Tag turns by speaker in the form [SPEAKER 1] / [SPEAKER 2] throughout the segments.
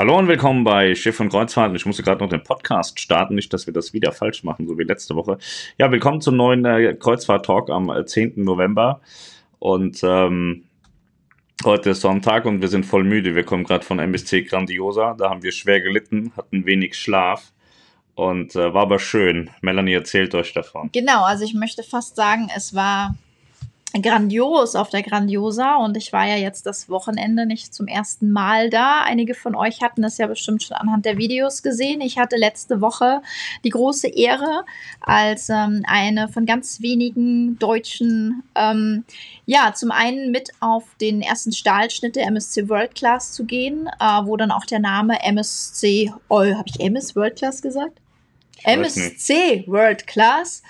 [SPEAKER 1] Hallo und willkommen bei Schiff und Kreuzfahrt. Ich musste gerade noch den Podcast starten, nicht, dass wir das wieder falsch machen, so wie letzte Woche. Ja, willkommen zum neuen äh, Kreuzfahrt-Talk am äh, 10. November. Und ähm, heute ist Sonntag und wir sind voll müde. Wir kommen gerade von MSC Grandiosa. Da haben wir schwer gelitten, hatten wenig Schlaf und äh, war aber schön. Melanie erzählt euch davon.
[SPEAKER 2] Genau, also ich möchte fast sagen, es war grandios auf der Grandiosa und ich war ja jetzt das Wochenende nicht zum ersten Mal da. Einige von euch hatten es ja bestimmt schon anhand der Videos gesehen. Ich hatte letzte Woche die große Ehre, als ähm, eine von ganz wenigen Deutschen, ähm, ja, zum einen mit auf den ersten Stahlschnitt der MSC World Class zu gehen, äh, wo dann auch der Name MSC, oh, habe ich MS World Class gesagt? MSC World Class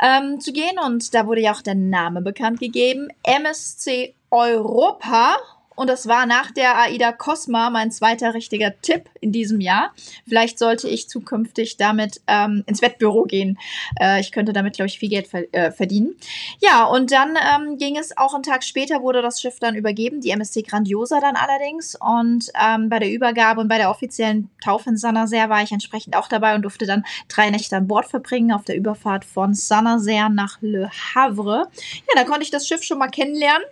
[SPEAKER 2] ähm, zu gehen. Und da wurde ja auch der Name bekannt gegeben. MSC Europa und das war nach der AIDA Cosma mein zweiter richtiger Tipp in diesem Jahr. Vielleicht sollte ich zukünftig damit ähm, ins Wettbüro gehen. Äh, ich könnte damit, glaube ich, viel Geld ver äh, verdienen. Ja, und dann ähm, ging es auch einen Tag später, wurde das Schiff dann übergeben, die MSC Grandiosa dann allerdings. Und ähm, bei der Übergabe und bei der offiziellen Taufe in Saint-Nazaire war ich entsprechend auch dabei und durfte dann drei Nächte an Bord verbringen auf der Überfahrt von Saint-Nazaire nach Le Havre. Ja, da konnte ich das Schiff schon mal kennenlernen.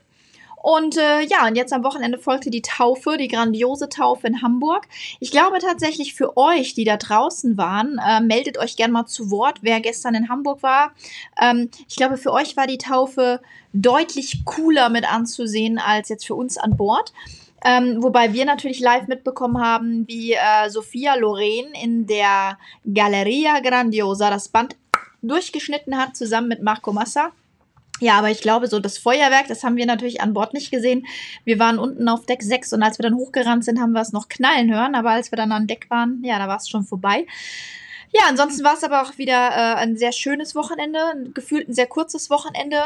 [SPEAKER 2] Und äh, ja, und jetzt am Wochenende folgte die Taufe, die grandiose Taufe in Hamburg. Ich glaube tatsächlich für euch, die da draußen waren, äh, meldet euch gern mal zu Wort, wer gestern in Hamburg war. Ähm, ich glaube, für euch war die Taufe deutlich cooler mit anzusehen als jetzt für uns an Bord. Ähm, wobei wir natürlich live mitbekommen haben, wie äh, Sophia Loren in der Galleria Grandiosa das Band durchgeschnitten hat, zusammen mit Marco Massa. Ja, aber ich glaube, so das Feuerwerk, das haben wir natürlich an Bord nicht gesehen. Wir waren unten auf Deck 6 und als wir dann hochgerannt sind, haben wir es noch knallen hören. Aber als wir dann an Deck waren, ja, da war es schon vorbei. Ja, ansonsten war es aber auch wieder äh, ein sehr schönes Wochenende, gefühlt ein sehr kurzes Wochenende.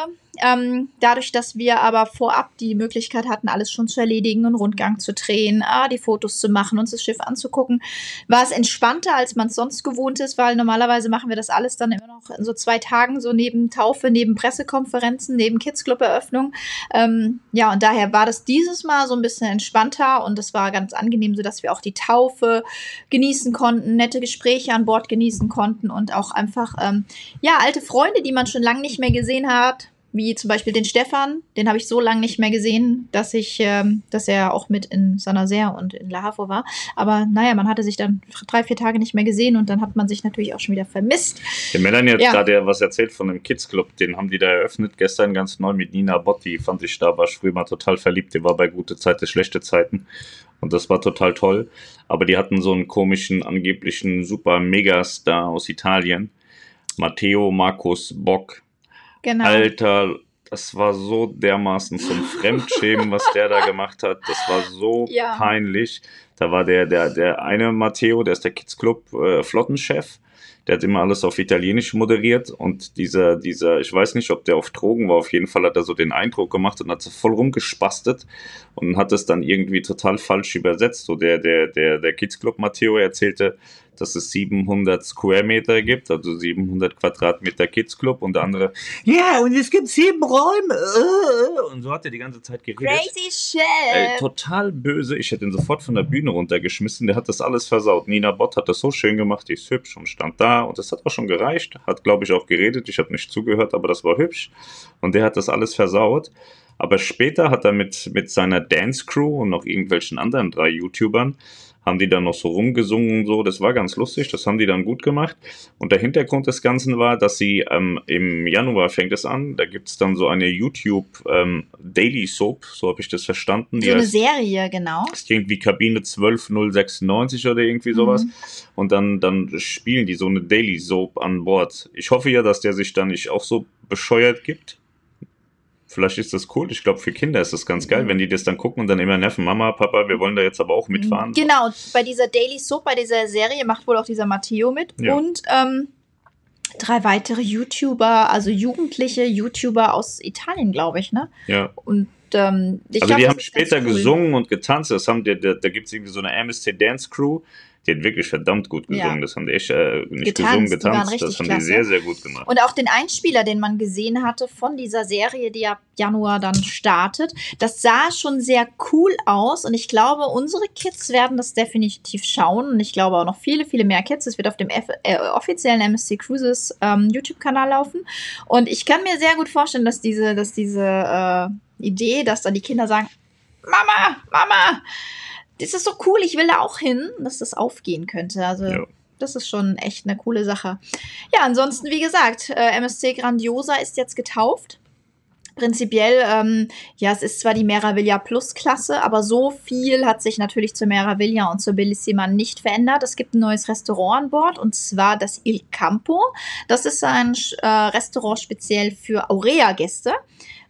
[SPEAKER 2] Ähm, dadurch, dass wir aber vorab die Möglichkeit hatten, alles schon zu erledigen, einen Rundgang zu drehen, ah, die Fotos zu machen, uns das Schiff anzugucken, war es entspannter, als man es sonst gewohnt ist, weil normalerweise machen wir das alles dann immer noch in so zwei Tagen, so neben Taufe, neben Pressekonferenzen, neben Kids Club Eröffnung. Ähm, ja, und daher war das dieses Mal so ein bisschen entspannter und es war ganz angenehm, so dass wir auch die Taufe genießen konnten, nette Gespräche an Bord genießen konnten und auch einfach, ähm, ja, alte Freunde, die man schon lange nicht mehr gesehen hat, wie zum Beispiel den Stefan, den habe ich so lange nicht mehr gesehen, dass ich, ähm, dass er auch mit in Saint-Nazaire und in La Havre war. Aber naja, man hatte sich dann drei, vier Tage nicht mehr gesehen und dann hat man sich natürlich auch schon wieder vermisst.
[SPEAKER 1] Der Melanie hat ja. gerade was erzählt von dem Kids Club, den haben die da eröffnet gestern ganz neu mit Nina Botti, fand ich da, war ich früher mal total verliebt, die war bei gute Zeiten, schlechte Zeiten und das war total toll. Aber die hatten so einen komischen, angeblichen super Megastar aus Italien, Matteo Markus Bock Genau. Alter, das war so dermaßen zum Fremdschämen, was der da gemacht hat. Das war so ja. peinlich. Da war der, der, der eine Matteo, der ist der Kids Club äh, Flottenchef. Der hat immer alles auf Italienisch moderiert und dieser, dieser, ich weiß nicht, ob der auf Drogen war, auf jeden Fall hat er so den Eindruck gemacht und hat so voll rumgespastet und hat es dann irgendwie total falsch übersetzt. So der, der, der, der Kids Club Matteo erzählte, dass es 700 Square Meter gibt, also 700 Quadratmeter Kids Club und der andere, ja, und es gibt sieben Räume. Äh, und so hat er die ganze Zeit geredet. Crazy shit. Äh, total böse. Ich hätte ihn sofort von der Bühne runtergeschmissen. Der hat das alles versaut. Nina Bott hat das so schön gemacht. Die ist hübsch und stand da. Und das hat auch schon gereicht. Hat, glaube ich, auch geredet. Ich habe nicht zugehört, aber das war hübsch. Und der hat das alles versaut. Aber später hat er mit, mit seiner Dance Crew und noch irgendwelchen anderen drei YouTubern haben die dann noch so rumgesungen und so. Das war ganz lustig, das haben die dann gut gemacht. Und der Hintergrund des Ganzen war, dass sie ähm, im Januar fängt es an, da gibt es dann so eine YouTube ähm, Daily Soap, so habe ich das verstanden.
[SPEAKER 2] So eine heißt, Serie, genau.
[SPEAKER 1] Das ist irgendwie Kabine 12096 oder irgendwie sowas. Mhm. Und dann, dann spielen die so eine Daily Soap an Bord. Ich hoffe ja, dass der sich dann nicht auch so bescheuert gibt Vielleicht ist das cool. Ich glaube, für Kinder ist das ganz geil, mhm. wenn die das dann gucken und dann immer nerven, Mama, Papa, wir wollen da jetzt aber auch mitfahren.
[SPEAKER 2] Genau, bei dieser Daily Soap, bei dieser Serie macht wohl auch dieser Matteo mit. Ja. Und ähm, drei weitere YouTuber, also jugendliche YouTuber aus Italien, glaube ich, ne?
[SPEAKER 1] Ja.
[SPEAKER 2] Und ähm,
[SPEAKER 1] ich also glaub, die haben später cool. gesungen und getanzt. Das haben, da, da gibt es irgendwie so eine MSC Dance Crew, Die hat wirklich verdammt gut gesungen.
[SPEAKER 2] Ja.
[SPEAKER 1] Das haben die echt äh, nicht
[SPEAKER 2] Getanzt,
[SPEAKER 1] gesungen, getanzt. Das haben
[SPEAKER 2] klasse.
[SPEAKER 1] die sehr, sehr gut gemacht.
[SPEAKER 2] Und auch den Einspieler, den man gesehen hatte von dieser Serie, die ab Januar dann startet, das sah schon sehr cool aus. Und ich glaube, unsere Kids werden das definitiv schauen. Und ich glaube auch noch viele, viele mehr Kids. Es wird auf dem F äh, offiziellen MSC Cruises ähm, YouTube-Kanal laufen. Und ich kann mir sehr gut vorstellen, dass diese, dass diese äh, Idee, dass dann die Kinder sagen, Mama, Mama, das ist so cool, ich will da auch hin, dass das aufgehen könnte. Also
[SPEAKER 1] Ja.
[SPEAKER 2] das ist schon echt eine coole Sache. Ja, ansonsten, wie gesagt, äh, MSC Grandiosa ist jetzt getauft. Prinzipiell, ähm, ja, es ist zwar die Meraviglia Plus Klasse, aber so viel hat sich natürlich zur Meraviglia und zur Bellissima nicht verändert. Es gibt ein neues Restaurant an Bord und zwar das Il Campo. Das ist ein äh, Restaurant speziell für Aurea-Gäste.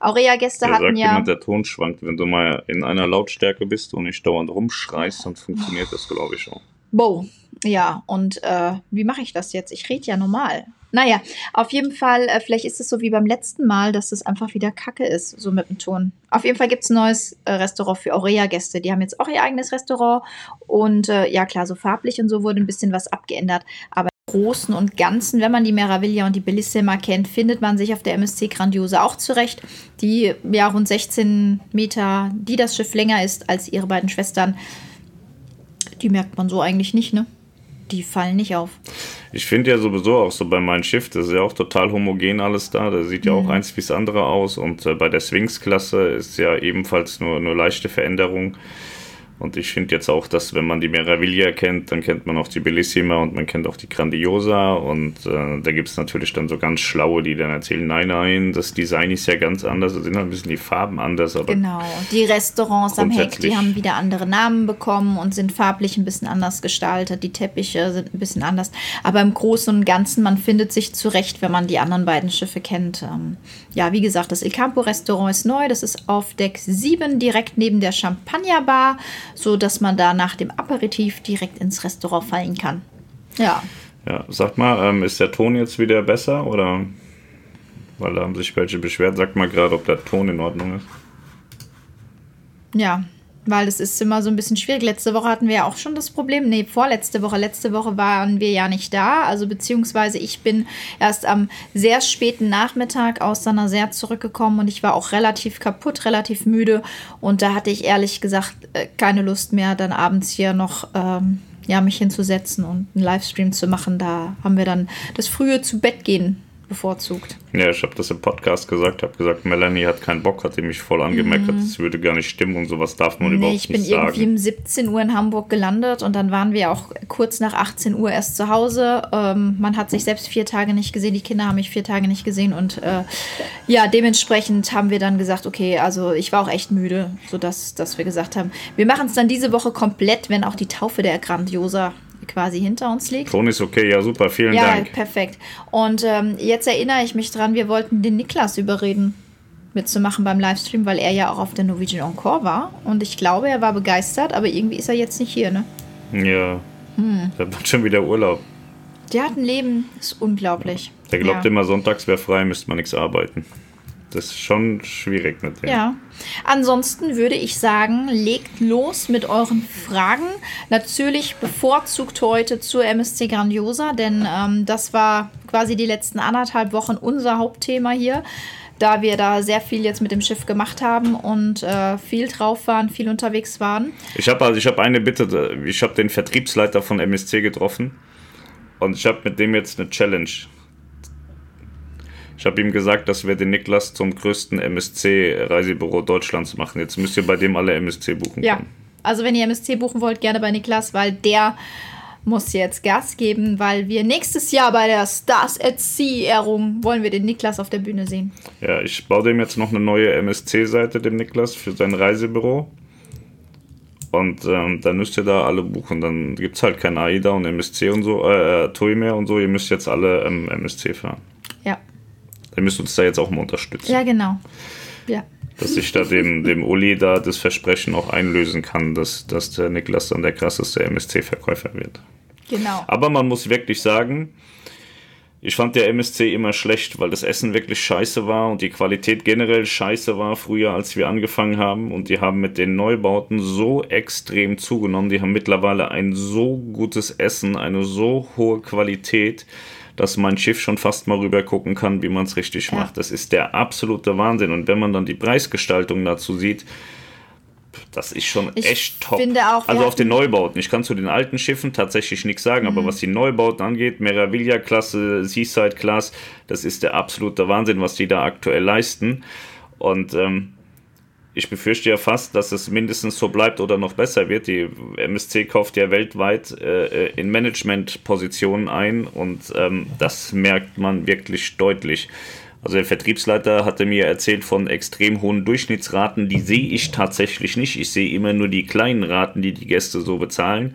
[SPEAKER 2] Aurea-Gäste hatten
[SPEAKER 1] sagt
[SPEAKER 2] ja.
[SPEAKER 1] jemand, der Ton schwankt. Wenn du mal in einer Lautstärke bist und nicht dauernd rumschreist, dann funktioniert das, glaube ich, auch.
[SPEAKER 2] Wow. Ja, und äh, wie mache ich das jetzt? Ich rede ja normal. Naja, auf jeden Fall, äh, vielleicht ist es so wie beim letzten Mal, dass es einfach wieder Kacke ist, so mit dem Ton. Auf jeden Fall gibt es ein neues äh, Restaurant für Aurea-Gäste. Die haben jetzt auch ihr eigenes Restaurant. Und äh, ja, klar, so farblich und so wurde ein bisschen was abgeändert. Aber Großen und Ganzen, wenn man die Meraviglia und die Bellissima kennt, findet man sich auf der MSC Grandiosa auch zurecht. Die ja rund 16 Meter, die das Schiff länger ist als ihre beiden Schwestern, die merkt man so eigentlich nicht, ne? Die fallen nicht auf.
[SPEAKER 1] Ich finde ja sowieso auch so bei meinem Schiff, das ist ja auch total homogen alles da. Da sieht ja
[SPEAKER 2] Mhm.
[SPEAKER 1] auch eins wie das andere aus. Und äh, bei der Sphinx-Klasse ist ja ebenfalls nur, nur leichte Veränderung. Und ich finde jetzt auch, dass wenn man die Meraviglia kennt, dann kennt man auch die Bellissima und man kennt auch die Grandiosa. Und äh, da gibt es natürlich dann so ganz Schlaue, die dann erzählen, nein, nein, das Design ist ja ganz anders, da sind halt ein bisschen die Farben anders. Aber
[SPEAKER 2] Genau. Die Restaurants am Heck, die haben wieder andere Namen bekommen und sind farblich ein bisschen anders gestaltet. Die Teppiche sind ein bisschen anders. Aber im Großen und Ganzen, man findet sich zurecht, wenn man die anderen beiden Schiffe kennt. Ähm, ja, wie gesagt, das Il Campo Restaurant ist neu. Das ist auf Deck 7, direkt neben der Champagnerbar, so dass man da nach dem Aperitif direkt ins Restaurant fallen kann. Ja.
[SPEAKER 1] ja, sag mal, ähm, ist der Ton jetzt wieder besser oder? Weil da haben sich welche beschwert. Sag mal gerade, ob der Ton in Ordnung ist.
[SPEAKER 2] Ja, weil es ist immer so ein bisschen schwierig. Letzte Woche hatten wir ja auch schon das Problem. Nee, vorletzte Woche. Letzte Woche waren wir ja nicht da. Also beziehungsweise ich bin erst am sehr späten Nachmittag aus Sannaser zurückgekommen und ich war auch relativ kaputt, relativ müde. Und da hatte ich ehrlich gesagt äh, keine Lust mehr, dann abends hier noch ähm, ja, mich hinzusetzen und einen Livestream zu machen. Da haben wir dann das frühe zu Bett gehen bevorzugt.
[SPEAKER 1] Ja, ich habe das im Podcast gesagt, habe gesagt, Melanie hat keinen Bock, hat die mich voll angemerkt, das würde gar nicht stimmen und sowas darf man
[SPEAKER 2] Mhm. Nee,
[SPEAKER 1] überhaupt
[SPEAKER 2] ich bin
[SPEAKER 1] nicht
[SPEAKER 2] irgendwie
[SPEAKER 1] sagen.
[SPEAKER 2] um 17 Uhr in Hamburg gelandet und dann waren wir auch kurz nach 18 Uhr erst zu Hause. Ähm, man hat sich selbst vier Tage nicht gesehen, die Kinder haben mich vier Tage nicht gesehen und äh, ja, dementsprechend haben wir dann gesagt, okay, also ich war auch echt müde, sodass dass wir gesagt haben, wir machen es dann diese Woche komplett, wenn auch die Taufe der Grandiosa quasi hinter uns liegt.
[SPEAKER 1] Ton ist okay, ja super, vielen
[SPEAKER 2] Ja,
[SPEAKER 1] Dank.
[SPEAKER 2] perfekt. Und ähm, jetzt erinnere ich mich dran, wir wollten den Niklas überreden, mitzumachen beim Livestream, weil er ja auch auf der Norwegian Encore war. Und ich glaube, er war begeistert, aber irgendwie ist er jetzt nicht hier, ne?
[SPEAKER 1] Ja,
[SPEAKER 2] Hm.
[SPEAKER 1] der hat schon wieder Urlaub.
[SPEAKER 2] Der hat ein Leben, ist unglaublich.
[SPEAKER 1] Der glaubt
[SPEAKER 2] ja.
[SPEAKER 1] immer, sonntags wäre frei, müsste man nichts arbeiten. Das ist schon schwierig mit dem.
[SPEAKER 2] Ja. Ansonsten würde ich sagen, legt los mit euren Fragen. Natürlich bevorzugt heute zur MSC Grandiosa, denn ähm, das war quasi die letzten anderthalb Wochen unser Hauptthema hier, da wir da sehr viel jetzt mit dem Schiff gemacht haben und äh, viel drauf waren, viel unterwegs waren.
[SPEAKER 1] Ich habe also, ich habe eine Bitte, ich habe den Vertriebsleiter von MSC getroffen und ich habe mit dem jetzt eine Challenge. Ich habe ihm gesagt, dass wir den Niklas zum größten MSC-Reisebüro Deutschlands machen. Jetzt müsst ihr bei dem alle MSC buchen
[SPEAKER 2] Ja,
[SPEAKER 1] können.
[SPEAKER 2] also wenn ihr MSC buchen wollt, gerne bei Niklas, weil der muss jetzt Gas geben, weil wir nächstes Jahr bei der Stars at Sea-Ehrung wollen wir den Niklas auf der Bühne sehen.
[SPEAKER 1] Ja, ich baue dem jetzt noch eine neue MSC-Seite, dem Niklas, für sein Reisebüro. Und ähm, dann müsst ihr da alle buchen. Dann gibt es halt kein AIDA und MSC und so, äh, äh, TUI mehr und so. Ihr müsst jetzt alle ähm, MSC fahren. Ihr müsst uns da jetzt auch mal unterstützen.
[SPEAKER 2] ja genau. Ja.
[SPEAKER 1] Dass ich da dem, dem Uli da das Versprechen auch einlösen kann, dass, dass der Niklas dann der krasseste MSC-Verkäufer wird.
[SPEAKER 2] Genau.
[SPEAKER 1] Aber man muss wirklich sagen, ich fand der MSC immer schlecht, weil das Essen wirklich scheiße war und die Qualität generell scheiße war früher, als wir angefangen haben. Und die haben mit den Neubauten so extrem zugenommen. Die haben mittlerweile ein so gutes Essen, eine so hohe Qualität, dass mein Schiff schon fast mal rüber gucken kann, wie man es richtig ja. macht. Das ist der absolute Wahnsinn. Und wenn man dann die Preisgestaltung dazu sieht, das ist schon ich echt top. Auch, also auf den Neubauten. Ich kann zu den alten Schiffen tatsächlich nichts sagen, mhm. aber was die Neubauten angeht, Meraviglia-Klasse, Seaside-Class, das ist der absolute Wahnsinn, was die da aktuell leisten. Und ähm, ich befürchte ja fast, dass es mindestens so bleibt oder noch besser wird. Die MSC kauft ja weltweit äh, in Managementpositionen ein und ähm, das merkt man wirklich deutlich. Also der Vertriebsleiter hatte mir erzählt von extrem hohen Durchschnittsraten, die sehe ich tatsächlich nicht. Ich sehe immer nur die kleinen Raten, die die Gäste so bezahlen.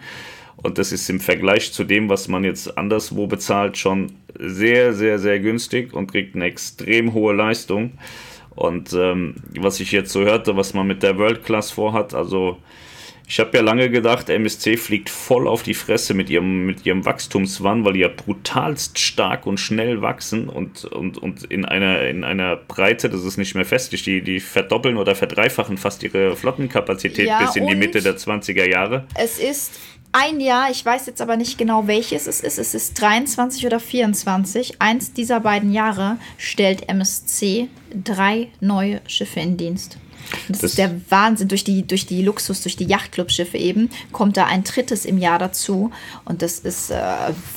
[SPEAKER 1] Und das ist im Vergleich zu dem, was man jetzt anderswo bezahlt, schon sehr, sehr, sehr günstig und kriegt eine extrem hohe Leistung. Und ähm, was ich jetzt so hörte, was man mit der World Class vorhat, also ich habe ja lange gedacht, MSC fliegt voll auf die Fresse mit ihrem, mit ihrem Wachstumswahn, weil die ja brutalst stark und schnell wachsen und, und, und in, einer, in einer Breite, das ist nicht mehr festlich, die, die verdoppeln oder verdreifachen fast ihre Flottenkapazität ja, bis in die Mitte der 20er Jahre.
[SPEAKER 2] Es ist ein Jahr, ich weiß jetzt aber nicht genau welches es ist, es ist 23 oder 24, eins dieser beiden Jahre stellt MSC drei neue Schiffe in Dienst. Das, das, ist der Wahnsinn. Durch die, durch die Luxus, durch die Yachtclub-Schiffe eben, kommt da ein drittes im Jahr dazu. Und das ist äh,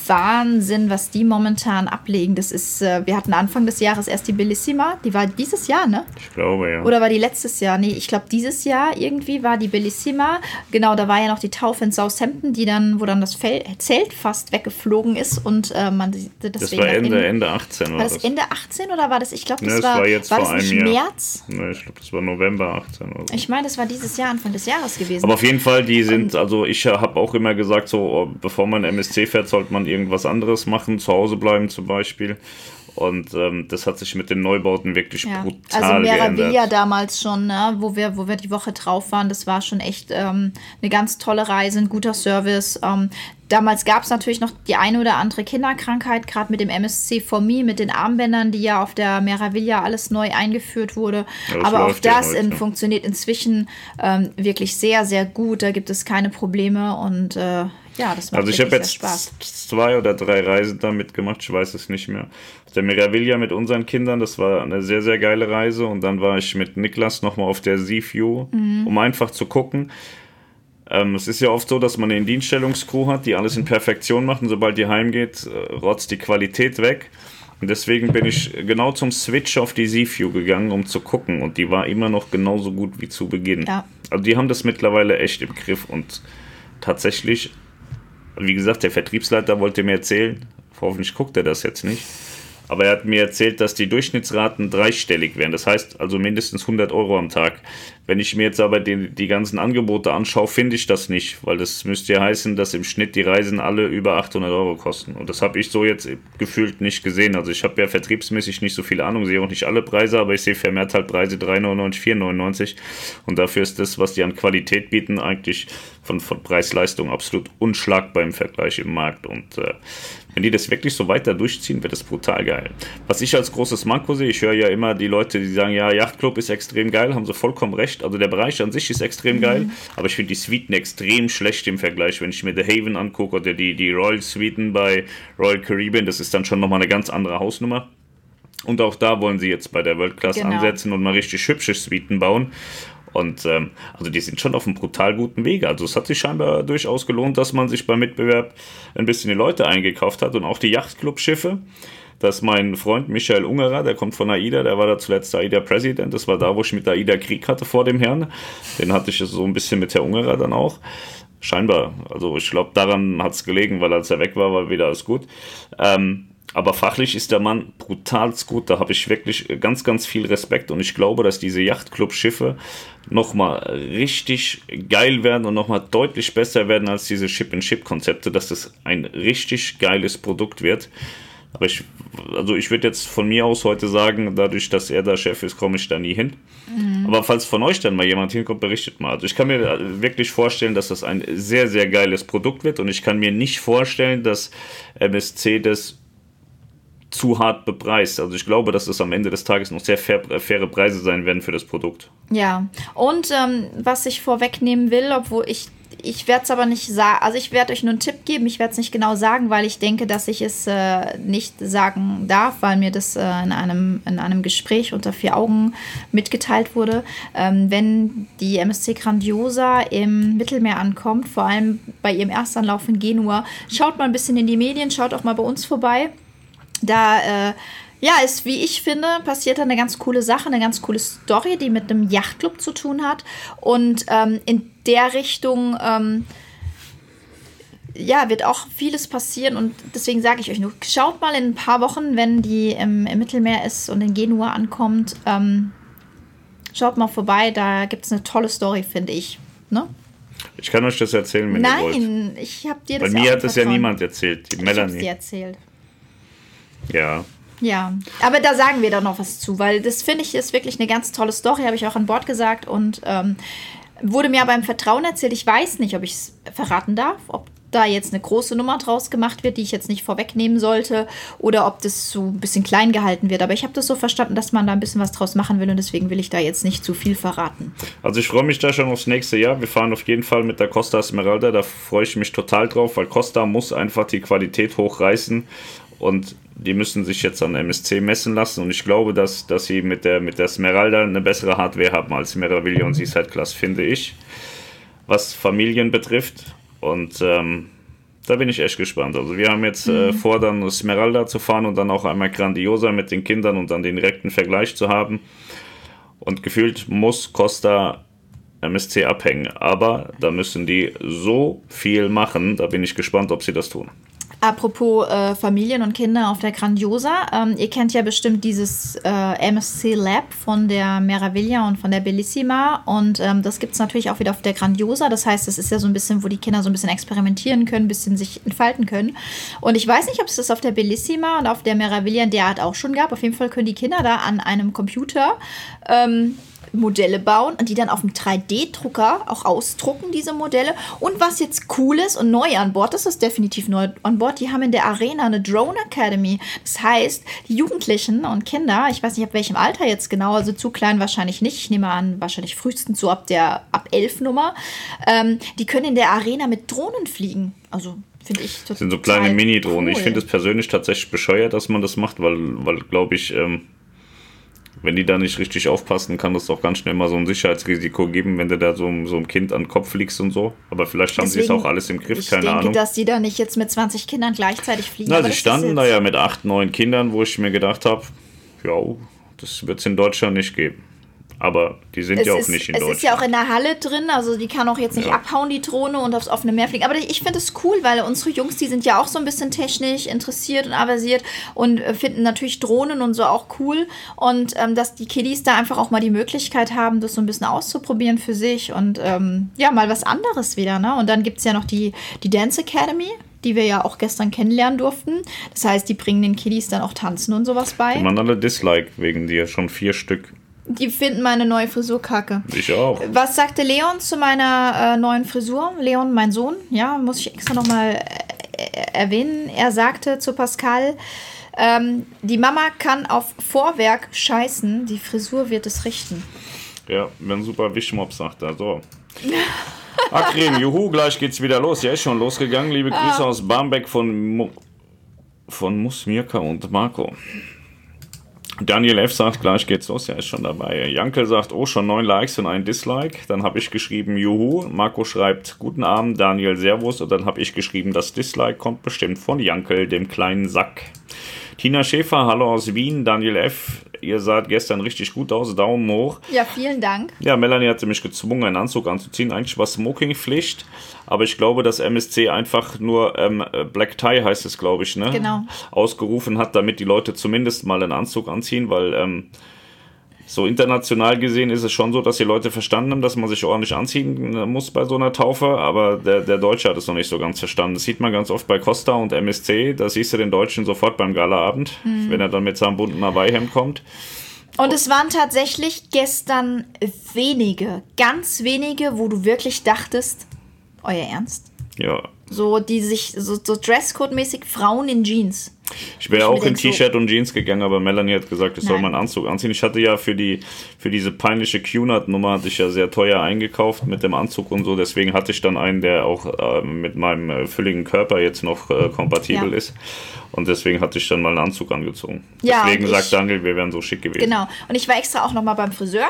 [SPEAKER 2] Wahnsinn, was die momentan ablegen. Das ist, äh, wir hatten Anfang des Jahres erst die Bellissima. Die war dieses Jahr, ne?
[SPEAKER 1] Ich glaube, ja.
[SPEAKER 2] Oder war die letztes Jahr? Nee, ich glaube, dieses Jahr irgendwie war die Bellissima. Genau, da war ja noch die Taufe in Southampton, die dann, wo dann das Fel Zelt fast weggeflogen ist und äh, man
[SPEAKER 1] deswegen. Das war Ende, Ende 18
[SPEAKER 2] War das, das Ende 18 oder war das? Ich glaube, das, ja, das war, war,
[SPEAKER 1] jetzt
[SPEAKER 2] war
[SPEAKER 1] vor
[SPEAKER 2] das nicht
[SPEAKER 1] einem
[SPEAKER 2] Jahr. März?
[SPEAKER 1] Nee, ich glaube, das war November. 18 oder
[SPEAKER 2] so. Ich meine, das war dieses Jahr, Anfang des Jahres gewesen.
[SPEAKER 1] Aber auf jeden Fall, die sind, also ich habe auch immer gesagt, so, oh, bevor man MSC fährt, sollte man irgendwas anderes machen, zu Hause bleiben zum Beispiel. Und ähm, das hat sich mit den Neubauten wirklich ja. brutal Also
[SPEAKER 2] Meraviglia damals schon, ne, wo, wir, wo wir die Woche drauf waren, das war schon echt ähm, eine ganz tolle Reise, ein guter Service. Ähm, damals gab es natürlich noch die eine oder andere Kinderkrankheit, gerade mit dem MSC for Me, mit den Armbändern, die ja auf der Meraviglia alles neu eingeführt wurde. Ja, Aber auch das ja in, funktioniert inzwischen ähm, wirklich sehr, sehr gut. Da gibt es keine Probleme und äh, ja, das macht
[SPEAKER 1] Also ich habe jetzt Spaß. zwei oder drei Reisen damit gemacht, ich weiß es nicht mehr. Der Miraviglia mit unseren Kindern, das war eine sehr, sehr geile Reise. Und dann war ich mit Niklas nochmal auf der Seaview, mhm. um einfach zu gucken. Ähm, es ist ja oft so, dass man eine Dienststellungscrew hat, die alles in Perfektion macht und sobald die heimgeht, äh, rotzt die Qualität weg. Und deswegen bin ich genau zum Switch auf die Seaview gegangen, um zu gucken. Und die war immer noch genauso gut wie zu Beginn. Ja. Also die haben das mittlerweile echt im Griff und tatsächlich wie gesagt, der Vertriebsleiter wollte mir erzählen, hoffentlich guckt er das jetzt nicht, aber er hat mir erzählt, dass die Durchschnittsraten dreistellig wären. Das heißt also mindestens 100 Euro am Tag. Wenn ich mir jetzt aber die, die ganzen Angebote anschaue, finde ich das nicht, weil das müsste ja heißen, dass im Schnitt die Reisen alle über 800 Euro kosten. Und das habe ich so jetzt gefühlt nicht gesehen. Also ich habe ja vertriebsmäßig nicht so viel Ahnung, sehe auch nicht alle Preise, aber ich sehe vermehrt halt Preise 3,99, 4,99. Und dafür ist das, was die an Qualität bieten, eigentlich von, von Preis-Leistung absolut unschlagbar im Vergleich im Markt. Und äh, wenn die das wirklich so weiter durchziehen, wird das brutal geil. Was ich als großes Manko sehe, ich höre ja immer die Leute, die sagen, ja, Yachtclub ist extrem geil, haben sie vollkommen recht. Also der Bereich an sich ist extrem mhm. geil, aber ich finde die Suiten extrem schlecht im Vergleich. Wenn ich mir The Haven angucke oder die, die Royal Suiten bei Royal Caribbean, das ist dann schon nochmal eine ganz andere Hausnummer. Und auch da wollen sie jetzt bei der World Class genau. ansetzen und mal richtig hübsche Suiten bauen. Und ähm, also die sind schon auf einem brutal guten Wege. Also es hat sich scheinbar durchaus gelohnt, dass man sich beim Mitbewerb ein bisschen die Leute eingekauft hat und auch die Yachtclub-Schiffe. Dass mein Freund Michael Ungerer, der kommt von AIDA, der war da zuletzt AIDA President. Das war da, wo ich mit AIDA Krieg hatte vor dem Herrn. Den hatte ich so ein bisschen mit Herr Ungerer dann auch. Scheinbar. Also ich glaube, daran hat es gelegen, weil als er weg war, war wieder alles gut. Ähm, aber fachlich ist der Mann brutal gut. Da habe ich wirklich ganz, ganz viel Respekt. Und ich glaube, dass diese Yachtclub-Schiffe nochmal richtig geil werden und nochmal deutlich besser werden als diese Ship-in-Ship-Konzepte, dass das ein richtig geiles Produkt wird. Aber ich, also ich würde jetzt von mir aus heute sagen, dadurch, dass er da Chef ist, komme ich da nie hin. Mhm. Aber falls von euch dann mal jemand hinkommt, berichtet mal. Also ich kann mir wirklich vorstellen, dass das ein sehr, sehr geiles Produkt wird und ich kann mir nicht vorstellen, dass MSC das zu hart bepreist. Also ich glaube, dass es am Ende des Tages noch sehr fair, äh, faire Preise sein werden für das Produkt.
[SPEAKER 2] Ja, und ähm, was ich vorwegnehmen will, obwohl ich ich werde es aber nicht sagen, also ich werde euch nur einen Tipp geben, ich werde es nicht genau sagen, weil ich denke, dass ich es äh, nicht sagen darf, weil mir das äh, in, einem, in einem Gespräch unter vier Augen mitgeteilt wurde. Ähm, wenn die MSC Grandiosa im Mittelmeer ankommt, vor allem bei ihrem Erstanlauf in Genua, schaut mal ein bisschen in die Medien, schaut auch mal bei uns vorbei. Da äh, ja, ist, wie ich finde, passiert da eine ganz coole Sache, eine ganz coole Story, die mit einem Yachtclub zu tun hat. Und ähm, in der Richtung, ähm, ja, wird auch vieles passieren. Und deswegen sage ich euch nur, schaut mal in ein paar Wochen, wenn die im, im Mittelmeer ist und in Genua ankommt. Ähm, schaut mal vorbei, da gibt es eine tolle Story, finde ich. Ne?
[SPEAKER 1] Ich kann euch das erzählen, wenn
[SPEAKER 2] Nein,
[SPEAKER 1] ihr wollt.
[SPEAKER 2] Nein, ich habe dir das
[SPEAKER 1] Bei mir hat das ja niemand erzählt, die Melanie. Ich
[SPEAKER 2] dir erzählt.
[SPEAKER 1] Ja.
[SPEAKER 2] Ja, aber da sagen wir doch noch was zu, weil das finde ich ist wirklich eine ganz tolle Story, habe ich auch an Bord gesagt und ähm, wurde mir aber im Vertrauen erzählt. Ich weiß nicht, ob ich es verraten darf, ob da jetzt eine große Nummer draus gemacht wird, die ich jetzt nicht vorwegnehmen sollte, oder ob das so ein bisschen klein gehalten wird. Aber ich habe das so verstanden, dass man da ein bisschen was draus machen will und deswegen will ich da jetzt nicht zu viel verraten.
[SPEAKER 1] Also ich freue mich da schon aufs nächste Jahr. Wir fahren auf jeden Fall mit der Costa Esmeralda. Da freue ich mich total drauf, weil Costa muss einfach die Qualität hochreißen und die müssen sich jetzt an MSC messen lassen und ich glaube, dass, dass sie mit der, mit der Smeralda eine bessere Hardware haben als Meraviglia und Seaside Class, finde ich, was Familien betrifft und ähm, da bin ich echt gespannt. Also wir haben jetzt äh, mhm. vor, dann Smeralda zu fahren und dann auch einmal Grandiosa mit den Kindern und dann den direkten Vergleich zu haben und gefühlt muss Costa MSC abhängen, aber da müssen die so viel machen, da bin ich gespannt, ob sie das tun.
[SPEAKER 2] Apropos äh, Familien und Kinder auf der Grandiosa. Ähm, ihr kennt ja bestimmt dieses äh, MSC Lab von der Meraviglia und von der Bellissima. Und ähm, das gibt es natürlich auch wieder auf der Grandiosa. Das heißt, es ist ja so ein bisschen, wo die Kinder so ein bisschen experimentieren können, ein bisschen sich entfalten können. Und ich weiß nicht, ob es das auf der Bellissima und auf der Meraviglia in der Art auch schon gab. Auf jeden Fall können die Kinder da an einem Computer ähm, Modelle bauen und die dann auf dem 3D-Drucker auch ausdrucken, diese Modelle. Und was jetzt cool ist und neu an Bord, das ist definitiv neu an Bord, die haben in der Arena eine Drone Academy. Das heißt, die Jugendlichen und Kinder, ich weiß nicht ab welchem Alter jetzt genau, also zu klein wahrscheinlich nicht, ich nehme an, wahrscheinlich frühestens so ab der ab 11 Nummer, ähm, die können in der Arena mit Drohnen fliegen. Also Finde ich total.
[SPEAKER 1] Das sind so kleine Mini-Drohnen. Cool. Ich finde es persönlich tatsächlich bescheuert, dass man das macht, weil, weil glaube ich, ähm, wenn die da nicht richtig aufpassen, kann das doch ganz schnell mal so ein Sicherheitsrisiko geben, wenn du da so, so ein Kind an den Kopf fliegst und so. Aber vielleicht haben sie es auch alles im Griff, keine denke, Ahnung.
[SPEAKER 2] dass die da nicht jetzt mit 20 Kindern gleichzeitig fliegen.
[SPEAKER 1] Na, sie standen da ja mit 8, 9 Kindern, wo ich mir gedacht habe, ja, das wird es in Deutschland nicht geben. Aber die sind es ja auch
[SPEAKER 2] ist,
[SPEAKER 1] nicht in
[SPEAKER 2] es
[SPEAKER 1] Deutschland.
[SPEAKER 2] Es ist ja auch in der Halle drin, also die kann auch jetzt nicht ja. abhauen, die Drohne, und aufs offene Meer fliegen. Aber ich finde es cool, weil unsere Jungs, die sind ja auch so ein bisschen technisch interessiert und aversiert und äh, finden natürlich Drohnen und so auch cool. Und ähm, dass die Kiddies da einfach auch mal die Möglichkeit haben, das so ein bisschen auszuprobieren für sich und ähm, ja, mal was anderes wieder. Ne? Und dann gibt es ja noch die, die Dance Academy die wir ja auch gestern kennenlernen durften. Das heißt, die bringen den Kiddies dann auch Tanzen und sowas bei.
[SPEAKER 1] Die man alle Dislike wegen dir, schon vier Stück.
[SPEAKER 2] Die finden meine neue Frisur kacke.
[SPEAKER 1] Ich auch.
[SPEAKER 2] Was sagte Leon zu meiner äh, neuen Frisur? Leon, mein Sohn, ja, muss ich extra nochmal äh, erwähnen. Er sagte zu Pascal, ähm, die Mama kann auf Vorwerk scheißen, die Frisur wird es richten.
[SPEAKER 1] Ja, wenn super Wischmob sagt er. So. Akrim, juhu, gleich geht's wieder los. Ja, ist schon losgegangen. Liebe Grüße ah. aus Barmbek von, Mo von Musmirka und Marco. Daniel F. sagt, gleich geht's los, er ist schon dabei. Jankel sagt, oh, schon neun Likes und ein Dislike. Dann habe ich geschrieben, juhu. Marco schreibt, guten Abend, Daniel, Servus. Und dann habe ich geschrieben, das Dislike kommt bestimmt von Jankel, dem kleinen Sack. Tina Schäfer, hallo aus Wien. Daniel F., ihr saht gestern richtig gut aus. Daumen hoch.
[SPEAKER 2] Ja, vielen Dank.
[SPEAKER 1] Ja, Melanie hatte mich gezwungen, einen Anzug anzuziehen. Eigentlich war Smoking-Pflicht, aber ich glaube, dass MSC einfach nur ähm, Black Tie heißt es, glaube ich, ne?
[SPEAKER 2] Genau.
[SPEAKER 1] Ausgerufen hat, damit die Leute zumindest mal einen Anzug anziehen, weil ähm, so international gesehen ist es schon so, dass die Leute verstanden haben, dass man sich ordentlich anziehen äh, muss bei so einer Taufe, aber der, der Deutsche hat es noch nicht so ganz verstanden. Das sieht man ganz oft bei Costa und MSC, da siehst du den Deutschen sofort beim Galaabend, mhm. wenn er dann mit seinem bunten Hawaii-Hemd kommt.
[SPEAKER 2] Und es waren tatsächlich gestern wenige, ganz wenige, wo du wirklich dachtest, euer Ernst?
[SPEAKER 1] Ja,
[SPEAKER 2] So, die sich, so, so Dresscode-mäßig Frauen in Jeans.
[SPEAKER 1] Ich wäre auch in
[SPEAKER 2] denk so-
[SPEAKER 1] T-Shirt und Jeans gegangen, aber Melanie hat gesagt, ich soll
[SPEAKER 2] Nein.
[SPEAKER 1] meinen Anzug anziehen. Ich hatte ja für die für diese peinliche Q-Nut-Nummer hatte ich ja sehr teuer eingekauft mit dem Anzug und so. Deswegen hatte ich dann einen, der auch äh, mit meinem äh, fülligen Körper jetzt noch äh, kompatibel
[SPEAKER 2] Ja.
[SPEAKER 1] ist. Und deswegen hatte ich dann mal einen Anzug angezogen.
[SPEAKER 2] Ja,
[SPEAKER 1] deswegen sagt Daniel, wir wären so schick gewesen.
[SPEAKER 2] Genau. Und ich war extra auch noch mal beim Friseur.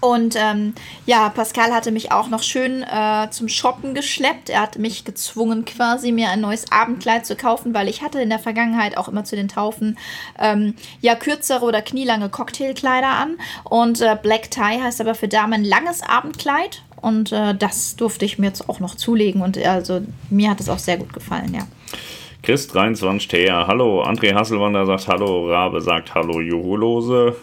[SPEAKER 2] Und ähm, ja, Pascal hatte mich auch noch schön äh, zum Shoppen geschleppt. Er hat mich gezwungen, quasi mir ein neues Abendkleid zu kaufen, weil ich hatte in der Vergangenheit auch immer zu den Taufen ähm, ja kürzere oder knielange Cocktailkleider an. Und äh, Black Tie heißt aber für Damen langes Abendkleid. Und äh, das durfte ich mir jetzt auch noch zulegen. Und also mir hat es auch sehr gut gefallen, ja.
[SPEAKER 1] Chris 23 TR, hallo. André Hasselwander sagt Hallo. Rabe sagt Hallo. Juhu Lose.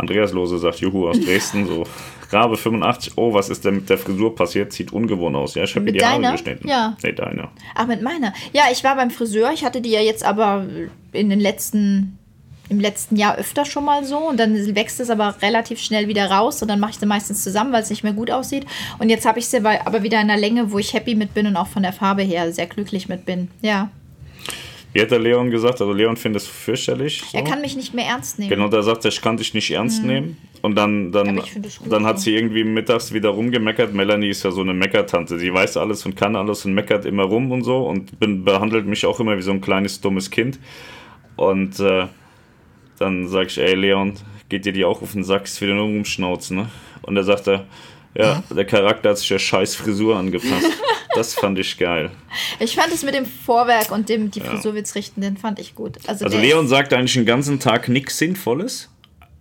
[SPEAKER 1] Andreas Lose sagt Juhu aus Dresden. So. Rabe 85, oh, was ist denn mit der Frisur passiert? Sieht ungewohnt aus. Ja, ich habe mir
[SPEAKER 2] Mit
[SPEAKER 1] die Haare
[SPEAKER 2] deiner?
[SPEAKER 1] geschnitten.
[SPEAKER 2] Ja.
[SPEAKER 1] Nee, deine.
[SPEAKER 2] Ach, mit meiner. Ja, ich war beim Friseur. Ich hatte die ja jetzt aber in den letzten, im letzten Jahr öfter schon mal so. Und dann wächst es aber relativ schnell wieder raus. Und dann mache ich sie meistens zusammen, weil es nicht mehr gut aussieht. Und jetzt habe ich sie aber aber wieder in einer Länge, wo ich happy mit bin und auch von der Farbe her sehr glücklich mit bin. Ja.
[SPEAKER 1] Wie hat der Leon gesagt? Also Leon findet es fürchterlich. So.
[SPEAKER 2] Er kann mich nicht mehr ernst nehmen.
[SPEAKER 1] Genau, da sagt er, ich kann dich nicht ernst nehmen. Und dann, dann, dann hat sie irgendwie mittags wieder rumgemeckert. Melanie ist ja so eine Meckertante. Sie weiß alles und kann alles und meckert immer rum und so und bin, behandelt mich auch immer wie so ein kleines, dummes Kind. Und äh, dann sag ich, ey Leon, geht dir die auch auf den Sack, ist wieder nur rumschnauzen, ne? Und er sagt er, ja, der Charakter hat sich der scheiß Frisur angepasst. Das fand ich geil.
[SPEAKER 2] Ich fand es mit dem Vorwerk und dem die Frisurwitz richten, den fand ich gut. Also,
[SPEAKER 1] Also Leon sagt eigentlich den ganzen Tag nichts Sinnvolles.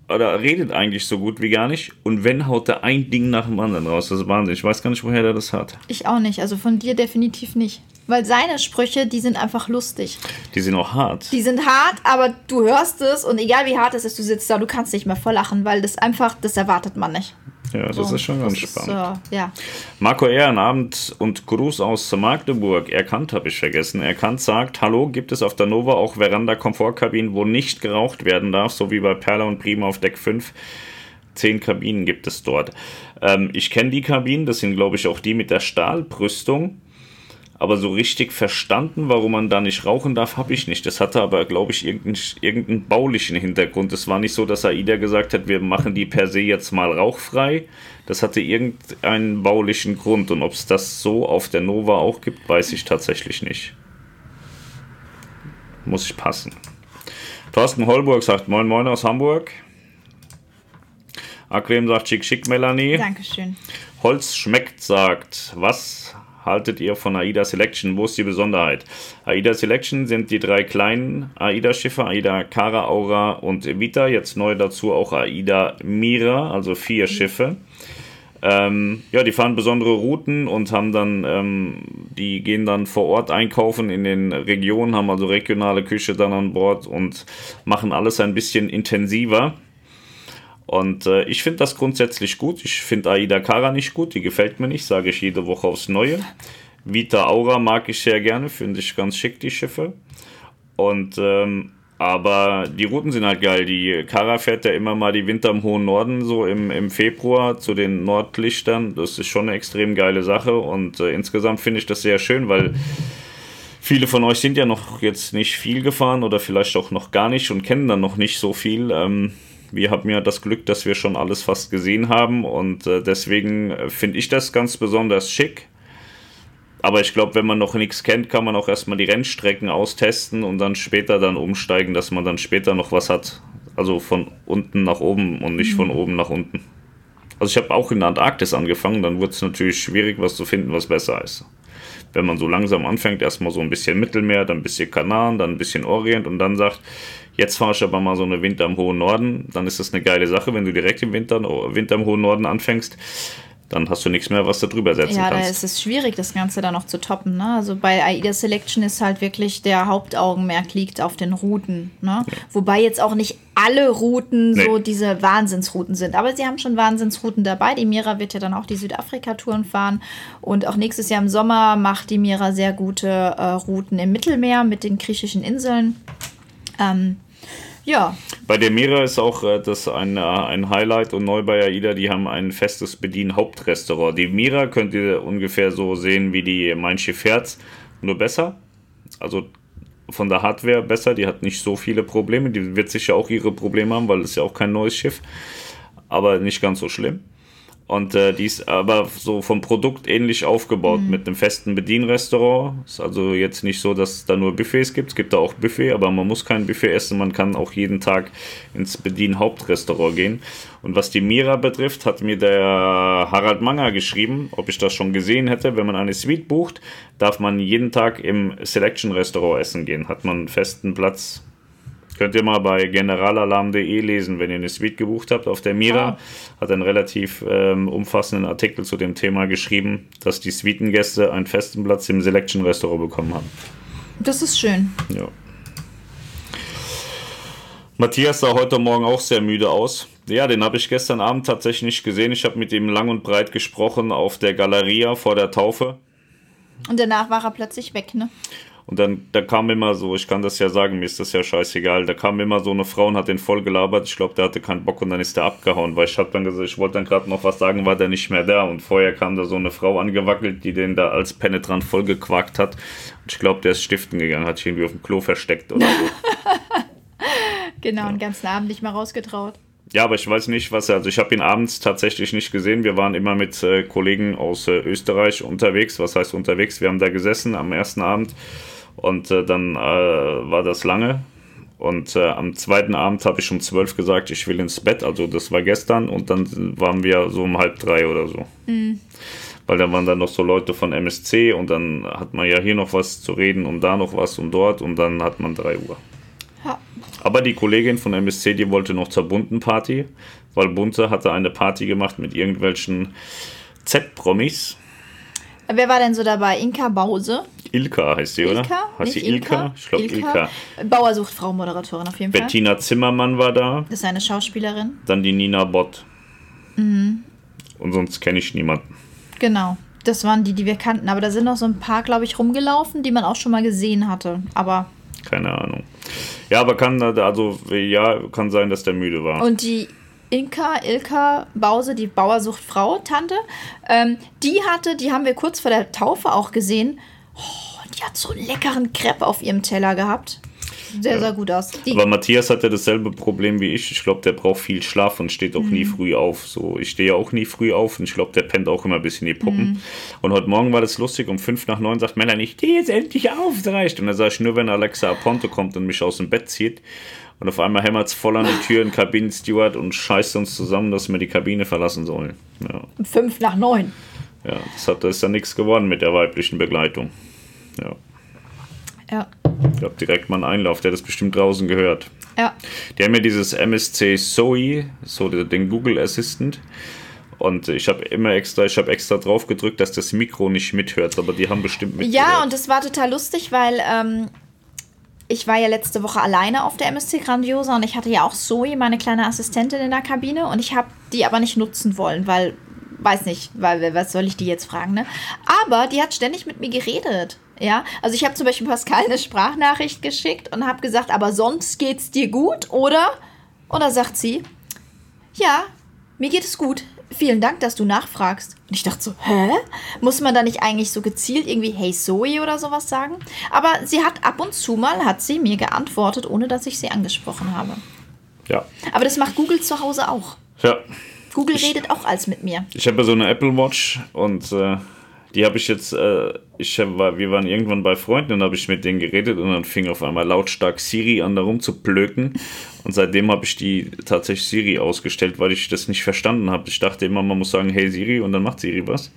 [SPEAKER 1] Oder redet eigentlich so gut wie gar nicht. Und wenn, haut er ein Ding nach dem anderen raus. Das ist Wahnsinn. Ich weiß gar nicht, woher der das hat.
[SPEAKER 2] ich auch nicht. Also von dir definitiv nicht. Weil seine Sprüche, die sind einfach lustig.
[SPEAKER 1] Die sind auch hart.
[SPEAKER 2] Die sind hart, aber du hörst es und egal wie hart es ist, du sitzt da, du kannst nicht mehr voll lachen, weil das einfach, das erwartet man nicht.
[SPEAKER 1] Ja, das
[SPEAKER 2] So,
[SPEAKER 1] ist schon ganz
[SPEAKER 2] das ist,
[SPEAKER 1] spannend.
[SPEAKER 2] äh, ja.
[SPEAKER 1] Marco Ehrenabend und Gruß aus Magdeburg. Erkannt habe ich vergessen. Erkannt sagt, hallo, gibt es auf der Nova auch Veranda-Komfortkabinen, wo nicht geraucht werden darf, so wie bei Perla und Prima auf Deck 5. Zehn Kabinen gibt es dort. Ähm, ich kenne die Kabinen, das sind glaube ich auch die mit der Stahlbrüstung. Aber so richtig verstanden, warum man da nicht rauchen darf, habe ich nicht. Das hatte aber, glaube ich, irgendeinen, irgendeinen baulichen Hintergrund. Es war nicht so, dass AIDA gesagt hat, wir machen die per se jetzt mal rauchfrei. Das hatte irgendeinen baulichen Grund. Und ob es das so auf der Nova auch gibt, weiß ich tatsächlich nicht. Muss ich passen. Thorsten Holburg sagt Moin Moin aus Hamburg. Akrem sagt Schick Schick Melanie.
[SPEAKER 2] Dankeschön.
[SPEAKER 1] Holz schmeckt sagt, was haltet ihr von AIDA Selection? Wo ist die Besonderheit? AIDA Selection sind die drei kleinen AIDA-Schiffe, AIDA Cara, Aura und Vita. Jetzt neu dazu auch AIDA Mira, also vier Schiffe. Ähm, ja, die fahren besondere Routen und haben dann, ähm, die gehen dann vor Ort einkaufen in den Regionen, haben also regionale Küche dann an Bord und machen alles ein bisschen intensiver. Und äh, ich finde das grundsätzlich gut. Ich finde Aida Kara nicht gut, die gefällt mir nicht, sage ich jede Woche aufs Neue. Vita Aura mag ich sehr gerne, finde ich ganz schick, die Schiffe. Und ähm, aber die Routen sind halt geil. Die Kara fährt ja immer mal die Winter im hohen Norden, so im, im Februar zu den Nordlichtern. Das ist schon eine extrem geile Sache. Und äh, insgesamt finde ich das sehr schön, weil viele von euch sind ja noch jetzt nicht viel gefahren oder vielleicht auch noch gar nicht und kennen dann noch nicht so viel. Ähm, wir haben ja das Glück, dass wir schon alles fast gesehen haben und äh, deswegen äh, finde ich das ganz besonders schick. Aber ich glaube, wenn man noch nichts kennt, kann man auch erstmal die Rennstrecken austesten und dann später dann umsteigen, dass man dann später noch was hat. Also von unten nach oben und nicht von oben nach unten. Also ich habe auch in der Antarktis angefangen, dann wird es natürlich schwierig, was zu finden, was besser ist. Wenn man so langsam anfängt, erstmal so ein bisschen Mittelmeer, dann ein bisschen Kanaren, dann ein bisschen Orient und dann sagt, jetzt fahre ich aber mal so eine Winter im hohen Norden, dann ist das eine geile Sache, wenn du direkt im Winter, Winter im hohen Norden anfängst, dann hast du nichts mehr, was du drüber setzen
[SPEAKER 2] Ja, da
[SPEAKER 1] kannst.
[SPEAKER 2] ist es schwierig, das Ganze dann noch zu toppen. Ne? Also bei AIDA Selection ist halt wirklich der Hauptaugenmerk liegt auf den Routen. Ne? Wobei jetzt auch nicht alle Routen
[SPEAKER 1] Nee.
[SPEAKER 2] so diese Wahnsinnsrouten sind. Aber sie haben schon Wahnsinnsrouten dabei. Die Mira wird ja dann auch die Südafrika-Touren fahren. Und auch nächstes Jahr im Sommer macht die Mira sehr gute äh, Routen im Mittelmeer mit den griechischen Inseln. Ähm, Ja.
[SPEAKER 1] Bei der Mira ist auch äh, das ein, äh, ein Highlight und neu bei AIDA, die haben ein festes Bedien-Hauptrestaurant. Die Mira könnt ihr ungefähr so sehen wie die Mein Schiff Herz, nur besser. Also von der Hardware besser, die hat nicht so viele Probleme. Die wird sicher auch ihre Probleme haben, weil es ja auch kein neues Schiff. Aber nicht ganz so schlimm. Und äh, die ist aber so vom Produkt ähnlich aufgebaut mhm. mit einem festen Bedienrestaurant. Ist also jetzt nicht so, dass es da nur Buffets gibt. Es gibt da auch Buffet, aber man muss kein Buffet essen. Man kann auch jeden Tag ins Bedien-Hauptrestaurant gehen. Und was die Mira betrifft, hat mir der Harald Manger geschrieben, ob ich das schon gesehen hätte. Wenn man eine Suite bucht, darf man jeden Tag im Selection-Restaurant essen gehen. Hat man einen festen Platz Könnt ihr mal bei generalalarm.de lesen, wenn ihr eine Suite gebucht habt. Auf der Mira oh. hat einen relativ ähm, umfassenden Artikel zu dem Thema geschrieben, dass die Suitengäste einen festen Platz im Selection Restaurant bekommen haben.
[SPEAKER 2] Das ist schön.
[SPEAKER 1] Ja. Matthias sah heute Morgen auch sehr müde aus. Ja, den habe ich gestern Abend tatsächlich nicht gesehen. Ich habe mit ihm lang und breit gesprochen auf der Galeria vor der Taufe.
[SPEAKER 2] Und danach war er plötzlich weg, ne?
[SPEAKER 1] Und dann da kam immer so, ich kann das ja sagen, mir ist das ja scheißegal, da kam immer so eine Frau und hat den voll gelabert. Ich glaube, der hatte keinen Bock und dann ist der abgehauen, weil ich habe dann gesagt, ich wollte dann gerade noch was sagen, war der nicht mehr da. Und vorher kam da so eine Frau angewackelt, die den da als penetrant vollgequakt hat. Und ich glaube, der ist stiften gegangen, hat sich irgendwie auf dem Klo versteckt oder so.
[SPEAKER 2] genau, ja. den ganzen Abend nicht mal rausgetraut.
[SPEAKER 1] Ja, aber ich weiß nicht, was er. Also ich habe ihn abends tatsächlich nicht gesehen. Wir waren immer mit äh, Kollegen aus äh, Österreich unterwegs. Was heißt unterwegs? Wir haben da gesessen am ersten Abend und äh, dann äh, war das lange. Und äh, am zweiten Abend habe ich um zwölf gesagt, ich will ins Bett. Also das war gestern. Und dann waren wir so um halb drei oder so. Mhm. Weil dann waren da noch so Leute von MSC und dann hat man ja hier noch was zu reden und da noch was und dort und dann hat man drei Uhr. Ja. Aber die Kollegin von MSC, die wollte noch zur bunten Party, weil Bunte hatte eine Party gemacht mit irgendwelchen Z-Promis.
[SPEAKER 2] Wer war denn so dabei? Inka Bause?
[SPEAKER 1] Ilka heißt sie, oder?
[SPEAKER 2] Ilka?
[SPEAKER 1] Heißt
[SPEAKER 2] sie
[SPEAKER 1] Ilka? Ilka? Ich glaube Ilka.
[SPEAKER 2] Bauer sucht Frau Moderatorin auf jeden
[SPEAKER 1] Fall. Bettina Zimmermann war da.
[SPEAKER 2] Das ist eine Schauspielerin.
[SPEAKER 1] Dann die Nina Bott. Mhm. Und sonst kenne ich niemanden.
[SPEAKER 2] Genau. Das waren die, die wir kannten. Aber da sind noch so ein paar, glaube ich, rumgelaufen, die man auch schon mal gesehen hatte. Aber.
[SPEAKER 1] Keine Ahnung. Ja, aber kann, also, ja, kann sein, dass der müde war.
[SPEAKER 2] Und die Inka, Ilka Bause, die Bauersuchtfrau, Tante, ähm, die hatte, die haben wir kurz vor der Taufe auch gesehen, oh, die hat so einen leckeren Crepe auf ihrem Teller gehabt. Sehr, sehr gut aus.
[SPEAKER 1] Die Aber Matthias hat ja dasselbe Problem wie ich. Ich glaube, der braucht viel Schlaf und steht auch mhm. nie früh auf. So, ich stehe ja auch nie früh auf und ich glaube, der pennt auch immer ein bisschen die Puppen. Mhm. Und heute Morgen war das lustig. Um fünf nach neun sagt Melanie, ich stehe jetzt endlich auf, es reicht. Und dann sage ich nur, wenn Alexa Aponte kommt und mich aus dem Bett zieht. Und auf einmal hämmert es voll an die Tür, ein Kabinensteward und scheißt uns zusammen, dass wir die Kabine verlassen sollen. Ja.
[SPEAKER 2] Fünf nach neun.
[SPEAKER 1] Ja, das, hat, das ist dann nichts geworden mit der weiblichen Begleitung. Ja.
[SPEAKER 2] Ja.
[SPEAKER 1] Ich glaube, direkt mal einen Einlauf, der das bestimmt draußen gehört.
[SPEAKER 2] Ja.
[SPEAKER 1] Die haben ja dieses MSC Zoe, so den Google Assistant. Und ich habe immer extra, ich habe extra drauf gedrückt, dass das Mikro nicht mithört, aber die haben bestimmt
[SPEAKER 2] mitgehört. Ja, und das war total lustig, weil ähm, ich war ja letzte Woche alleine auf der MSC Grandiosa und ich hatte ja auch Zoe, meine kleine Assistentin in der Kabine und ich habe die aber nicht nutzen wollen, weil, weiß nicht, weil, was soll ich die jetzt fragen, ne? Aber die hat ständig mit mir geredet. Ja, also ich habe zum Beispiel Pascal eine Sprachnachricht geschickt und habe gesagt, aber sonst geht's dir gut, oder? Da sagt sie, ja, mir geht es gut vielen Dank, dass du nachfragst. Und ich dachte so, hä? Muss man da nicht eigentlich so gezielt irgendwie Hey Zoe oder sowas sagen? Aber sie hat ab und zu mal, hat sie mir geantwortet, ohne dass ich sie angesprochen habe.
[SPEAKER 1] Ja.
[SPEAKER 2] Aber das macht Google zu Hause auch.
[SPEAKER 1] Ja.
[SPEAKER 2] Google ich, redet auch als mit mir.
[SPEAKER 1] Ich habe so eine Apple Watch und äh, die habe ich jetzt, äh, ich hab, wir waren irgendwann bei Freunden und habe ich mit denen geredet und dann fing auf einmal lautstark Siri an, da rumzuplöken. Und seitdem habe ich die tatsächlich Siri ausgestellt, weil ich das nicht verstanden habe. Ich dachte immer, man muss sagen, hey Siri und dann macht Siri was.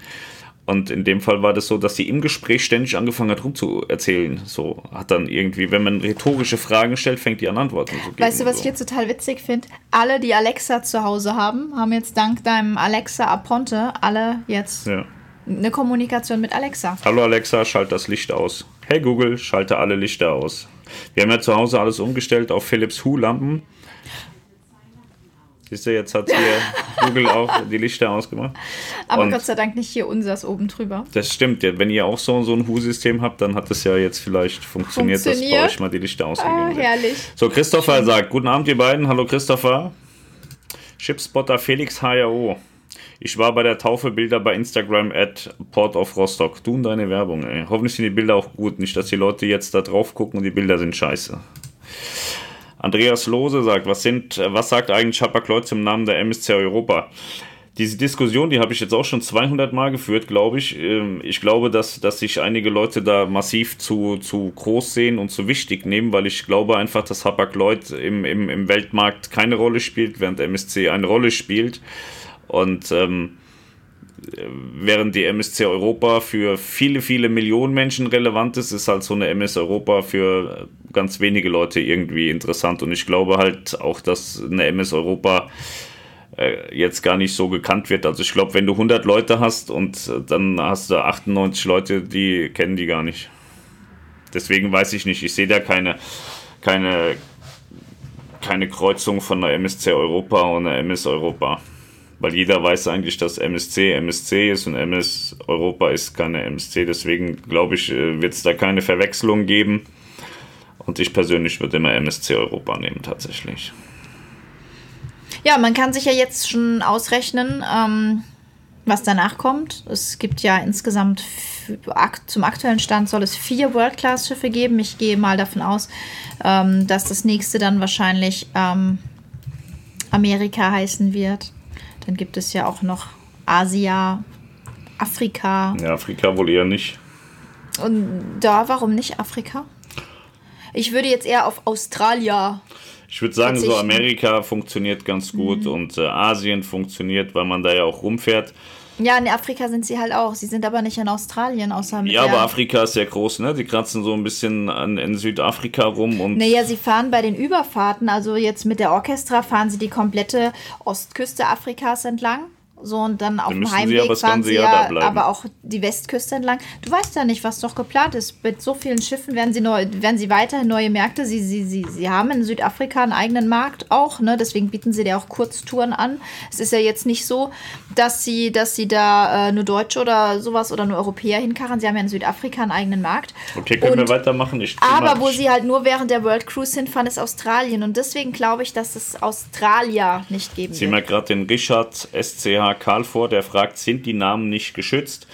[SPEAKER 1] Und in dem Fall war das so, dass sie im Gespräch ständig angefangen hat, rumzuerzählen. So hat dann irgendwie, wenn man rhetorische Fragen stellt, fängt die an Antworten zu geben.
[SPEAKER 2] Weißt du, was
[SPEAKER 1] so.
[SPEAKER 2] ich jetzt total witzig finde? Alle, die Alexa zu Hause haben, haben jetzt dank deinem Alexa Aponte alle jetzt ja eine Kommunikation mit Alexa.
[SPEAKER 1] Hallo Alexa, schalt das Licht aus. Hey Google, schalte alle Lichter aus. Wir haben ja zu Hause alles umgestellt auf Philips Hue-Lampen. Siehst du, jetzt hat hier Google auch die Lichter ausgemacht.
[SPEAKER 2] Aber Und Gott sei Dank nicht hier unseres oben drüber.
[SPEAKER 1] Das stimmt. Ja. Wenn ihr auch so, so ein Hu-System habt, dann hat es ja jetzt vielleicht funktioniert, funktioniert, dass bei euch mal die Lichter ausgegeben
[SPEAKER 2] ah, herrlich.
[SPEAKER 1] So, Christopher sagt, guten Abend ihr beiden. Hallo Christopher. Chipspotter Felix HRO. Ich war bei der Taufe Bilder bei Instagram at Port of Rostock. Du und deine Werbung, ey. Hoffentlich sind die Bilder auch gut. Nicht, dass die Leute jetzt da drauf gucken und die Bilder sind scheiße. Andreas Lose sagt, was, sind, was sagt eigentlich Hapag-Lloyd zum Namen der MSC Europa? Diese Diskussion, die habe ich jetzt auch schon 200 Mal geführt, glaube ich. Ähm, ich glaube, dass, dass sich einige Leute da massiv zu, zu groß sehen und zu wichtig nehmen, weil ich glaube einfach, dass Hapag-Lloyd im, im, im Weltmarkt keine Rolle spielt, während MSC eine Rolle spielt. Und ähm, während die MSC Europa für viele, viele Millionen Menschen relevant ist, ist halt so eine MS Europa für ganz wenige Leute irgendwie interessant. Und ich glaube halt auch, dass eine MS Europa äh, jetzt gar nicht so gekannt wird. Also ich glaube, wenn du 100 Leute hast und dann hast du 98 Leute, die kennen die gar nicht. Deswegen weiß ich nicht, ich sehe da keine, keine, keine Kreuzung von einer MSC Europa und einer MS Europa weil jeder weiß eigentlich, dass MSC MSC ist und MS Europa ist keine MSC. Deswegen glaube ich, äh, wird es da keine Verwechslung geben. Und ich persönlich würde immer MSC Europa nehmen, tatsächlich.
[SPEAKER 2] Ja, man kann sich ja jetzt schon ausrechnen, ähm, was danach kommt. Es gibt ja insgesamt zum aktuellen Stand soll es vier World-Class-Schiffe geben. Ich gehe mal davon aus, ähm, dass das nächste dann wahrscheinlich ähm, Amerika heißen wird. Dann gibt es ja auch noch Asia, Afrika.
[SPEAKER 1] Ja, Afrika wohl eher nicht.
[SPEAKER 2] Und da, warum nicht Afrika? Ich würde jetzt eher auf Australien.
[SPEAKER 1] Ich würde sagen, so Amerika funktioniert ganz gut mhm. und äh, Asien funktioniert, weil man da ja auch rumfährt.
[SPEAKER 2] Ja, in Afrika sind sie halt auch. Sie sind aber nicht in Australien, außer mit
[SPEAKER 1] Ja, aber Afrika ist ja groß, ne? Die kratzen so ein bisschen an, in Südafrika rum und.
[SPEAKER 2] Naja, sie fahren bei den Überfahrten, also jetzt mit der Orchestra fahren sie die komplette Ostküste Afrikas entlang. So und dann auf dann dem Heimweg aber fahren sie ja, aber auch die Westküste entlang. Du weißt ja nicht, was doch geplant ist. Mit so vielen Schiffen werden sie neu, werden sie weiterhin neue Märkte. Sie, sie, sie, sie haben in Südafrika einen eigenen Markt auch, ne? Deswegen bieten sie dir auch Kurztouren an. Es ist ja jetzt nicht so, dass sie, dass sie da äh, nur Deutsche oder sowas oder nur Europäer hinkarren. Sie haben ja in Südafrika einen eigenen Markt.
[SPEAKER 1] Okay, können und, wir weitermachen? Ich
[SPEAKER 2] aber wo sie halt nur während der World Cruise hinfahren, ist Australien. Und deswegen glaube ich, dass es Australier nicht geben
[SPEAKER 1] Sie wird. Sie mir gerade den Richard SCH Karl vor, der fragt, sind die Namen nicht geschützt?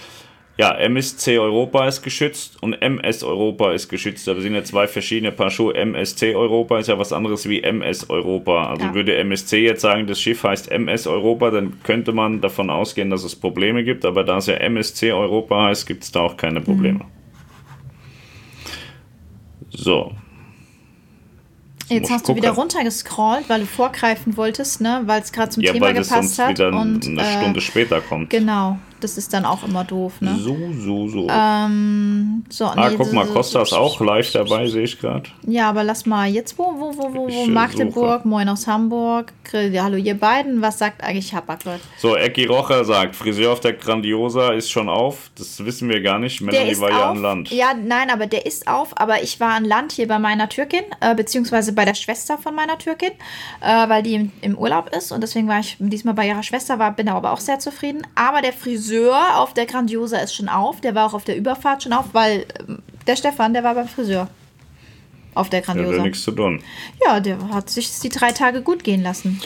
[SPEAKER 1] Ja, MSC Europa ist geschützt und MS Europa ist geschützt. Da sind ja zwei verschiedene Paar Schuhe. MSC Europa ist ja was anderes wie MS Europa. Also ja. würde MSC jetzt sagen, das Schiff heißt MS Europa, dann könnte man davon ausgehen, dass es Probleme gibt. Aber da es ja MSC Europa heißt, gibt es da auch keine Probleme. Mhm. So,
[SPEAKER 2] Jetzt hast du wieder runtergescrollt, weil du vorgreifen wolltest, ne? Weil es gerade zum ja, Thema weil gepasst hat.
[SPEAKER 1] Wieder und eine äh, Stunde später kommt.
[SPEAKER 2] Genau. Das ist dann auch immer doof, ne?
[SPEAKER 1] So, so, so.
[SPEAKER 2] Ähm, so
[SPEAKER 1] ah, nee, guck mal, Costa ist auch live dabei, sehe ich gerade.
[SPEAKER 2] Ja, aber lass mal jetzt, wo, wo, wo, wo, wo Magdeburg, suche. moin aus Hamburg. Hallo, ihr beiden, was sagt eigentlich Hapag-Lloyd?
[SPEAKER 1] So, Ecki Rocher sagt, Friseur auf der Grandiosa ist schon auf. Das wissen wir gar nicht. Melanie war ja an Land.
[SPEAKER 2] Ja, nein, aber der ist auf. Aber ich war an Land hier bei meiner Türkin, äh, beziehungsweise bei der Schwester von meiner Türkin, äh, weil die im, im Urlaub ist. Und deswegen war ich diesmal bei ihrer Schwester, war, bin aber auch sehr zufrieden. Aber der Friseur Friseur auf der Grandiosa ist schon auf. Der war auch auf der Überfahrt schon auf, weil ähm, der Stefan, der war beim Friseur. Auf der Grandiosa. Der
[SPEAKER 1] hat nichts zu tun.
[SPEAKER 2] Ja, der hat sich die drei Tage gut gehen lassen.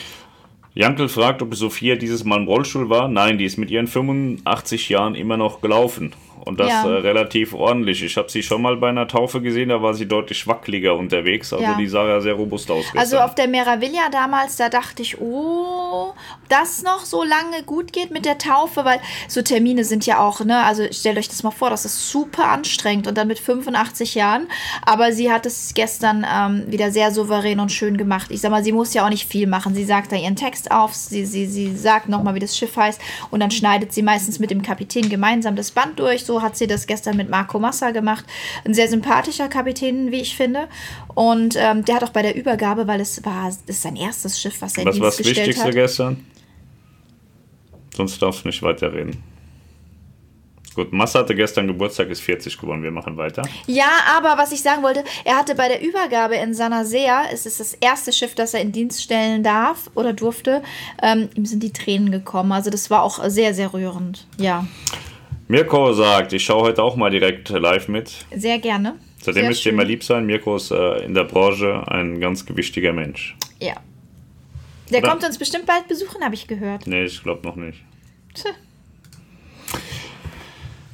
[SPEAKER 1] Jankel fragt, ob Sophia dieses Mal im Rollstuhl war. Nein, die ist mit ihren 85 Jahren immer noch gelaufen und das ja. äh, relativ ordentlich. Ich habe sie schon mal bei einer Taufe gesehen, da war sie deutlich wackeliger unterwegs. Also ja. die sah ja sehr robust aus.
[SPEAKER 2] Gestern. Also auf der Meraviglia damals, da dachte ich, oh, das noch so lange gut geht mit der Taufe, weil so Termine sind ja auch, ne, also stellt euch das mal vor, das ist super anstrengend und dann mit 85 Jahren. Aber sie hat es gestern ähm, wieder sehr souverän und schön gemacht. Ich sag mal, sie muss ja auch nicht viel machen. Sie sagt da ihren Text auf, sie, sie, sie sagt nochmal, wie das Schiff heißt und dann schneidet sie meistens mit dem Kapitän gemeinsam das Band durch. So so hat sie das gestern mit Marco Massa gemacht. Ein sehr sympathischer Kapitän, wie ich finde. Und ähm, der hat auch bei der Übergabe, weil es war, das ist sein erstes Schiff, was er
[SPEAKER 1] was in Dienst gestellt hat. Was war das Wichtigste gestern? Sonst darfst du nicht weiterreden. Gut, Massa hatte gestern Geburtstag, ist 40 geworden. Wir machen weiter.
[SPEAKER 2] Ja, aber was ich sagen wollte, er hatte bei der Übergabe in Sanasea, es ist das erste Schiff, das er in Dienst stellen darf oder durfte, ähm, ihm sind die Tränen gekommen. Also das war auch sehr, sehr rührend. Ja.
[SPEAKER 1] Mirko sagt, ich schaue heute auch mal direkt live mit.
[SPEAKER 2] Sehr gerne.
[SPEAKER 1] Seitdem
[SPEAKER 2] sehr
[SPEAKER 1] müsst ihr immer lieb sein. Mirko ist äh, in der Branche ein ganz gewichtiger Mensch.
[SPEAKER 2] Ja. Der
[SPEAKER 1] Oder?
[SPEAKER 2] kommt uns bestimmt bald besuchen, habe ich gehört.
[SPEAKER 1] Nee, ich glaube noch nicht.
[SPEAKER 2] Tja.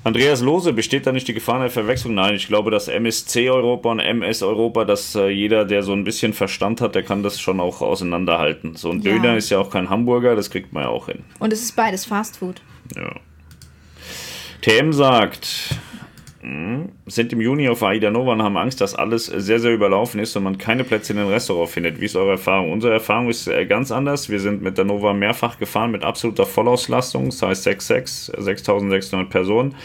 [SPEAKER 1] Andreas Lose, besteht da nicht die Gefahr einer Verwechslung? Nein, ich glaube, dass MSC Europa und MS Europa, dass äh, jeder, der so ein bisschen Verstand hat, der kann das schon auch auseinanderhalten. So ein
[SPEAKER 2] Ja.
[SPEAKER 1] Döner ist ja auch kein Hamburger, das kriegt man ja auch hin.
[SPEAKER 2] Und es ist beides Fast Food.
[SPEAKER 1] Ja. TM sagt, hm, sind im Juni auf Aida Nova und haben Angst, dass alles sehr, sehr überlaufen ist und man keine Plätze in den Restaurant findet. Wie ist eure Erfahrung? Unsere Erfahrung ist äh, ganz anders. Wir sind mit der Nova mehrfach gefahren mit absoluter Vollauslastung, das heißt 6,6, 6600 Personen.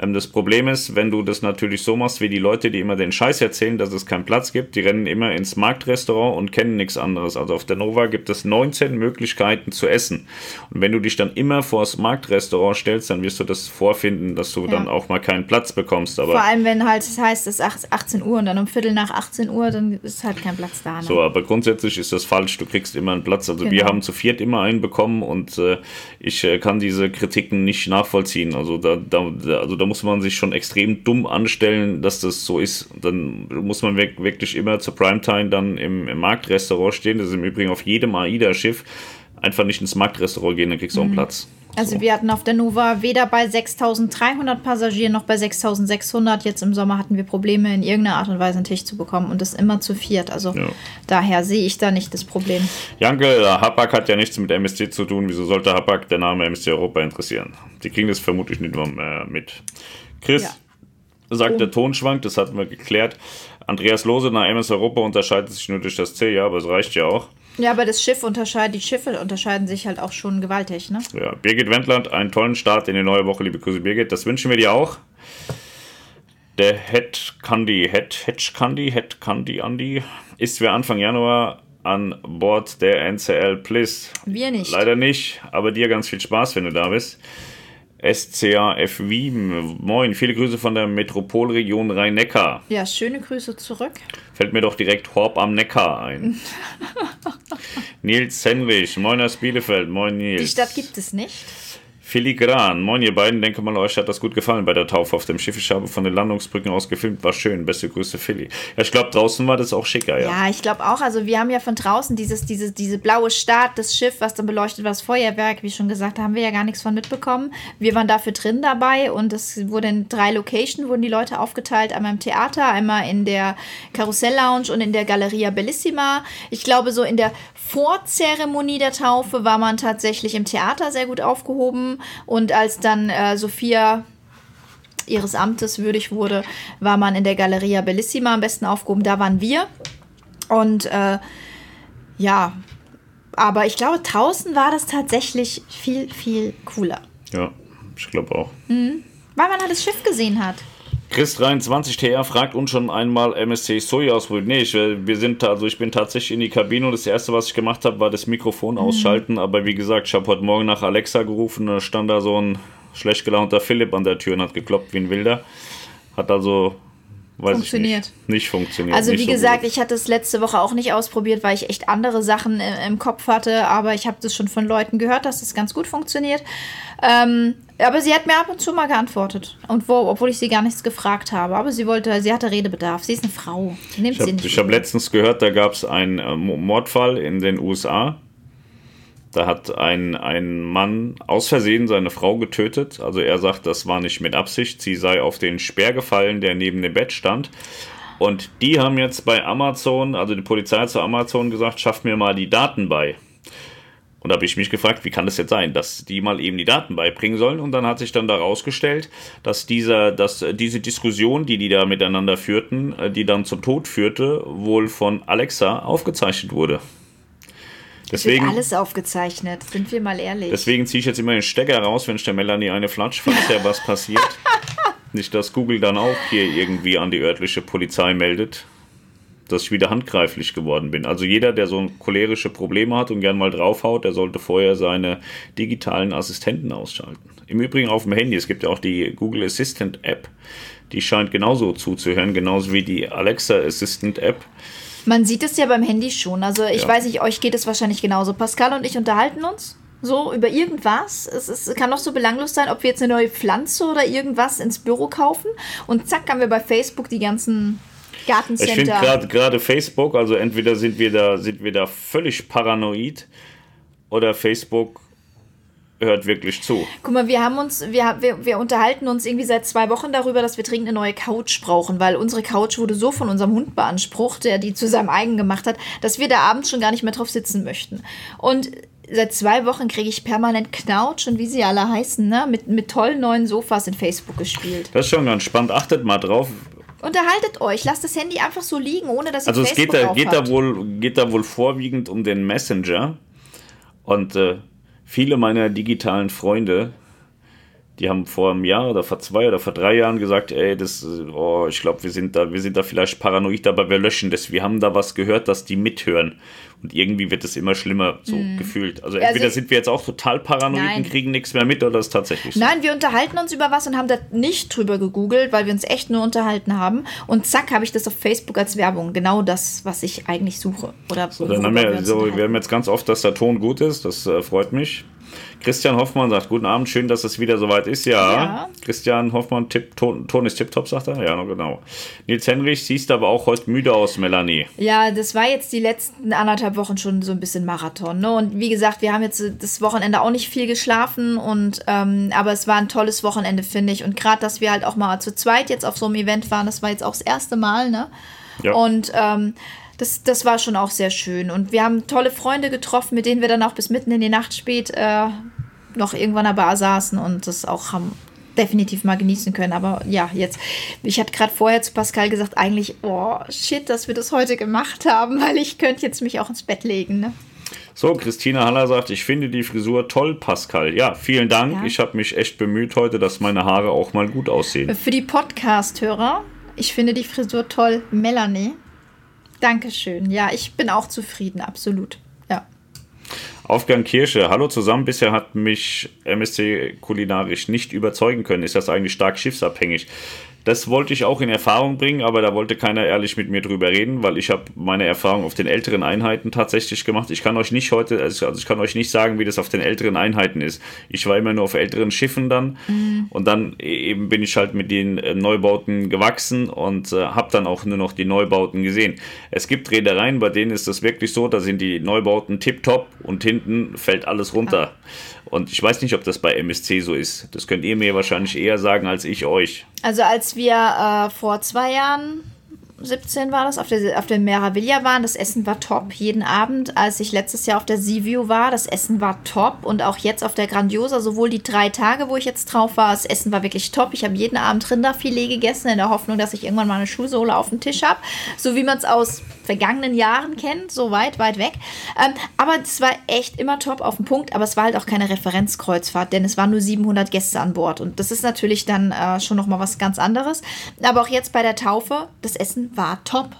[SPEAKER 1] Ähm, Das Problem ist, wenn du das natürlich so machst wie die Leute, die immer den Scheiß erzählen, dass es keinen Platz gibt, die rennen immer ins Marktrestaurant und kennen nichts anderes. Also auf der Nova gibt es 19 Möglichkeiten zu essen. Und wenn du dich dann immer vors Marktrestaurant stellst, dann wirst du das vorfinden, dass du
[SPEAKER 2] Ja.
[SPEAKER 1] dann auch mal keinen Platz bekommst. Aber
[SPEAKER 2] Vor allem, wenn halt es heißt, es ist 18 Uhr und dann um Viertel nach 18 Uhr, dann ist halt kein Platz da. Ne?
[SPEAKER 1] So, aber grundsätzlich ist das falsch. Du kriegst immer einen Platz. Also wir
[SPEAKER 2] Genau.
[SPEAKER 1] haben zu viert immer einen bekommen und äh, ich äh, kann diese Kritiken nicht nachvollziehen. Also da, da, da, also da muss man sich schon extrem dumm anstellen, dass das so ist. Dann muss man wirk- wirklich immer zur Primetime dann im, im Marktrestaurant stehen. Das ist im Übrigen auf jedem AIDA-Schiff. Einfach nicht ins Marktrestaurant gehen, dann kriegst du auch einen Platz.
[SPEAKER 2] Also
[SPEAKER 1] so.
[SPEAKER 2] wir hatten auf der Nova weder bei 6.300 Passagieren noch bei 6.600. Jetzt im Sommer hatten wir Probleme, in irgendeiner Art und Weise einen Tisch zu bekommen und das immer zu viert. Also
[SPEAKER 1] Ja.
[SPEAKER 2] daher sehe ich da nicht das Problem.
[SPEAKER 1] Janke, äh, Hapag hat ja nichts mit MSC zu tun. Wieso sollte Hapag der Name MSC Europa interessieren? Die kriegen das vermutlich nicht mehr mit. Chris
[SPEAKER 2] Ja.
[SPEAKER 1] sagt,
[SPEAKER 2] Oh.
[SPEAKER 1] der Ton schwankt, das hatten wir geklärt. Andreas Lose nach MS Europa unterscheidet sich nur durch das C, ja, aber es reicht ja auch.
[SPEAKER 2] Ja, aber das Schiff unterscheidet, die Schiffe unterscheiden sich halt auch schon gewaltig, ne?
[SPEAKER 1] Ja, Birgit Wendland, einen tollen Start in die neue Woche, liebe Grüße Birgit. Das wünschen wir dir auch. Der Head Candy, Head, Hedge Candy, Head Candy Andy ist wir Anfang Januar an Bord der NCL Bliss.
[SPEAKER 2] Wir nicht.
[SPEAKER 1] Leider nicht, aber dir ganz viel Spaß, wenn du da bist. SCAF Wien, moin, viele Grüße von der Metropolregion Rhein-Neckar.
[SPEAKER 2] Ja, schöne Grüße zurück.
[SPEAKER 1] Fällt mir doch direkt Horb am Neckar ein. Nils Henrich, moin aus Bielefeld, moin Nils.
[SPEAKER 2] Die Stadt gibt es nicht.
[SPEAKER 1] Filigran, moin ihr beiden, denke mal, euch hat das gut gefallen bei der Taufe auf dem Schiff. Ich habe von den Landungsbrücken aus gefilmt, war schön. Beste Grüße, Philly. Ja, ich glaube, draußen war das auch schicker, ja.
[SPEAKER 2] Ja, ich glaube auch. Also wir haben ja von draußen dieses, diese, diese blaue Start, das Schiff, was dann beleuchtet war, das Feuerwerk, wie schon gesagt, da haben wir ja gar nichts von mitbekommen. Wir waren dafür drin dabei und es wurde in drei Locations, wurden die Leute aufgeteilt. Einmal im Theater, einmal in der Karussell Lounge und in der Galleria Bellissima. Ich glaube, so in der Vorzeremonie der Taufe war man tatsächlich im Theater sehr gut aufgehoben. Und als dann äh, Sophia ihres Amtes würdig wurde, war man in der Galleria Bellissima am besten aufgehoben. Da waren wir. Und äh, ja, aber ich glaube, draußen war das tatsächlich viel, viel cooler.
[SPEAKER 1] Ja, ich glaube auch.
[SPEAKER 2] Weil man halt das Schiff gesehen hat.
[SPEAKER 1] Chris23TR fragt uns schon einmal MSC Soja ausprobiert. Nee, ich, äh, wir sind, also ich bin tatsächlich in die Kabine und das erste, was ich gemacht habe, war das Mikrofon ausschalten. Aber wie gesagt, ich habe heute Morgen nach Alexa gerufen, da stand da so ein schlecht gelaunter Philipp an der Tür und hat gekloppt wie ein Wilder. Hat also, weiß
[SPEAKER 2] Funktioniert.
[SPEAKER 1] ich nicht, nicht funktioniert.
[SPEAKER 2] Also
[SPEAKER 1] nicht
[SPEAKER 2] wie
[SPEAKER 1] so
[SPEAKER 2] gesagt,
[SPEAKER 1] gut.
[SPEAKER 2] ich hatte es letzte Woche auch nicht ausprobiert, weil ich echt andere Sachen i- im Kopf hatte, aber ich habe das schon von Leuten gehört, dass das ganz gut funktioniert. Ähm, aber sie hat mir ab und zu mal geantwortet. Und wo, obwohl ich sie gar nichts gefragt habe. Aber sie wollte, sie hatte Redebedarf. Sie ist eine Frau. Nimmt
[SPEAKER 1] Ich
[SPEAKER 2] sie
[SPEAKER 1] habe
[SPEAKER 2] nicht.
[SPEAKER 1] hab
[SPEAKER 2] übel.
[SPEAKER 1] letztens gehört, da gab es einen äh, Mo- Mordfall in den USA. Da hat ein, ein Mann aus Versehen seine Frau getötet. Also er sagt, das war nicht mit Absicht. Sie sei auf den Speer gefallen, der neben dem Bett stand. Und die haben jetzt bei Amazon, also die Polizei hat zu Amazon gesagt, schafft mir mal die Daten bei. Und da habe ich mich gefragt, wie kann das jetzt sein, dass die mal eben die Daten beibringen sollen? Und dann hat sich dann da rausgestellt, dass, dass diese Diskussion, die die da miteinander führten, äh, die dann zum Tod führte, wohl von Alexa aufgezeichnet wurde. Deswegen,
[SPEAKER 2] alles aufgezeichnet, sind wir mal ehrlich.
[SPEAKER 1] deswegen ziehe ich jetzt immer den Stecker raus, wenn ich der Melanie eine flatsch, falls ja was passiert. Nicht, dass Google dann auch hier irgendwie an die örtliche Polizei meldet. dass ich wieder handgreiflich geworden bin. Also jeder, der so cholerische Probleme hat und gern mal draufhaut, der sollte vorher seine digitalen Assistenten ausschalten. Im Übrigen auf dem Handy, es gibt ja auch die Google Assistant App, die scheint genauso zuzuhören, genauso wie die Alexa Assistant App.
[SPEAKER 2] Man sieht es ja beim Handy schon. Also ich
[SPEAKER 1] Ja.
[SPEAKER 2] weiß nicht, euch geht es wahrscheinlich genauso. Pascal und ich unterhalten uns so über irgendwas. Es, ist, kann doch so belanglos sein, ob wir jetzt eine neue Pflanze oder irgendwas ins Büro kaufen. Und zack, haben wir bei Facebook die ganzen
[SPEAKER 1] Ich finde
[SPEAKER 2] Gartencenter.
[SPEAKER 1] gerade gerade Facebook, also entweder sind wir da sind wir da völlig paranoid oder Facebook hört wirklich zu.
[SPEAKER 2] Guck mal, wir haben uns, wir, wir, wir unterhalten uns irgendwie seit zwei Wochen darüber, dass wir dringend eine neue Couch brauchen, weil unsere Couch wurde so von unserem Hund beansprucht, der die zu seinem eigen gemacht hat, dass wir da abends schon gar nicht mehr drauf sitzen möchten. Und seit zwei Wochen kriege ich permanent Knautsch und wie sie alle heißen, ne, mit, mit tollen neuen Sofas in Facebook gespielt.
[SPEAKER 1] Das ist schon ganz spannend. Achtet mal drauf.
[SPEAKER 2] Unterhaltet euch, lasst das Handy einfach so liegen, ohne dass ihr
[SPEAKER 1] Also es
[SPEAKER 2] Facebook
[SPEAKER 1] geht da, geht da wohl geht da wohl vorwiegend um den Messenger und äh, viele meiner digitalen Freunde, die haben vor einem Jahr oder vor zwei oder vor drei Jahren gesagt, ey, das, oh, ich glaube, wir sind da, wir sind da vielleicht paranoid, aber wir löschen das. Wir haben da was gehört, dass die mithören. Und irgendwie wird es immer schlimmer, so gefühlt. Also
[SPEAKER 2] Also
[SPEAKER 1] entweder
[SPEAKER 2] ich-
[SPEAKER 1] sind wir jetzt auch total paranoid
[SPEAKER 2] Nein.
[SPEAKER 1] und kriegen nichts mehr mit, oder ist tatsächlich so.
[SPEAKER 2] Nein, wir unterhalten uns über was und haben da nicht drüber gegoogelt, weil wir uns echt nur unterhalten haben. Und zack, habe ich das auf Facebook als Werbung. Genau das, was ich eigentlich suche. Oder
[SPEAKER 1] So, dann haben wir,
[SPEAKER 2] uns
[SPEAKER 1] so, wir haben jetzt ganz oft, dass der Ton gut ist. Das äh, freut mich. Christian Hoffmann sagt, guten Abend, schön, dass es wieder soweit ist. Ja,
[SPEAKER 2] Ja.
[SPEAKER 1] Christian Hoffmann, Tipp, Ton, Ton ist tipptopp, sagt er. Ja, genau. Nils Henrich, siehst aber auch heute müde aus, Melanie.
[SPEAKER 2] Ja, das war jetzt die letzten anderthalb Wochen schon so ein bisschen Marathon. Ne? Und wie gesagt, wir haben jetzt das Wochenende auch nicht viel geschlafen. Und ähm, aber es war ein tolles Wochenende, finde ich. Und gerade, dass wir halt auch mal zu zweit jetzt auf so einem Event waren, das war jetzt auch das erste Mal. Ne?
[SPEAKER 1] Ja.
[SPEAKER 2] Und ähm, das, das war schon auch sehr schön. Und wir haben tolle Freunde getroffen, mit denen wir dann auch bis mitten in die Nacht spät äh, noch irgendwann an der Bar saßen und das auch haben definitiv mal genießen können. Aber ja, jetzt, ich hatte gerade vorher zu Pascal gesagt, eigentlich, oh shit, dass wir das heute gemacht haben, weil ich könnte jetzt mich auch ins Bett legen. Ne?
[SPEAKER 1] So, Christina Haller sagt, ich finde die Frisur toll, Pascal. Ja, vielen Dank.
[SPEAKER 2] Ja.
[SPEAKER 1] Ich habe mich echt bemüht heute, dass meine Haare auch mal gut aussehen.
[SPEAKER 2] Für die Podcast-Hörer, ich finde die Frisur toll, Melanie. Dankeschön. Ja, ich bin auch zufrieden, absolut. Ja.
[SPEAKER 1] Aufgang Kirsche, hallo zusammen. Bisher hat mich MSC kulinarisch nicht überzeugen können. Ist das eigentlich stark schiffsabhängig? Das wollte ich auch in Erfahrung bringen, aber da wollte keiner ehrlich mit mir drüber reden, weil ich habe meine Erfahrung auf den älteren Einheiten tatsächlich gemacht. Ich kann euch nicht heute, also ich kann euch nicht sagen, wie das auf den älteren Einheiten ist. Ich war immer nur auf älteren Schiffen dann und dann eben bin ich halt mit den äh, Neubauten gewachsen und äh, habe dann auch nur noch die Neubauten gesehen. Es gibt Reedereien, bei denen ist das wirklich so, da sind die Neubauten tipptopp und hinten fällt alles runter. Und ich weiß nicht, ob das bei MSC so ist. Das könnt ihr mir wahrscheinlich eher sagen als ich euch.
[SPEAKER 2] Also als wir äh, vor zwei Jahren, 17 war das, auf der, auf der Meraviglia waren, das Essen war top jeden Abend. Als ich letztes Jahr auf der Seaview war, das Essen war top. Und auch jetzt auf der Grandiosa, sowohl die drei Tage, wo ich jetzt drauf war, das Essen war wirklich top. Ich habe jeden Abend Rinderfilet gegessen, in der Hoffnung, dass ich irgendwann mal eine Schuhsohle auf dem Tisch habe. So wie man es aus vergangenen Jahren kennt, so weit, weit weg. Ähm, aber es war echt immer top auf den Punkt, aber es war halt auch keine Referenzkreuzfahrt, denn es waren nur 700 Gäste an Bord. Und das ist natürlich dann äh, schon nochmal was ganz anderes. Aber auch jetzt bei der Taufe, das Essen war top.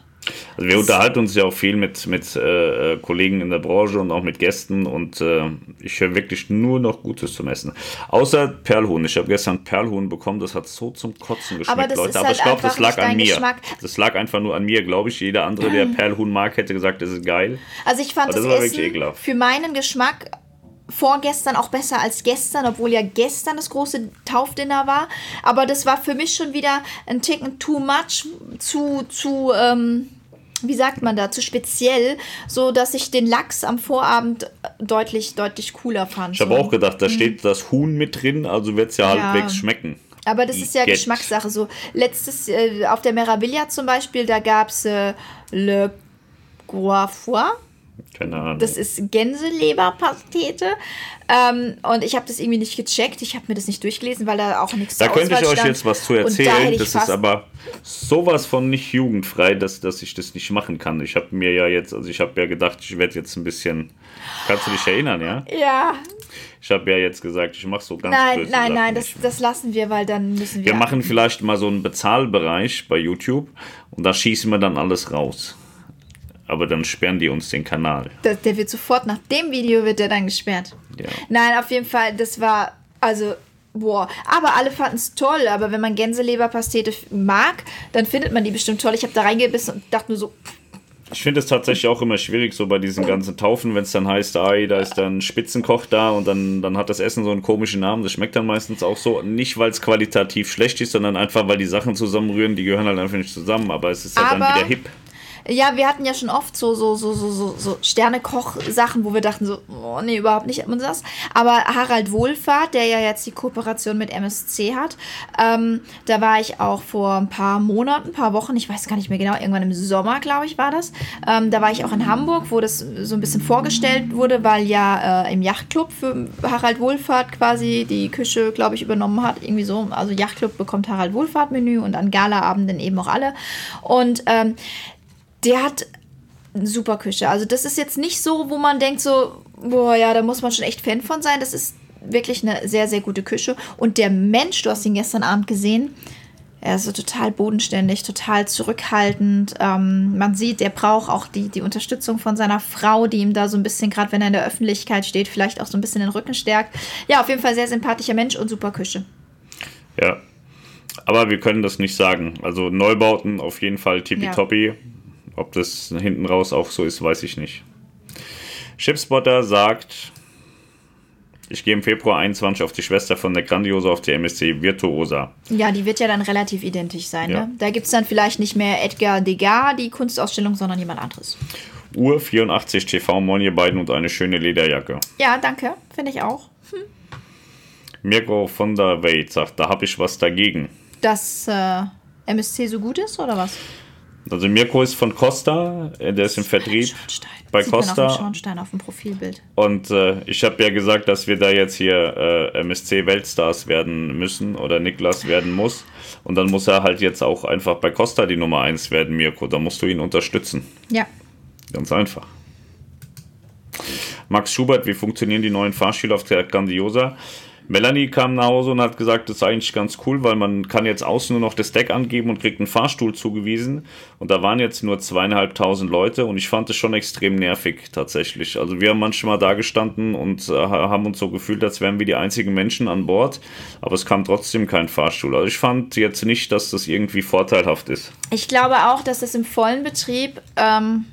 [SPEAKER 1] Also wir unterhalten uns ja auch viel mit, mit äh, Kollegen in der Branche und auch mit Gästen und äh, ich höre wirklich nur noch Gutes zum Essen. Außer Perlhuhn. Ich habe gestern Perlhuhn bekommen, das hat so zum Kotzen geschmeckt,
[SPEAKER 2] Aber
[SPEAKER 1] Leute. Aber
[SPEAKER 2] halt
[SPEAKER 1] ich glaube, das lag an mir.
[SPEAKER 2] Geschmack.
[SPEAKER 1] Das lag einfach nur an mir, glaube ich. Jeder andere, der Perlhuhn mag, hätte gesagt, das ist geil.
[SPEAKER 2] Also ich fand
[SPEAKER 1] Aber das
[SPEAKER 2] das, Essen
[SPEAKER 1] ekelhaft.
[SPEAKER 2] für meinen Geschmack vorgestern auch besser als gestern, obwohl ja gestern das große Taufdinner war. Aber das war für mich schon wieder ein Ticken too much, zu, zu, ähm, wie sagt man da, zu speziell, so dass ich den Lachs am Vorabend deutlich, deutlich cooler fand.
[SPEAKER 1] Ich habe
[SPEAKER 2] so.
[SPEAKER 1] auch gedacht, da steht das Huhn mit drin, also wird es ja.
[SPEAKER 2] Ja.
[SPEAKER 1] halbwegs schmecken.
[SPEAKER 2] Aber das ist ja
[SPEAKER 1] Igitt.
[SPEAKER 2] Geschmackssache. So letztes äh, auf der Meraviglia zum Beispiel, da gab es äh, Le Guafois.
[SPEAKER 1] Keine Ahnung.
[SPEAKER 2] Das ist Gänseleberpastete. Ähm, und ich habe das irgendwie nicht gecheckt. Ich habe mir das nicht durchgelesen, weil da auch nichts
[SPEAKER 1] Da könnte ich
[SPEAKER 2] Auswahl
[SPEAKER 1] euch
[SPEAKER 2] stand.
[SPEAKER 1] jetzt was zu
[SPEAKER 2] da
[SPEAKER 1] erzählen.
[SPEAKER 2] ich
[SPEAKER 1] Das ist aber sowas von nicht jugendfrei, dass, dass ich das nicht machen kann. Ich habe mir ja jetzt, also ich habe ja gedacht, ich werde jetzt ein bisschen. Kannst du dich erinnern, ja?
[SPEAKER 2] Ja,
[SPEAKER 1] Ich habe ja jetzt gesagt, ich mache so ganz
[SPEAKER 2] nein, nein, nein, das, das lassen wir, weil dann müssen wir.
[SPEAKER 1] Wir machen vielleicht mal so einen Bezahlbereich bei YouTube und da schießen wir dann alles raus. Aber dann sperren die uns den Kanal.
[SPEAKER 2] Der, der wird sofort nach dem Video wird der dann gesperrt.
[SPEAKER 1] Ja.
[SPEAKER 2] Nein, auf jeden Fall, das war, also, boah. Aber alle fanden es toll. Aber wenn man Gänseleberpastete mag, dann findet man die bestimmt toll. Ich habe da reingebissen und dachte nur so,
[SPEAKER 1] Ich finde es tatsächlich auch immer schwierig, so bei diesen ganzen Taufen, wenn es dann heißt, ai, da ist dann Spitzenkoch da und dann, dann hat das Essen so einen komischen Namen. Das schmeckt dann meistens auch so. Nicht, weil es qualitativ schlecht ist, sondern einfach, weil die Sachen zusammenrühren, die gehören halt einfach nicht zusammen. Aber es ist ja dann
[SPEAKER 2] Aber-
[SPEAKER 1] wieder hip.
[SPEAKER 2] Ja, wir hatten ja schon oft so, so, so, so, so, so Sternekoch-Sachen, wo wir dachten so, oh nee, überhaupt nicht und das. Aber Harald Wohlfahrt, der ja jetzt die Kooperation mit MSC hat, ähm, da war ich auch vor ein paar Monaten, ein paar Wochen, ich weiß gar nicht mehr genau, irgendwann im Sommer, glaube ich, war das. Ähm, da war ich auch in Hamburg, wo das so ein bisschen vorgestellt wurde, weil ja äh, im Yachtclub für Harald Wohlfahrt quasi die Küche, glaube ich, übernommen hat. Irgendwie so. Also Yachtclub bekommt Harald Wohlfahrt-Menü und an Galaabenden eben auch alle. Und ähm, der hat eine super Küche. Also das ist jetzt nicht so, wo man denkt so, boah, ja, da muss man schon echt Fan von sein. Das ist wirklich eine sehr, sehr gute Küche. Und der Mensch, du hast ihn gestern Abend gesehen, er ist so total bodenständig, total zurückhaltend. Ähm, man sieht, er braucht auch die, die Unterstützung von seiner Frau, die ihm da so ein bisschen, gerade wenn er in der Öffentlichkeit steht, vielleicht auch so ein bisschen den Rücken stärkt. Ja, auf jeden Fall sehr sympathischer Mensch und super Küche.
[SPEAKER 1] Ja. Aber wir können das nicht sagen. Also Neubauten auf jeden Fall tippitoppi. Ob das hinten raus auch so ist, weiß ich nicht. Chipspotter sagt, ich gehe im Februar 21 auf die Schwester von der Grandiosa auf die MSC Virtuosa.
[SPEAKER 2] Ja, die wird ja dann relativ identisch sein.
[SPEAKER 1] Ja.
[SPEAKER 2] Ne? Da gibt es dann vielleicht nicht mehr Edgar Degas, die Kunstausstellung, sondern jemand anderes.
[SPEAKER 1] Uhr 84 TV, moin ihr beiden und eine schöne Lederjacke.
[SPEAKER 2] Ja, danke. Finde ich auch.
[SPEAKER 1] Mirko von der Welt sagt, da habe ich was dagegen.
[SPEAKER 2] Dass äh, MSC so gut ist, oder was?
[SPEAKER 1] Also Mirko ist von Costa, äh, der ist im Vertrieb
[SPEAKER 2] Schornstein.
[SPEAKER 1] bei
[SPEAKER 2] Sieht man auf dem
[SPEAKER 1] Costa.
[SPEAKER 2] Schornstein auf dem Profilbild.
[SPEAKER 1] Und äh, ich habe ja gesagt, dass wir da jetzt hier äh, MSC Weltstars werden müssen oder Niklas werden muss. Und dann muss er halt jetzt auch einfach bei Costa die Nummer 1 werden, Mirko. Da musst du ihn unterstützen.
[SPEAKER 2] Ja.
[SPEAKER 1] Ganz einfach. Max Schubert, wie funktionieren die neuen Fahrstühle auf der Grandiosa? Melanie kam nach Hause und hat gesagt, das ist eigentlich ganz cool, weil man kann jetzt außen nur noch das Deck angeben und kriegt einen Fahrstuhl zugewiesen. Und da waren jetzt nur zweieinhalbtausend Leute und ich fand es schon extrem nervig tatsächlich. Also wir haben manchmal da gestanden und äh, haben uns so gefühlt, als wären wir die einzigen Menschen an Bord, aber es kam trotzdem kein Fahrstuhl. Also ich fand jetzt nicht, dass das irgendwie vorteilhaft ist.
[SPEAKER 2] Ich glaube auch, dass es im vollen Betrieb ähm,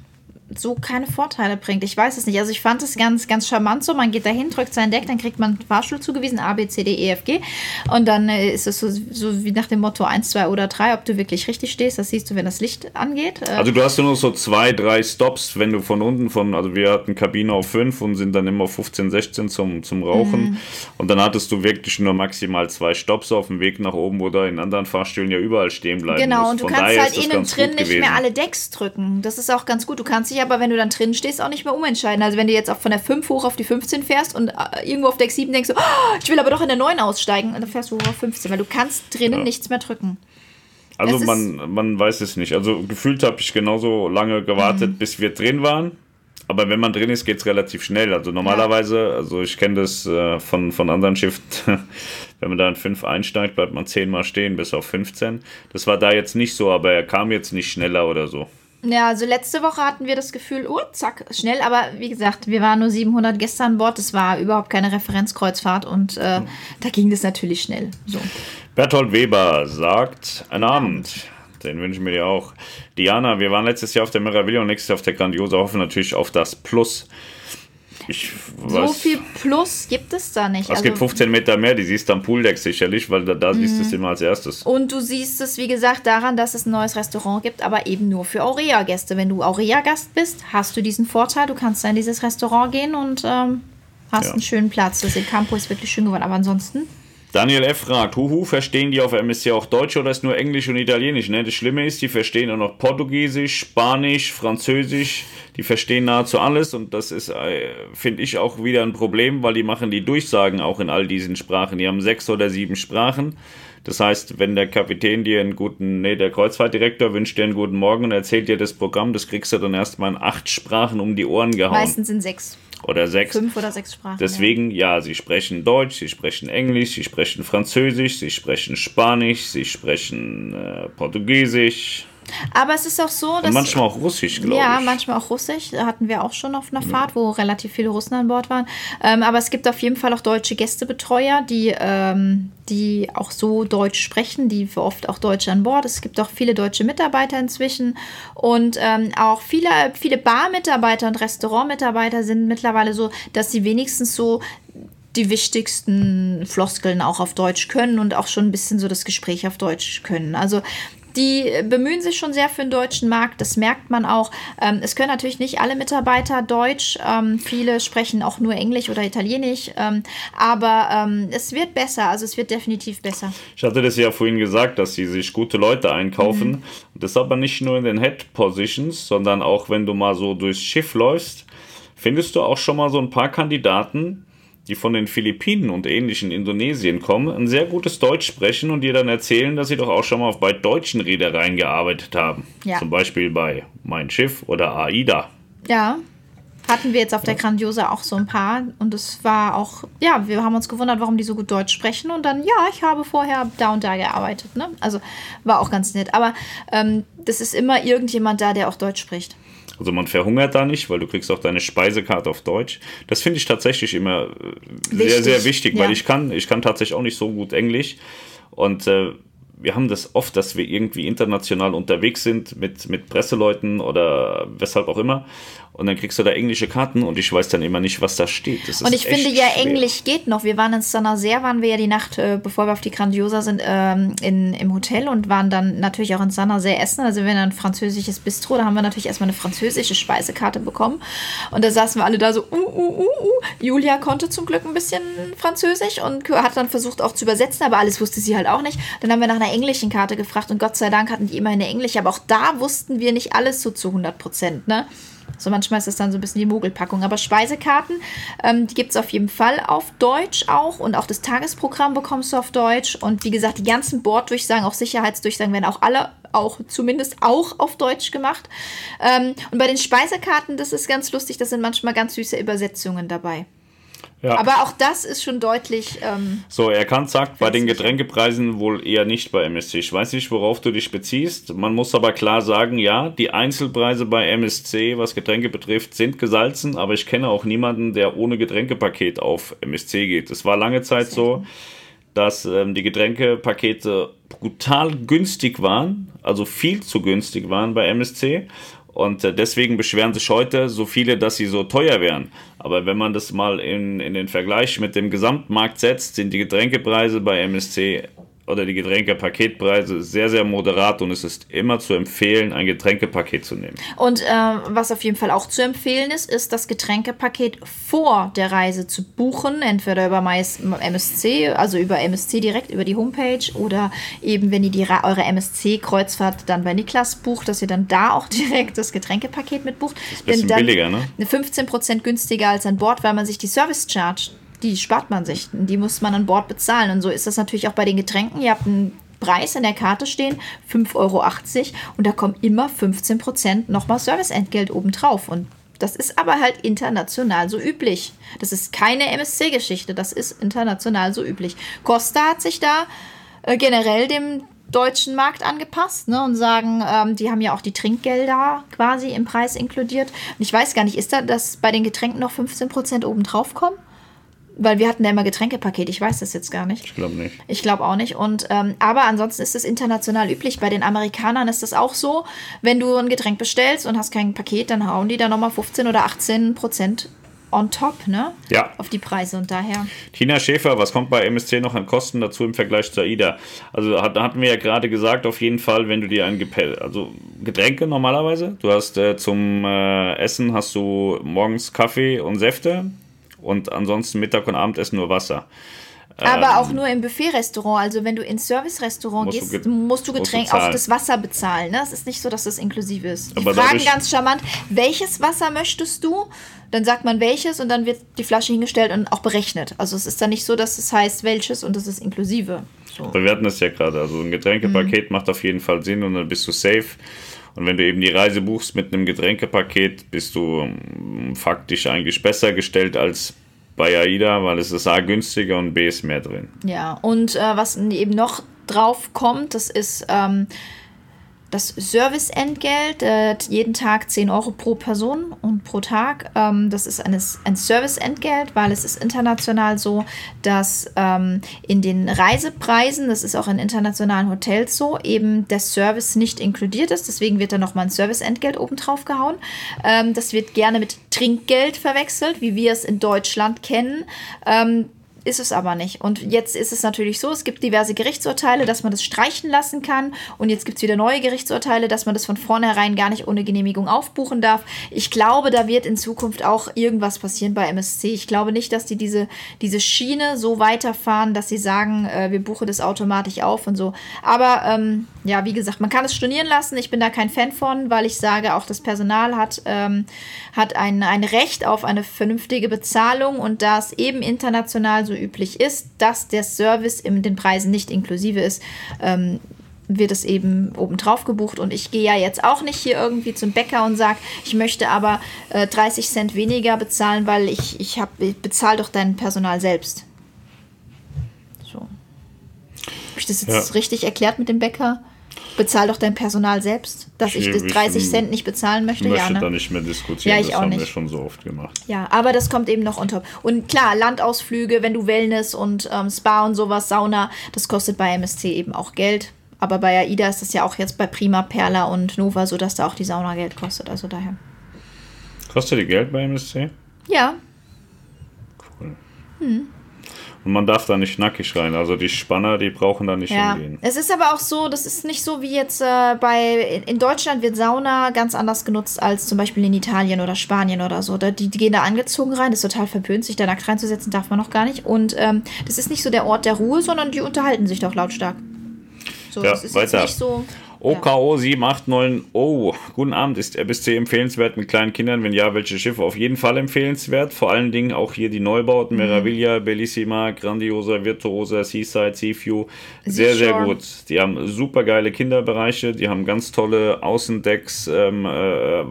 [SPEAKER 2] so keine Vorteile bringt. Ich weiß es nicht. Also ich fand es ganz, ganz charmant so. Man geht dahin, drückt sein Deck, dann kriegt man Fahrstuhl zugewiesen, A, B, C, D, E, F, G. Und dann äh, ist es so, so wie nach dem Motto 1, 2 oder 3, ob du wirklich richtig stehst. Das siehst du, wenn das Licht angeht. Äh,
[SPEAKER 1] Also du hast nur noch so zwei, drei Stops, wenn du von unten von, also wir hatten Kabine auf 5 und sind dann immer auf 15, 16 zum, zum Rauchen. Und dann hattest du wirklich nur maximal zwei Stops auf dem Weg nach oben, wo du in anderen Fahrstühlen ja überall stehen bleiben
[SPEAKER 2] Genau,
[SPEAKER 1] musst.
[SPEAKER 2] und du
[SPEAKER 1] Von
[SPEAKER 2] kannst halt innen drin nicht
[SPEAKER 1] gewesen.
[SPEAKER 2] mehr alle Decks drücken. Das ist auch ganz gut. Du kannst dich aber, wenn du dann drin stehst, auch nicht mehr umentscheiden. Also wenn du jetzt auch von der 5 hoch auf die 15 fährst und äh, irgendwo auf Deck 7 denkst, du, oh, ich will aber doch in der 9 aussteigen, und dann fährst du hoch auf 15, weil du kannst drinnen
[SPEAKER 1] Ja.
[SPEAKER 2] nichts mehr drücken.
[SPEAKER 1] Also man, man weiß es nicht. Also gefühlt habe ich genauso lange gewartet,
[SPEAKER 2] Mhm.
[SPEAKER 1] bis wir drin waren. Aber wenn man drin ist, geht es relativ schnell. Also normalerweise, also ich kenne das äh, von, von anderen Schiffen, wenn man da in 5 einsteigt, bleibt man 10 Mal stehen bis auf 15. Das war da jetzt nicht so, aber er kam jetzt nicht schneller oder so.
[SPEAKER 2] Ja, also letzte Woche hatten wir das Gefühl, oh, zack, schnell, aber wie gesagt, wir waren nur 700 Gäste an Bord, das war überhaupt keine Referenzkreuzfahrt und äh, da ging das natürlich schnell. So.
[SPEAKER 1] Berthold Weber sagt, einen Abend. Den wünschen wir dir auch. Diana, wir waren letztes Jahr auf der Meraviglia und nächstes Jahr auf der Grandiosa, hoffen natürlich auf das Plus. Ich
[SPEAKER 2] So
[SPEAKER 1] weiß-
[SPEAKER 2] viel Plus gibt es da nicht.
[SPEAKER 1] Es gibt 15 Meter mehr, die siehst du am Pooldeck sicherlich, weil da, da siehst du
[SPEAKER 2] Mhm.
[SPEAKER 1] es immer als erstes.
[SPEAKER 2] Und du siehst es, wie gesagt, daran, dass es ein neues Restaurant gibt, aber eben nur für Aurea-Gäste. Wenn du Aurea-Gast bist, hast du diesen Vorteil, du kannst in dieses Restaurant gehen und ähm, hast
[SPEAKER 1] Ja.
[SPEAKER 2] einen schönen Platz. Das in Campo ist wirklich schön geworden. Aber ansonsten,
[SPEAKER 1] Daniel F. fragt, Huhu, verstehen die auf MSC auch Deutsch oder ist nur Englisch und Italienisch? Ne? Das Schlimme ist, die verstehen auch noch Portugiesisch, Spanisch, Französisch, die verstehen nahezu alles und das ist, äh, finde ich, auch wieder ein Problem, weil die machen die Durchsagen auch in all diesen Sprachen. Die haben sechs oder sieben Sprachen. Das heißt, wenn der Kapitän dir einen guten, nee, der Kreuzfahrtdirektor wünscht dir einen guten Morgen und erzählt dir das Programm, das kriegst du dann erstmal in acht Sprachen um die Ohren gehauen.
[SPEAKER 2] meistens sind sechs,
[SPEAKER 1] oder sechs.
[SPEAKER 2] fünf oder sechs Sprachen.
[SPEAKER 1] Deswegen, ja, sie sprechen Deutsch, sie sprechen Englisch, sie sprechen Französisch, sie sprechen Spanisch, sie sprechen äh, Portugiesisch.
[SPEAKER 2] Aber es ist auch so, dass.
[SPEAKER 1] Und manchmal auch Russisch, glaube
[SPEAKER 2] ja,
[SPEAKER 1] ich.
[SPEAKER 2] manchmal auch Russisch. Hatten wir auch schon auf einer Fahrt, wo relativ viele Russen an Bord waren. Ähm, aber es gibt auf jeden Fall auch deutsche Gästebetreuer, die, ähm, die auch so Deutsch sprechen, die oft auch Deutsche an Bord. Es gibt auch viele deutsche Mitarbeiter inzwischen. Und ähm, auch viele, viele Barmitarbeiter und Restaurantmitarbeiter sind mittlerweile so, dass sie wenigstens so die wichtigsten Floskeln auch auf Deutsch können und auch schon ein bisschen so das Gespräch auf Deutsch können. Also die bemühen sich schon sehr für den deutschen Markt, das merkt man auch. Ähm, es können natürlich nicht alle Mitarbeiter Deutsch, ähm, viele sprechen auch nur Englisch oder Italienisch, ähm, aber ähm, es wird besser, also es wird definitiv besser.
[SPEAKER 1] Ich hatte das ja vorhin gesagt, dass sie sich gute Leute einkaufen. Mhm. Das aber nicht nur in den Head Positions, sondern auch wenn du mal so durchs Schiff läufst, findest du auch schon mal so ein paar Kandidaten, die von den Philippinen und ähnlichen Indonesien kommen, ein sehr gutes Deutsch sprechen und dir dann erzählen, dass sie doch auch schon mal bei deutschen Reedereien gearbeitet haben. Ja. Zum Beispiel bei Mein Schiff oder AIDA.
[SPEAKER 2] Ja, hatten wir jetzt auf der Grandiosa auch so ein paar und es war auch, ja, wir haben uns gewundert, warum die so gut Deutsch sprechen und dann, ja, ich habe vorher da und da gearbeitet, ne? Also war auch ganz nett. Aber ähm, das ist immer irgendjemand da, der auch Deutsch spricht.
[SPEAKER 1] Also man verhungert da nicht, weil du kriegst auch deine Speisekarte auf Deutsch. Das finde ich tatsächlich immer wichtig. Äh, sehr, sehr wichtig, ja. weil ich kann, ich kann tatsächlich auch nicht so gut Englisch. Und äh, wir haben das oft, dass wir irgendwie international unterwegs sind mit, mit Presseleuten oder weshalb auch immer. Und dann kriegst du da englische Karten und ich weiß dann immer nicht, was da steht.
[SPEAKER 2] und ich finde ja, schwer. Englisch geht noch. Wir waren in Saint-Nazaire, waren wir ja die Nacht, äh, bevor wir auf die Grandiosa sind, ähm, in, im Hotel und waren dann natürlich auch in Saint-Nazaire essen. Also wir haben ein französisches Bistro, da haben wir natürlich erstmal eine französische Speisekarte bekommen. Und da saßen wir alle da so, uh, uh, uh, uh. Julia konnte zum Glück ein bisschen Französisch und hat dann versucht auch zu übersetzen, aber alles wusste sie halt auch nicht. Dann haben wir nach einer englischen Karte gefragt und Gott sei Dank hatten die immer eine englische, aber auch da wussten wir nicht alles so zu 100 Prozent, ne? So manchmal ist das dann so ein bisschen die Mogelpackung. Aber Speisekarten, ähm, die gibt es auf jeden Fall auf Deutsch auch. Und auch das Tagesprogramm bekommst du auf Deutsch. Und wie gesagt, die ganzen Borddurchsagen, auch Sicherheitsdurchsagen werden auch alle auch zumindest auch auf Deutsch gemacht. Ähm, und bei den Speisekarten, das ist ganz lustig, da sind manchmal ganz süße Übersetzungen dabei. Ja. Aber auch das ist schon deutlich. Ähm,
[SPEAKER 1] so, Erkannt sagt bei den Getränkepreisen wohl eher nicht bei MSC. Ich weiß nicht, worauf du dich beziehst. Man muss aber klar sagen, ja, die Einzelpreise bei MSC, was Getränke betrifft, sind gesalzen, aber ich kenne auch niemanden, der ohne Getränkepaket auf MSC geht. Es war lange Zeit so, dass ähm, die Getränkepakete brutal günstig waren, also viel zu günstig waren bei MSC. Und äh, deswegen beschweren sich heute so viele, dass sie so teuer wären. Aber wenn man das mal in, in den Vergleich mit dem Gesamtmarkt setzt, sind die Getränkepreise bei MSC oder die Getränkepaketpreise sehr, sehr moderat und es ist immer zu empfehlen, ein Getränkepaket zu nehmen.
[SPEAKER 2] Und äh, was auf jeden Fall auch zu empfehlen ist, ist das Getränkepaket vor der Reise zu buchen, entweder über MSC, also über MSC direkt über die Homepage oder eben, wenn ihr die, eure MSC-Kreuzfahrt dann bei Niklas bucht, dass ihr dann da auch direkt das Getränkepaket mitbucht.
[SPEAKER 1] Das ist ein bisschen billiger, ne?
[SPEAKER 2] 15% günstiger als an Bord, weil man sich die Service Charge die spart man sich. Die muss man an Bord bezahlen. Und so ist das natürlich auch bei den Getränken. Ihr habt einen Preis in der Karte stehen, 5,80 Euro. Und da kommen immer 15% nochmal Serviceentgelt obendrauf. Und das ist aber halt international so üblich. Das ist keine MSC-Geschichte, das ist international so üblich. Costa hat sich da äh, generell dem deutschen Markt angepasst ne, und sagen, ähm, die haben ja auch die Trinkgelder quasi im Preis inkludiert. Und ich weiß gar nicht, ist da, dass bei den Getränken noch 15% obendrauf kommen? Weil wir hatten ja immer Getränkepaket, ich weiß das jetzt gar nicht.
[SPEAKER 1] Ich glaube nicht.
[SPEAKER 2] Ich glaube auch nicht. Und, ähm, aber ansonsten ist es international üblich. Bei den Amerikanern ist das auch so, wenn du ein Getränk bestellst und hast kein Paket, dann hauen die da nochmal 15 oder 18 Prozent on top, ne?
[SPEAKER 1] Ja.
[SPEAKER 2] Auf die Preise und daher.
[SPEAKER 1] Tina Schäfer, was kommt bei MSC noch an Kosten dazu im Vergleich zur AIDA? Also da hatten wir ja gerade gesagt, auf jeden Fall, wenn du dir ein Gepäck, also Getränke normalerweise, du hast äh, zum äh, Essen hast du morgens Kaffee und Säfte, und ansonsten Mittag und Abendessen nur Wasser.
[SPEAKER 2] Aber ähm, auch nur im Buffet-Restaurant. Also wenn du ins Service-Restaurant gehst, musst du, musst du Getränk auch das Wasser bezahlen. Ne? Es ist nicht so, dass das inklusive ist. Die Aber fragen ganz charmant, welches Wasser möchtest du? Dann sagt man welches und dann wird die Flasche hingestellt und auch berechnet. Also es ist dann nicht so, dass es heißt welches und das ist inklusive.
[SPEAKER 1] So. Wir hatten das ja gerade. Also ein Getränkepaket mhm. macht auf jeden Fall Sinn und dann bist du safe. Und wenn du eben die Reise buchst mit einem Getränkepaket, bist du ähm, faktisch eigentlich besser gestellt als bei AIDA, weil es ist A günstiger und B ist mehr drin.
[SPEAKER 2] Ja, und äh, was eben noch drauf kommt, das ist ähm, das Serviceentgelt, äh, jeden Tag 10 Euro pro Person und pro Tag. Ähm, das ist eine, ein Serviceentgelt, weil es ist international so, dass ähm, in den Reisepreisen, das ist auch in internationalen Hotels so, eben der Service nicht inkludiert ist. Deswegen wird da nochmal ein Serviceentgelt oben drauf gehauen. Ähm, das wird gerne mit Trinkgeld verwechselt, wie wir es in Deutschland kennen. Ist es aber nicht. Und jetzt ist es natürlich so, es gibt diverse Gerichtsurteile, dass man das streichen lassen kann. Und jetzt gibt es wieder neue Gerichtsurteile, dass man das von vornherein gar nicht ohne Genehmigung aufbuchen darf. Ich glaube, da wird in Zukunft auch irgendwas passieren bei MSC. Ich glaube nicht, dass die diese, diese Schiene so weiterfahren, dass sie sagen, äh, wir buchen das automatisch auf und so. Aber ähm, ja, wie gesagt, man kann es stornieren lassen. Ich bin da kein Fan von, weil ich sage, auch das Personal hat, ähm, hat ein, ein Recht auf eine vernünftige Bezahlung und da es eben international so üblich ist, dass der Service in den Preisen nicht inklusive ist, ähm, wird es eben obendrauf gebucht. Und ich gehe ja jetzt auch nicht hier irgendwie zum Bäcker und sage, ich möchte aber äh, 30 Cent weniger bezahlen, weil ich, ich, ich bezahle doch dein Personal selbst. So. Habe ich das jetzt ja. richtig erklärt mit dem Bäcker? Bezahl doch dein Personal selbst, dass ich, ich das 30 Cent nicht bezahlen möchte.
[SPEAKER 1] möchte
[SPEAKER 2] ja, ne?
[SPEAKER 1] da nicht mehr diskutieren.
[SPEAKER 2] Ja, ich
[SPEAKER 1] das
[SPEAKER 2] auch
[SPEAKER 1] haben
[SPEAKER 2] nicht.
[SPEAKER 1] wir schon so oft gemacht.
[SPEAKER 2] Ja, aber das kommt eben noch top. Und klar, Landausflüge, wenn du Wellness und ähm, Spa und sowas, Sauna, das kostet bei MSC eben auch Geld. Aber bei AIDA ist das ja auch jetzt bei Prima, Perla und Nova so, dass da auch die Sauna Geld kostet. Also daher.
[SPEAKER 1] Kostet die Geld bei MSC?
[SPEAKER 2] Ja.
[SPEAKER 1] Cool. Hm. Und man darf da nicht nackig rein. Also die Spanner, die brauchen da nicht
[SPEAKER 2] ja.
[SPEAKER 1] hingehen.
[SPEAKER 2] Es ist aber auch so, das ist nicht so wie jetzt äh, bei. In Deutschland wird Sauna ganz anders genutzt als zum Beispiel in Italien oder Spanien oder so. Da, die, die gehen da angezogen rein, das ist total verpönt, sich da nackt reinzusetzen, darf man noch gar nicht. Und ähm, das ist nicht so der Ort der Ruhe, sondern die unterhalten sich doch lautstark. So,
[SPEAKER 1] ja,
[SPEAKER 2] das ist
[SPEAKER 1] weiter.
[SPEAKER 2] nicht so.
[SPEAKER 1] OKO 789, oh, guten Abend, ist RBC empfehlenswert mit kleinen Kindern? Wenn ja, welche Schiffe? Auf jeden Fall empfehlenswert. Vor allen Dingen auch hier die Neubauten, mhm. Meraviglia, Bellissima, Grandiosa, Virtuosa, Seaside, Seaview. Sehr, sehr gut. Die haben super geile Kinderbereiche, die haben ganz tolle Außendecks, ähm, äh,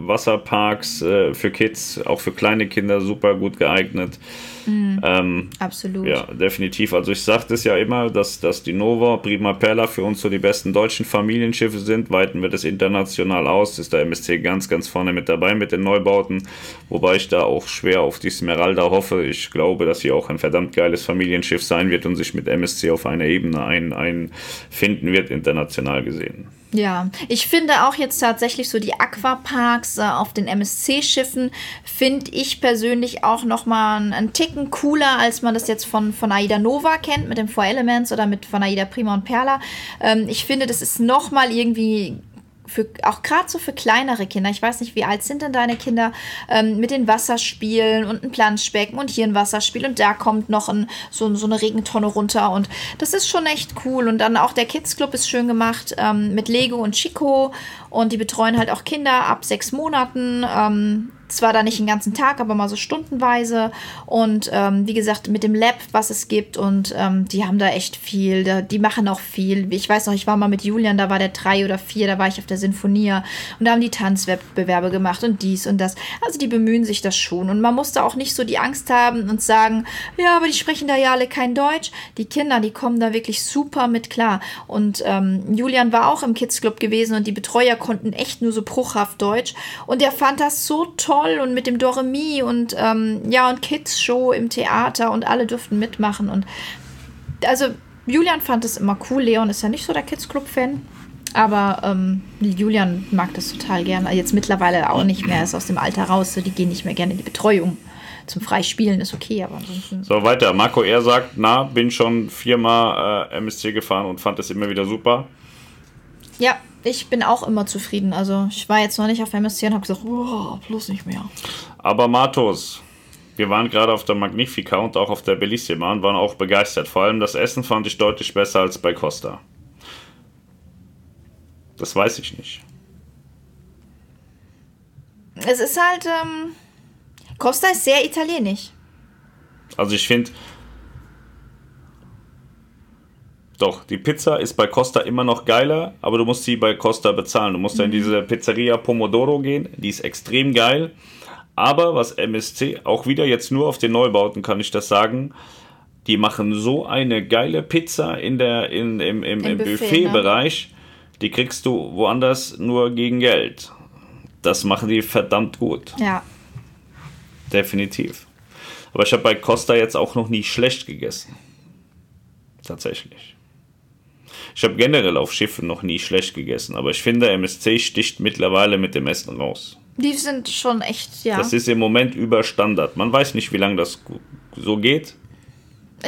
[SPEAKER 1] Wasserparks äh, für Kids, auch für kleine Kinder super gut geeignet.
[SPEAKER 2] Mhm. Ähm, Absolut.
[SPEAKER 1] Ja, definitiv. Also ich sage das ja immer, dass, dass die Nova, Prima Perla für uns so die besten deutschen Familienschiffe sind. Weiten wir das international aus, ist der MSC ganz, ganz vorne mit dabei mit den Neubauten. Wobei ich da auch schwer auf die Smeralda hoffe. Ich glaube, dass sie auch ein verdammt geiles Familienschiff sein wird und sich mit MSC auf einer Ebene einfinden ein wird, international gesehen.
[SPEAKER 2] Ja, ich finde auch jetzt tatsächlich so die Aquaparks äh, auf den MSC-Schiffen finde ich persönlich auch noch mal einen, einen, Ticken cooler, als man das jetzt von, von Aida Nova kennt mit dem Four Elements oder mit von Aida Prima und Perla. Ähm, ich finde, das ist noch mal irgendwie für, auch gerade so für kleinere Kinder, ich weiß nicht, wie alt sind denn deine Kinder, ähm, mit den Wasserspielen und ein Planschbecken und hier ein Wasserspiel und da kommt noch ein, so, so eine Regentonne runter und das ist schon echt cool. Und dann auch der Kids Club ist schön gemacht ähm, mit Lego und Chico und die betreuen halt auch Kinder ab sechs Monaten. Ähm, zwar da nicht den ganzen Tag, aber mal so stundenweise. Und ähm, wie gesagt, mit dem Lab, was es gibt. Und ähm, die haben da echt viel. Da, die machen auch viel. Ich weiß noch, ich war mal mit Julian, da war der drei oder vier, da war ich auf der Sinfonia. Und da haben die Tanzwettbewerbe gemacht und dies und das. Also die bemühen sich das schon. Und man muss da auch nicht so die Angst haben und sagen, ja, aber die sprechen da ja alle kein Deutsch. Die Kinder, die kommen da wirklich super mit klar. Und ähm, Julian war auch im Kids Club gewesen und die Betreuer konnten echt nur so bruchhaft Deutsch. Und der fand das so toll toll und mit dem Doremi und ähm, ja und Kids Show im Theater und alle durften mitmachen und also Julian fand es immer cool. Leon ist ja nicht so der Kids Club Fan. Aber ähm, Julian mag das total gerne. Jetzt mittlerweile auch nicht mehr, ist aus dem Alter raus. So, die gehen nicht mehr gerne in die Betreuung. Zum Freispielen ist okay, aber ansonsten.
[SPEAKER 1] So, weiter. Marco R. sagt: Na, bin schon viermal äh, MSC gefahren und fand es immer wieder super.
[SPEAKER 2] Ja, ich bin auch immer zufrieden. Also ich war jetzt noch nicht auf MSC und habe gesagt, oh, bloß nicht mehr.
[SPEAKER 1] Aber Matos, wir waren gerade auf der Magnifica und auch auf der Bellissima und waren auch begeistert. Vor allem das Essen fand ich deutlich besser als bei Costa. Das weiß ich nicht.
[SPEAKER 2] Es ist halt, ähm, Costa ist sehr italienisch.
[SPEAKER 1] Also ich finde, Doch, die Pizza ist bei Costa immer noch geiler, aber du musst sie bei Costa bezahlen. Du musst mhm. in diese Pizzeria Pomodoro gehen, die ist extrem geil. Aber was MSC, auch wieder jetzt nur auf den Neubauten kann ich das sagen, die machen so eine geile Pizza in der, in, im, im, im, Buffet, Buffetbereich. Ne? die kriegst du woanders nur gegen Geld. Das machen die verdammt gut.
[SPEAKER 2] Ja.
[SPEAKER 1] Definitiv. Aber ich habe bei Costa jetzt auch noch nie schlecht gegessen. Tatsächlich. Ich habe generell auf Schiffen noch nie schlecht gegessen, aber ich finde, MSC sticht mittlerweile mit dem Essen raus.
[SPEAKER 2] Die sind schon echt, ja.
[SPEAKER 1] Das ist im Moment über Standard. Man weiß nicht, wie lange das so geht.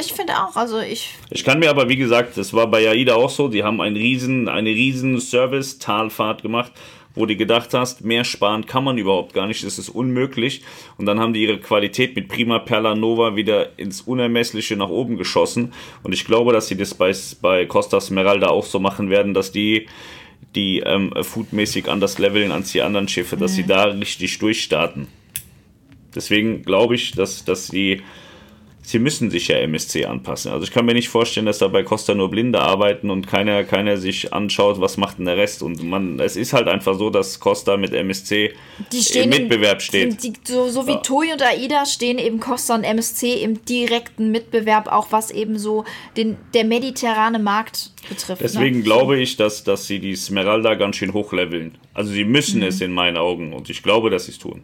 [SPEAKER 2] Ich finde auch, also ich.
[SPEAKER 1] Ich kann mir aber, wie gesagt, das war bei AIDA auch so, die haben einen riesen, eine riesen Service-Talfahrt gemacht, wo du gedacht hast, mehr sparen kann man überhaupt gar nicht, das ist unmöglich. Und dann haben die ihre Qualität mit Prima Perla Nova wieder ins Unermessliche nach oben geschossen. Und ich glaube, dass sie das bei, bei Costa Smeralda auch so machen werden, dass die die ähm, foodmäßig anders leveln als die anderen Schiffe, dass mhm. sie da richtig durchstarten. Deswegen glaube ich, dass, dass sie sie müssen sich ja MSC anpassen. Also ich kann mir nicht vorstellen, dass da bei Costa nur Blinde arbeiten und keiner, keiner sich anschaut, was macht denn der Rest. Und man, es ist halt einfach so, dass Costa mit MSC im Wettbewerb steht.
[SPEAKER 2] Die, so, so wie ja. TUI und AIDA stehen eben Costa und MSC im direkten Mitbewerb, auch was eben so den, der mediterrane Markt betrifft.
[SPEAKER 1] Ne? Deswegen ne? glaube ich, dass, dass sie die Smeralda ganz schön hochleveln. Also sie müssen mhm. es in meinen Augen und ich glaube, dass sie es tun.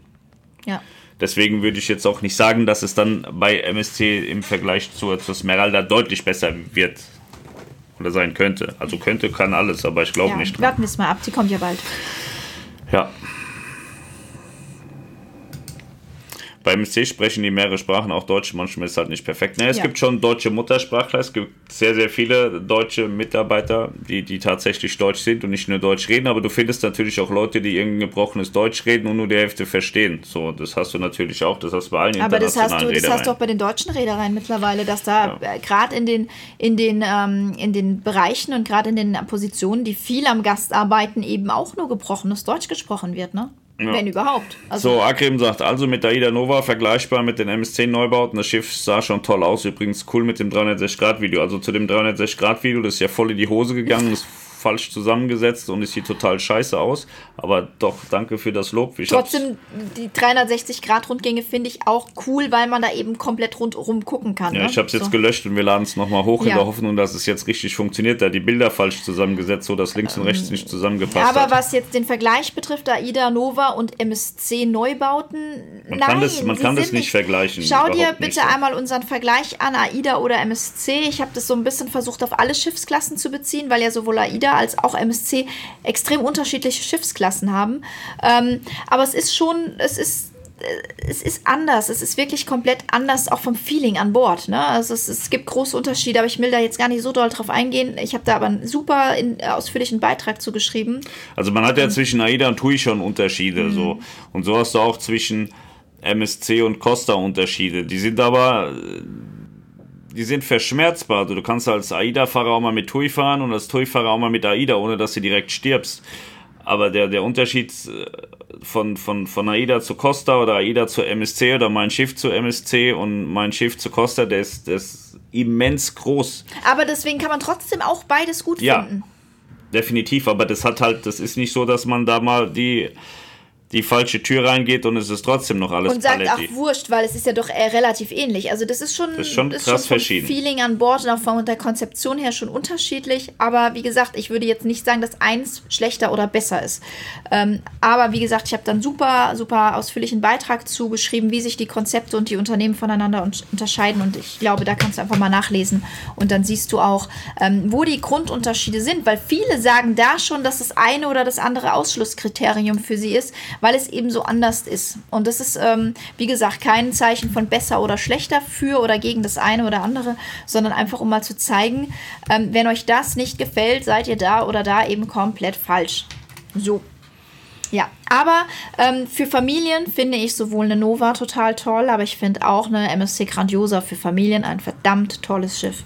[SPEAKER 2] Ja.
[SPEAKER 1] Deswegen würde ich jetzt auch nicht sagen, dass es dann bei MSC im Vergleich zur, zur Smeralda deutlich besser wird oder sein könnte. Also könnte, kann alles, aber ich glaube ja, nicht.
[SPEAKER 2] Warten wir es mal ab, sie kommt ja bald.
[SPEAKER 1] Ja. Beim C sprechen die mehrere Sprachen, auch Deutsch, manchmal ist es halt nicht perfekt. Ne, es ja. gibt schon deutsche Muttersprachler, es gibt sehr, sehr viele deutsche Mitarbeiter, die, die tatsächlich Deutsch sind und nicht nur Deutsch reden, aber du findest natürlich auch Leute, die irgendein gebrochenes Deutsch reden und nur die Hälfte verstehen. So, das hast du natürlich auch, das hast du bei allen
[SPEAKER 2] Aber das hast du, das hast du auch bei den deutschen Reedereien mittlerweile, dass da ja. Gerade in den, in, den, ähm, in den Bereichen und gerade in den Positionen, die viel am Gast arbeiten, eben auch nur gebrochenes Deutsch gesprochen wird, ne? Ja. Wenn überhaupt.
[SPEAKER 1] Also so, Akrim sagt also mit der Ida Nova vergleichbar mit den MS-10 Neubauten. Das Schiff sah schon toll aus. Übrigens cool mit dem 360-Grad-Video. Also zu dem 360-Grad-Video, das ist ja voll in die Hose gegangen. Das falsch zusammengesetzt und es sieht total scheiße aus. Aber doch, danke für das Lob.
[SPEAKER 2] Ich Trotzdem, die 360-Grad-Rundgänge finde ich auch cool, weil man da eben komplett rundherum gucken kann.
[SPEAKER 1] Ja,
[SPEAKER 2] ne?
[SPEAKER 1] ich habe es jetzt so. gelöscht und wir laden es nochmal hoch ja. in der Hoffnung, dass es jetzt richtig funktioniert. Da die Bilder falsch zusammengesetzt, so dass links ähm, und rechts ähm, nicht zusammengepasst
[SPEAKER 2] aber
[SPEAKER 1] hat.
[SPEAKER 2] Aber was jetzt den Vergleich betrifft, AIDA Nova und MSC Neubauten,
[SPEAKER 1] man
[SPEAKER 2] nein,
[SPEAKER 1] kann das, man kann das nicht vergleichen.
[SPEAKER 2] Schau dir bitte nicht. einmal unseren Vergleich an, AIDA oder MSC. Ich habe das so ein bisschen versucht, auf alle Schiffsklassen zu beziehen, weil ja sowohl AIDA als auch MSC extrem unterschiedliche Schiffsklassen haben. Ähm, aber es ist schon, es ist äh, es ist anders. Es ist wirklich komplett anders, auch vom Feeling an Bord. Ne? Also es, es gibt große Unterschiede, aber ich will da jetzt gar nicht so doll drauf eingehen. Ich habe da aber einen super in, ausführlichen Beitrag zu geschrieben.
[SPEAKER 1] Also man hat ja ähm, zwischen AIDA und TUI schon Unterschiede. Mhm. So. Und so hast du auch zwischen MSC und Costa Unterschiede. Die sind aber die sind verschmerzbar. Also du kannst als AIDA-Fahrer auch mal mit TUI fahren und als TUI-Fahrer auch mal mit AIDA, ohne dass du direkt stirbst. Aber der, der Unterschied äh, von, von, von AIDA zu Costa oder AIDA zu MSC oder mein Schiff zu MSC und mein Schiff zu Costa, der ist, der ist immens groß.
[SPEAKER 2] Aber deswegen kann man trotzdem auch beides gut
[SPEAKER 1] ja,
[SPEAKER 2] finden.
[SPEAKER 1] Definitiv, aber das hat halt, das ist nicht so, dass man da mal die die falsche Tür reingeht und es ist trotzdem noch alles
[SPEAKER 2] Und sagt Paletti. auch wurscht, weil es ist ja doch eher relativ ähnlich. Also das ist schon,
[SPEAKER 1] das ist schon das krass ist schon verschieden.
[SPEAKER 2] Feeling an Bord und auch von der Konzeption her schon unterschiedlich. Aber wie gesagt, ich würde jetzt nicht sagen, dass eins schlechter oder besser ist. Ähm, aber wie gesagt, ich habe dann super, super ausführlichen Beitrag zugeschrieben, wie sich die Konzepte und die Unternehmen voneinander unterscheiden. Und ich glaube, da kannst du einfach mal nachlesen. Und dann siehst du auch, ähm, wo die Grundunterschiede sind. Weil viele sagen da schon, dass das eine oder das andere Ausschlusskriterium für sie ist weil es eben so anders ist. Und das ist, ähm, wie gesagt, kein Zeichen von besser oder schlechter für oder gegen das eine oder andere, sondern einfach um mal zu zeigen, ähm, wenn euch das nicht gefällt, seid ihr da oder da eben komplett falsch. So. Ja, aber ähm, für Familien finde ich sowohl eine Nova total toll, aber ich finde auch eine MSC Grandiosa für Familien ein verdammt tolles Schiff.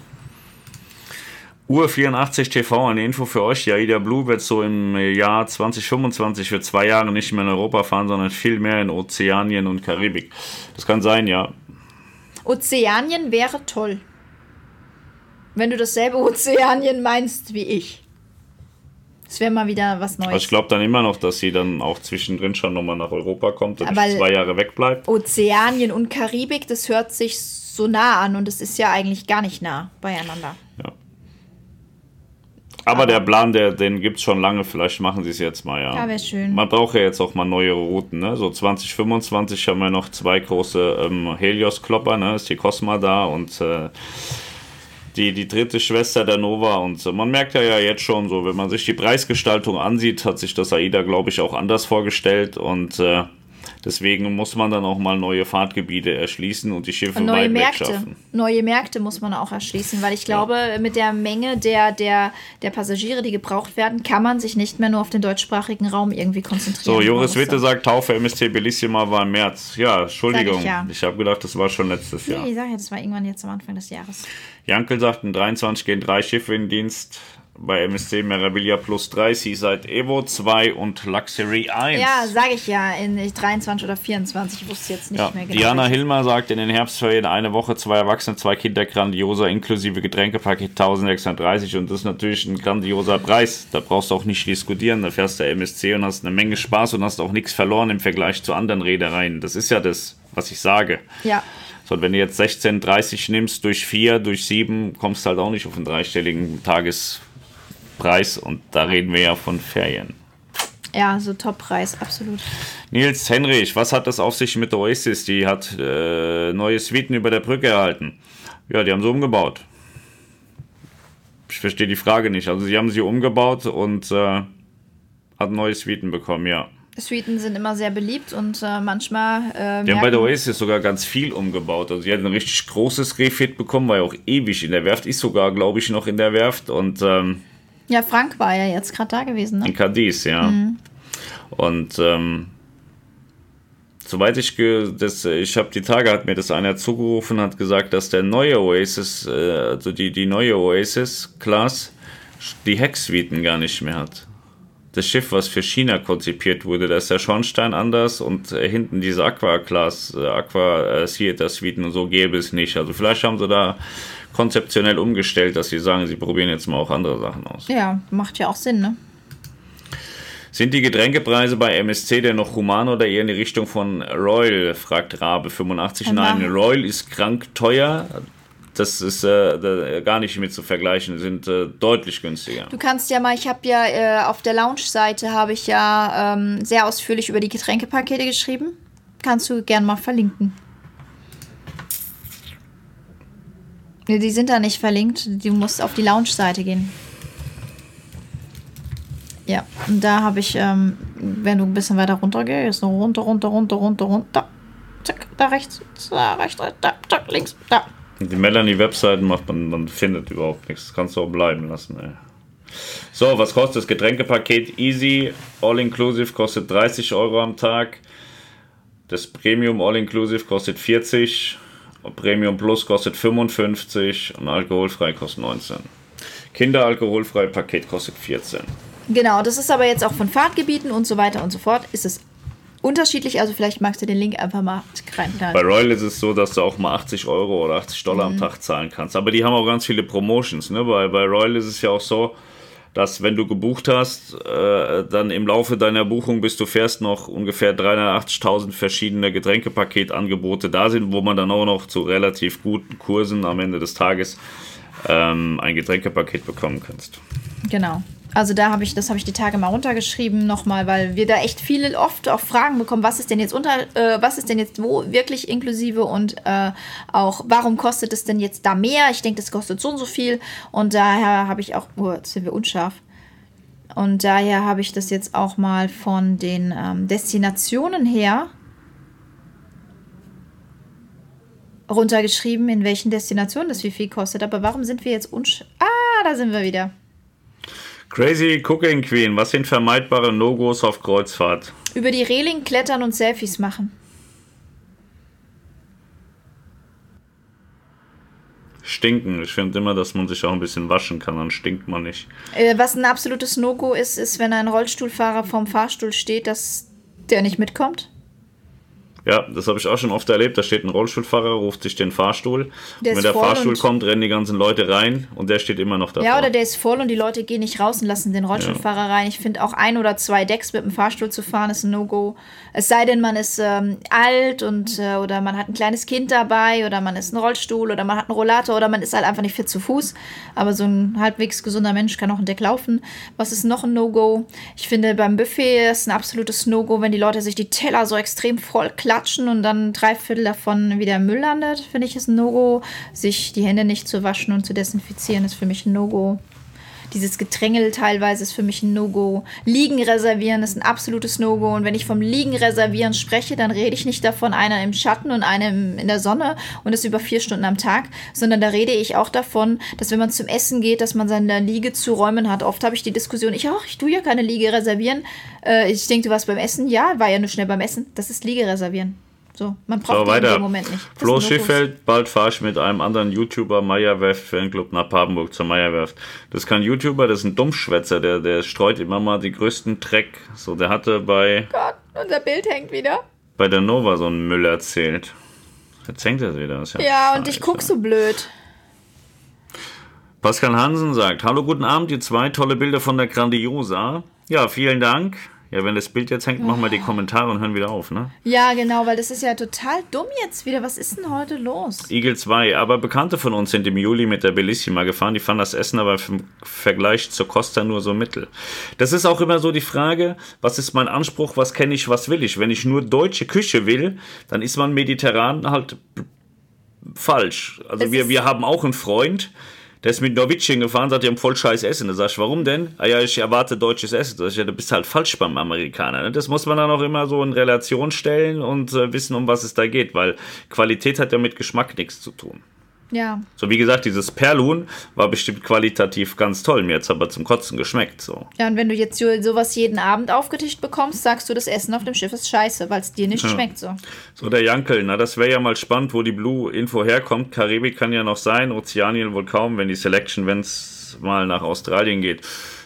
[SPEAKER 1] Uhr 84 TV, eine Info für euch. Ja, Ida Blue wird so im Jahr 2025 für zwei Jahre nicht mehr in Europa fahren, sondern viel mehr in Ozeanien und Karibik. Das kann sein, ja.
[SPEAKER 2] Ozeanien wäre toll. Wenn du dasselbe Ozeanien meinst wie ich. Das wäre mal wieder was Neues.
[SPEAKER 1] Also ich glaube dann immer noch, dass sie dann auch zwischendrin schon nochmal nach Europa kommt und zwei Jahre wegbleibt.
[SPEAKER 2] Ozeanien und Karibik, das hört sich so nah an und es ist ja eigentlich gar nicht nah beieinander.
[SPEAKER 1] Aber der Plan, der, den gibt es schon lange, vielleicht machen sie es jetzt mal, ja.
[SPEAKER 2] Ja, wäre schön.
[SPEAKER 1] Man braucht ja jetzt auch mal neue Routen, ne? So 2025 haben wir noch zwei große ähm, Helios-Klopper, ne? Ist die Cosma da und äh, die, die dritte Schwester der Nova. Und äh, man merkt ja, ja jetzt schon so, wenn man sich die Preisgestaltung ansieht, hat sich das AIDA, glaube ich, auch anders vorgestellt und äh, Deswegen muss man dann auch mal neue Fahrtgebiete erschließen und die Schiffe
[SPEAKER 2] und neue Märkte.
[SPEAKER 1] wegschaffen.
[SPEAKER 2] Neue Märkte muss man auch erschließen, weil ich glaube, mit der Menge der, der, der Passagiere, die gebraucht werden, kann man sich nicht mehr nur auf den deutschsprachigen Raum irgendwie konzentrieren.
[SPEAKER 1] So, Joris Witte sagt, Taufe MSC Bellissima war im März. Ja, Entschuldigung.
[SPEAKER 2] Sag ich ja.
[SPEAKER 1] Ich habe gedacht, das war schon letztes Jahr.
[SPEAKER 2] Nee, ich sage ja, das war irgendwann jetzt am Anfang des Jahres.
[SPEAKER 1] Jankel sagt, in 23 gehen drei Schiffe in Dienst. Bei MSC Meraviglia Plus 3, Seaside Evo 2 und Luxury 1.
[SPEAKER 2] Ja, sage ich ja, in 23 oder 24, ich wusste jetzt nicht
[SPEAKER 1] Ja,
[SPEAKER 2] mehr genau.
[SPEAKER 1] Diana. Hilmer sagt, in den Herbstferien eine Woche, zwei Erwachsene, zwei Kinder, grandioser, inklusive Getränkepaket 1630 und das ist natürlich ein grandioser Preis. Da brauchst du auch nicht diskutieren. Da fährst du MSC und hast eine Menge Spaß und hast auch nichts verloren im Vergleich zu anderen Reedereien. Das ist ja das, was ich sage.
[SPEAKER 2] Ja,
[SPEAKER 1] So, wenn du jetzt 1630 nimmst durch 4, durch 7, kommst du halt auch nicht auf einen dreistelligen Tagespreis und da reden wir ja von Ferien.
[SPEAKER 2] ja, so Toppreis, absolut.
[SPEAKER 1] Nils Henrich, was hat das auf sich mit der Oasis? Die hat äh, neue Suiten über der Brücke erhalten. Ja, die haben sie umgebaut. Ich verstehe die Frage nicht. Also sie haben sie umgebaut und äh, hat neue Suiten bekommen, ja.
[SPEAKER 2] Suiten sind immer sehr beliebt und äh, manchmal. Äh,
[SPEAKER 1] Die haben bei der Oasis sogar ganz viel umgebaut. Also sie hat ein richtig großes Refit bekommen, war ja auch ewig in der Werft. Ist sogar, glaube ich, noch in der Werft und ähm,
[SPEAKER 2] ja, Frank war ja jetzt gerade da gewesen, ne?
[SPEAKER 1] in Cadiz, ja. Und ähm, soweit ich ge das, ich habe die Tage hat mir das einer zugerufen, hat gesagt, dass der neue Oasis, äh, also die die neue Oasis Class, die Hecksuiten gar nicht mehr hat. Das Schiff, was für China konzipiert wurde, da ist der Schornstein anders und äh, hinten diese Aqua Class, äh, Aqua äh, Theater Suiten und so gäbe es nicht. Also vielleicht haben sie da konzeptionell umgestellt, dass sie sagen, sie probieren jetzt mal auch andere Sachen aus.
[SPEAKER 2] Ja, macht ja auch Sinn, ne?
[SPEAKER 1] Sind die Getränkepreise bei MSC denn noch human oder eher in die Richtung von Royal? fragt Rabe 85. Nein,
[SPEAKER 2] Nein.
[SPEAKER 1] Royal ist krank teuer. Das ist äh, da, gar nicht mit zu vergleichen, sind äh, deutlich günstiger.
[SPEAKER 2] Du kannst ja mal, ich habe ja äh, auf der Lounge-Seite habe ich ja ähm, sehr ausführlich über die Getränkepakete geschrieben. Kannst du gern mal verlinken. Nee, Die sind da nicht verlinkt. Du musst auf die Lounge-Seite gehen. Ja, und da habe ich, ähm, wenn du ein bisschen weiter runter gehst, runter, runter, runter, runter, runter. Zack, da rechts, da rechts, da, zack, links, da.
[SPEAKER 1] Die Melanie-Webseiten macht man, man findet überhaupt nichts. Das kannst du auch bleiben lassen. Ey. So, was kostet das Getränkepaket Easy? All-Inclusive kostet 30 Euro am Tag. Das Premium All-Inclusive kostet 40. Premium Plus kostet 55 und alkoholfrei kostet 19. Kinderalkoholfrei Paket kostet 14.
[SPEAKER 2] Genau, das ist aber jetzt auch von Fahrtgebieten und so weiter und so fort. Ist es unterschiedlich? Also vielleicht magst du den Link einfach mal
[SPEAKER 1] Bei
[SPEAKER 2] reinknallen.
[SPEAKER 1] Royal ist es so, dass du auch mal 80 Euro oder 80 Dollar
[SPEAKER 2] Mhm.
[SPEAKER 1] am Tag zahlen kannst. Aber die haben auch ganz viele Promotions. Ne? Bei, bei Royal ist es ja auch so, dass wenn du gebucht hast, äh, dann im Laufe deiner Buchung, bis du fährst, noch ungefähr 380.000 verschiedene Getränkepaketangebote da sind, wo man dann auch noch zu relativ guten Kursen am Ende des Tages ähm, ein Getränkepaket bekommen kannst.
[SPEAKER 2] Genau. Also da habe ich, das habe ich die Tage mal runtergeschrieben nochmal, weil wir da echt viele oft auch Fragen bekommen, was ist denn jetzt unter, äh, was ist denn jetzt wo wirklich inklusive und äh, auch, warum kostet es denn jetzt da mehr? Ich denke, das kostet so und so viel. Und daher habe ich auch, oh, jetzt sind wir unscharf. Und daher habe ich das jetzt auch mal von den ähm, Destinationen her runtergeschrieben, in welchen Destinationen das wie viel kostet. Aber warum sind wir jetzt unscharf? Ah, da sind wir wieder.
[SPEAKER 1] Crazy Cooking Queen, was sind vermeidbare No-Gos auf Kreuzfahrt?
[SPEAKER 2] Über die Reling klettern und Selfies machen.
[SPEAKER 1] Stinken. Ich finde immer, dass man sich auch ein bisschen waschen kann, dann stinkt man nicht.
[SPEAKER 2] Äh, was ein absolutes No-Go ist, ist, wenn ein Rollstuhlfahrer vorm Fahrstuhl steht, dass der nicht mitkommt.
[SPEAKER 1] Ja, das habe ich auch schon oft erlebt. Da steht ein Rollstuhlfahrer, ruft sich den Fahrstuhl.
[SPEAKER 2] Der
[SPEAKER 1] und wenn der Fahrstuhl kommt, rennen die ganzen Leute rein und der steht immer noch davor.
[SPEAKER 2] Ja, oder der ist voll und die Leute gehen nicht raus und lassen den Rollstuhlfahrer rein. Ich finde auch ein oder zwei Decks mit dem Fahrstuhl zu fahren ist ein No-Go. Es sei denn, man ist ähm, alt und äh, oder man hat ein kleines Kind dabei oder man ist ein Rollstuhl oder man hat einen Rollator oder man ist halt einfach nicht fit zu Fuß. Aber so ein halbwegs gesunder Mensch kann auch ein Deck laufen. Was ist noch ein No-Go? Ich finde beim Buffet ist ein absolutes No-Go, wenn die Leute sich die Teller so extrem voll klatschen und dann drei Viertel davon wieder im Müll landet. Finde ich ist ein No-Go. Sich die Hände nicht zu waschen und zu desinfizieren ist für mich ein No-Go. Dieses Gedrängel teilweise ist für mich ein No-Go. Liegen reservieren ist ein absolutes No-Go. Und wenn ich vom Liegen reservieren spreche, dann rede ich nicht davon, einer im Schatten und einem in der Sonne und das über vier Stunden am Tag, sondern da rede ich auch davon, dass wenn man zum Essen geht, dass man seine Liege zu räumen hat. Oft habe ich die Diskussion, ich auch, ich tue ja keine Liege reservieren. Äh, ich denke, du warst beim Essen. Ja, war ja nur schnell beim Essen. Das ist Liege reservieren. So, man braucht
[SPEAKER 1] So, weiter.
[SPEAKER 2] dem Moment nicht. Das
[SPEAKER 1] Flo. Schiffeld, bald fahre ich mit einem anderen YouTuber Meierwerft Fanclub nach Papenburg zur Meierwerft. Das ist kein YouTuber, das ist ein Dummschwätzer, der, der streut immer mal die größten Dreck. So, der hatte bei,
[SPEAKER 2] Gott, unser Bild hängt wieder.
[SPEAKER 1] bei der Nova so einen Müll erzählt. Jetzt hängt er wieder. Das ist
[SPEAKER 2] Ja, und ich guck so blöd.
[SPEAKER 1] Pascal Hansen sagt, hallo, guten Abend, die zwei tolle Bilder von der Grandiosa. Ja, vielen Dank. Ja, wenn das Bild jetzt hängt, machen wir die Kommentare und hören wieder auf, ne?
[SPEAKER 2] Ja, genau, weil das ist ja total dumm jetzt wieder. Was ist denn heute los?
[SPEAKER 1] Eagle 2, aber Bekannte von uns sind im Juli mit der Bellissima gefahren. Die fanden das Essen aber im Vergleich zur Costa nur so mittel. Das ist auch immer so die Frage, was ist mein Anspruch, was kenne ich, was will ich? Wenn ich nur deutsche Küche will, dann ist man mediterran halt falsch. Also
[SPEAKER 2] Es
[SPEAKER 1] wir, wir haben auch einen Freund, der ist mit Norwegian gefahren, sagt, die haben voll scheiß Essen. Da sag ich, warum denn? Ah ja, ich erwarte deutsches Essen. Da sag ich, ja, du bist halt falsch beim Amerikaner. ne? Das muss man dann auch immer so in Relation stellen und äh, wissen, um was es da geht, weil Qualität hat ja mit Geschmack nichts zu tun.
[SPEAKER 2] Ja,
[SPEAKER 1] So wie gesagt, dieses Perlun war bestimmt qualitativ ganz toll. Mir jetzt aber zum Kotzen geschmeckt. So.
[SPEAKER 2] ja, und wenn du jetzt so- sowas jeden Abend aufgetischt bekommst, sagst du, das Essen auf dem Schiff ist scheiße, weil es dir nicht schmeckt so.
[SPEAKER 1] So, der Jankel, na, das wäre ja mal spannend, wo die Blue-Info herkommt. Karibik kann ja noch sein, Ozeanien wohl kaum, wenn die Selection, wenn es mal nach Australien geht.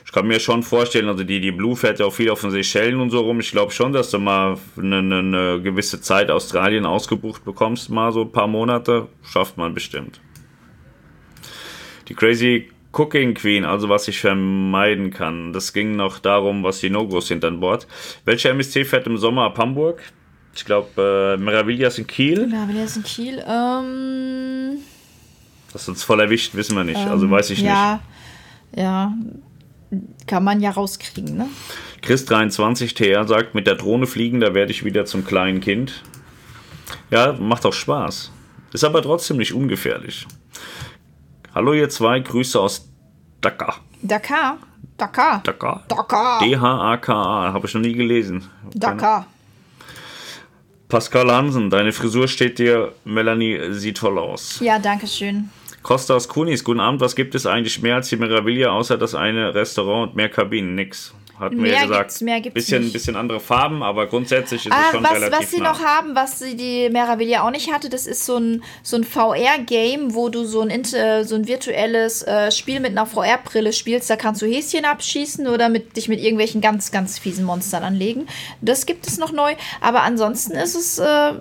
[SPEAKER 1] Ich kann mir schon vorstellen, also die, die Blue fährt ja auch viel auf den Seychellen und so rum. Ich glaube schon, dass du mal eine, eine, gewisse Zeit Australien ausgebucht bekommst, mal so ein paar Monate. Schafft man bestimmt. Die Crazy Cooking Queen, also was ich vermeiden kann. Das ging noch darum, was die No-Gos sind an Bord. Welcher MSC fährt im Sommer ab Hamburg? Ich glaube, äh, Meravillas in Kiel.
[SPEAKER 2] Ja, jetzt in Kiel, ähm,
[SPEAKER 1] Das ist uns voll erwischt, wissen wir nicht. Also weiß ich nicht.
[SPEAKER 2] ja, ja, kann man ja rauskriegen, ne?
[SPEAKER 1] Chris23 TR sagt, mit der Drohne fliegen, da werde ich wieder zum kleinen Kind. Ja, macht auch Spaß. Ist aber trotzdem nicht ungefährlich. Hallo ihr zwei, Grüße aus Dakar.
[SPEAKER 2] Dakar, Dakar,
[SPEAKER 1] Dakar.
[SPEAKER 2] Dakar,
[SPEAKER 1] D-H-A-K-A, habe ich noch nie gelesen.
[SPEAKER 2] Dakar.
[SPEAKER 1] Pascal Hansen, deine Frisur steht dir, Melanie, sieht toll aus.
[SPEAKER 2] Ja, danke schön.
[SPEAKER 1] Kostas Kunis, guten Abend, was gibt es eigentlich mehr als die Meraviglia, außer das eine Restaurant und mehr Kabinen? Nix. Hat mir
[SPEAKER 2] Mehr
[SPEAKER 1] ja gesagt.
[SPEAKER 2] gibt's- mehr gibt's
[SPEAKER 1] bisschen,
[SPEAKER 2] nicht.
[SPEAKER 1] bisschen andere Farben, aber grundsätzlich ist es
[SPEAKER 2] Ah,
[SPEAKER 1] schon
[SPEAKER 2] was,
[SPEAKER 1] relativ
[SPEAKER 2] was sie
[SPEAKER 1] nah.
[SPEAKER 2] noch haben, was sie die Meraviglia auch nicht hatte, das ist so ein, so ein VR-Game, wo du so ein, so ein virtuelles äh, Spiel mit einer VR-Brille spielst. Da kannst du Häschen abschießen oder mit, dich mit irgendwelchen ganz, ganz fiesen Monstern anlegen. Das gibt es noch neu, aber ansonsten ist es äh,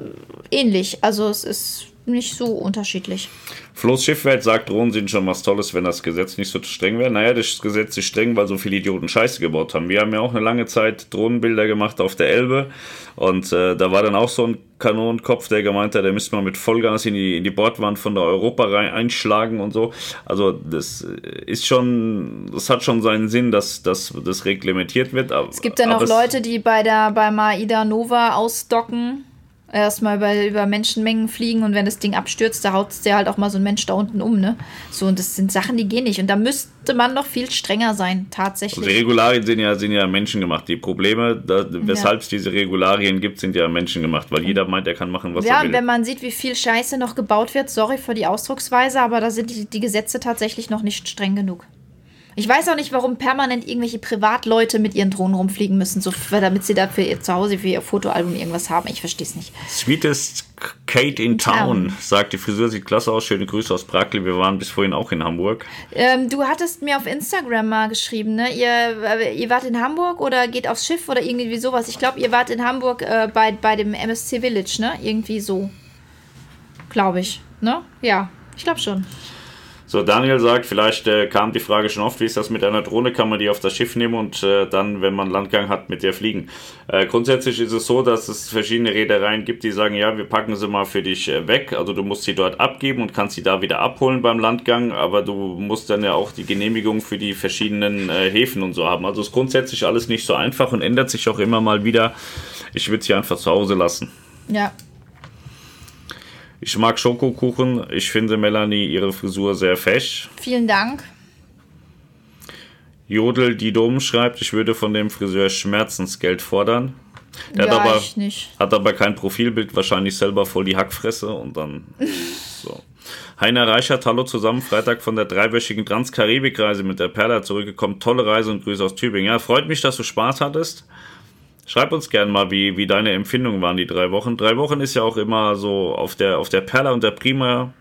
[SPEAKER 2] ähnlich. Also es ist nicht so unterschiedlich.
[SPEAKER 1] Floß Schiffwelt sagt, Drohnen sind schon was Tolles, wenn das Gesetz nicht so streng wäre. Naja, das Gesetz ist streng, weil so viele Idioten Scheiße gebaut haben. Wir haben ja auch eine lange Zeit Drohnenbilder gemacht auf der Elbe und äh, da war dann auch so ein Kanonenkopf, der gemeint hat, der müsste mal mit Vollgas in die, in die Bordwand von der Europa rein, einschlagen und so. Also das ist schon, das hat schon seinen Sinn, dass, dass das reglementiert wird. Aber,
[SPEAKER 2] Es gibt dann auch Leute, die bei der bei Maida Nova ausdocken, erstmal über, über Menschenmengen fliegen und wenn das Ding abstürzt, da haut der halt auch mal so ein Mensch da unten um, ne? So, und das sind Sachen, die gehen nicht. Und da müsste man noch viel strenger sein, tatsächlich.
[SPEAKER 1] Also Regularien sind ja, sind ja menschengemacht. Die Probleme, da, weshalb es diese Regularien gibt, sind ja menschengemacht, weil jeder meint, er kann machen, was
[SPEAKER 2] ja,
[SPEAKER 1] er
[SPEAKER 2] und
[SPEAKER 1] will.
[SPEAKER 2] wenn man sieht, wie viel Scheiße noch gebaut wird, sorry für die Ausdrucksweise, aber da sind die, die Gesetze tatsächlich noch nicht streng genug. Ich weiß auch nicht, warum permanent irgendwelche Privatleute mit ihren Drohnen rumfliegen müssen, so, damit sie da für ihr zu Hause, für ihr Fotoalbum irgendwas haben. Ich verstehe es nicht.
[SPEAKER 1] Sweetest Kate in Town sagt, die Frisur sieht klasse aus. Schöne Grüße aus Brackel. Wir waren bis vorhin auch in Hamburg.
[SPEAKER 2] Ähm, du hattest mir auf Instagram mal geschrieben, ne? Ihr, äh, ihr wart in Hamburg oder geht aufs Schiff oder irgendwie sowas. Ich glaube, ihr wart in Hamburg äh, bei, bei dem MSC Village, ne? Irgendwie so. Glaube ich. Ne? Ja, ich glaube schon.
[SPEAKER 1] So, Daniel sagt, vielleicht äh, kam die Frage schon oft, wie ist das mit einer Drohne? Kann man die auf das Schiff nehmen und äh, dann, wenn man Landgang hat, mit der fliegen? Äh, grundsätzlich ist es so, dass es verschiedene Reedereien gibt, die sagen, ja, wir packen sie mal für dich äh, weg. Also du musst sie dort abgeben und kannst sie da wieder abholen beim Landgang, aber du musst dann ja auch die Genehmigung für die verschiedenen äh, Häfen und so haben. Also ist grundsätzlich alles nicht so einfach und ändert sich auch immer mal wieder. Ich würde sie einfach zu Hause lassen.
[SPEAKER 2] Ja,
[SPEAKER 1] Ich mag Schokokuchen. Ich finde Melanie ihre Frisur sehr fesch.
[SPEAKER 2] vielen Dank.
[SPEAKER 1] Jodel die Dom schreibt, ich würde von dem Friseur Schmerzensgeld fordern. Der
[SPEAKER 2] ja,
[SPEAKER 1] hat, aber,
[SPEAKER 2] ich nicht.
[SPEAKER 1] hat aber kein Profilbild, wahrscheinlich selber voll die Hackfresse und dann so. Heiner Reichert, hallo zusammen, Freitag von der dreiwöchigen Transkaribikreise mit der Perla zurückgekommen. Tolle Reise und Grüße aus Tübingen. Ja, freut mich, dass du Spaß hattest. Schreib uns gern mal, wie, wie deine Empfindungen waren, die drei Wochen. Drei Wochen ist ja auch immer so auf der, auf der Perla und der Prima.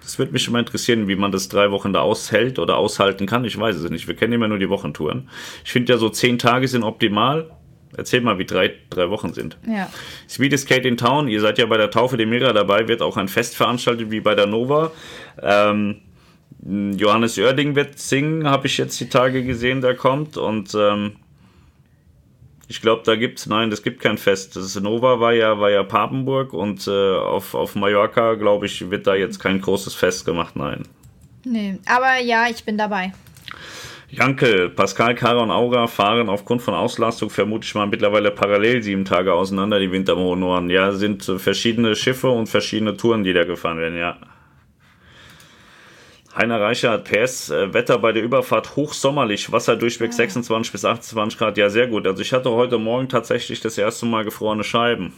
[SPEAKER 1] Das würde mich schon mal interessieren, wie man das drei Wochen da aushält oder aushalten kann. Ich weiß es nicht. Wir kennen immer nur die Wochentouren. Ich finde ja so zehn Tage sind optimal. Erzähl mal, wie drei, drei Wochen sind.
[SPEAKER 2] Ja.
[SPEAKER 1] Speed is Skate in Town. Ihr seid ja bei der Taufe der Mira dabei. Wird auch ein Fest veranstaltet wie bei der Nova. Ähm, Johannes Oerding wird singen, habe ich jetzt die Tage gesehen, der kommt. Und ähm, ich glaube, da gibt's, nein, es gibt kein Fest. Das Nova war ja, war ja Papenburg und äh, auf, auf Mallorca, glaube ich, wird da jetzt kein großes Fest gemacht, nein.
[SPEAKER 2] Nee, aber ja, ich bin dabei.
[SPEAKER 1] Jankel, Pascal, Kara und Aura fahren aufgrund von Auslastung vermutlich mal mittlerweile parallel sieben Tage auseinander, die Wintermonoren. Ja, sind äh, verschiedene Schiffe und verschiedene Touren, die da gefahren werden, ja. Heiner Reichert, PS, äh, Wetter bei der Überfahrt hochsommerlich, Wasser durchweg 26 bis 28 Grad, ja sehr gut. Also ich hatte heute Morgen tatsächlich das erste Mal gefrorene Scheiben.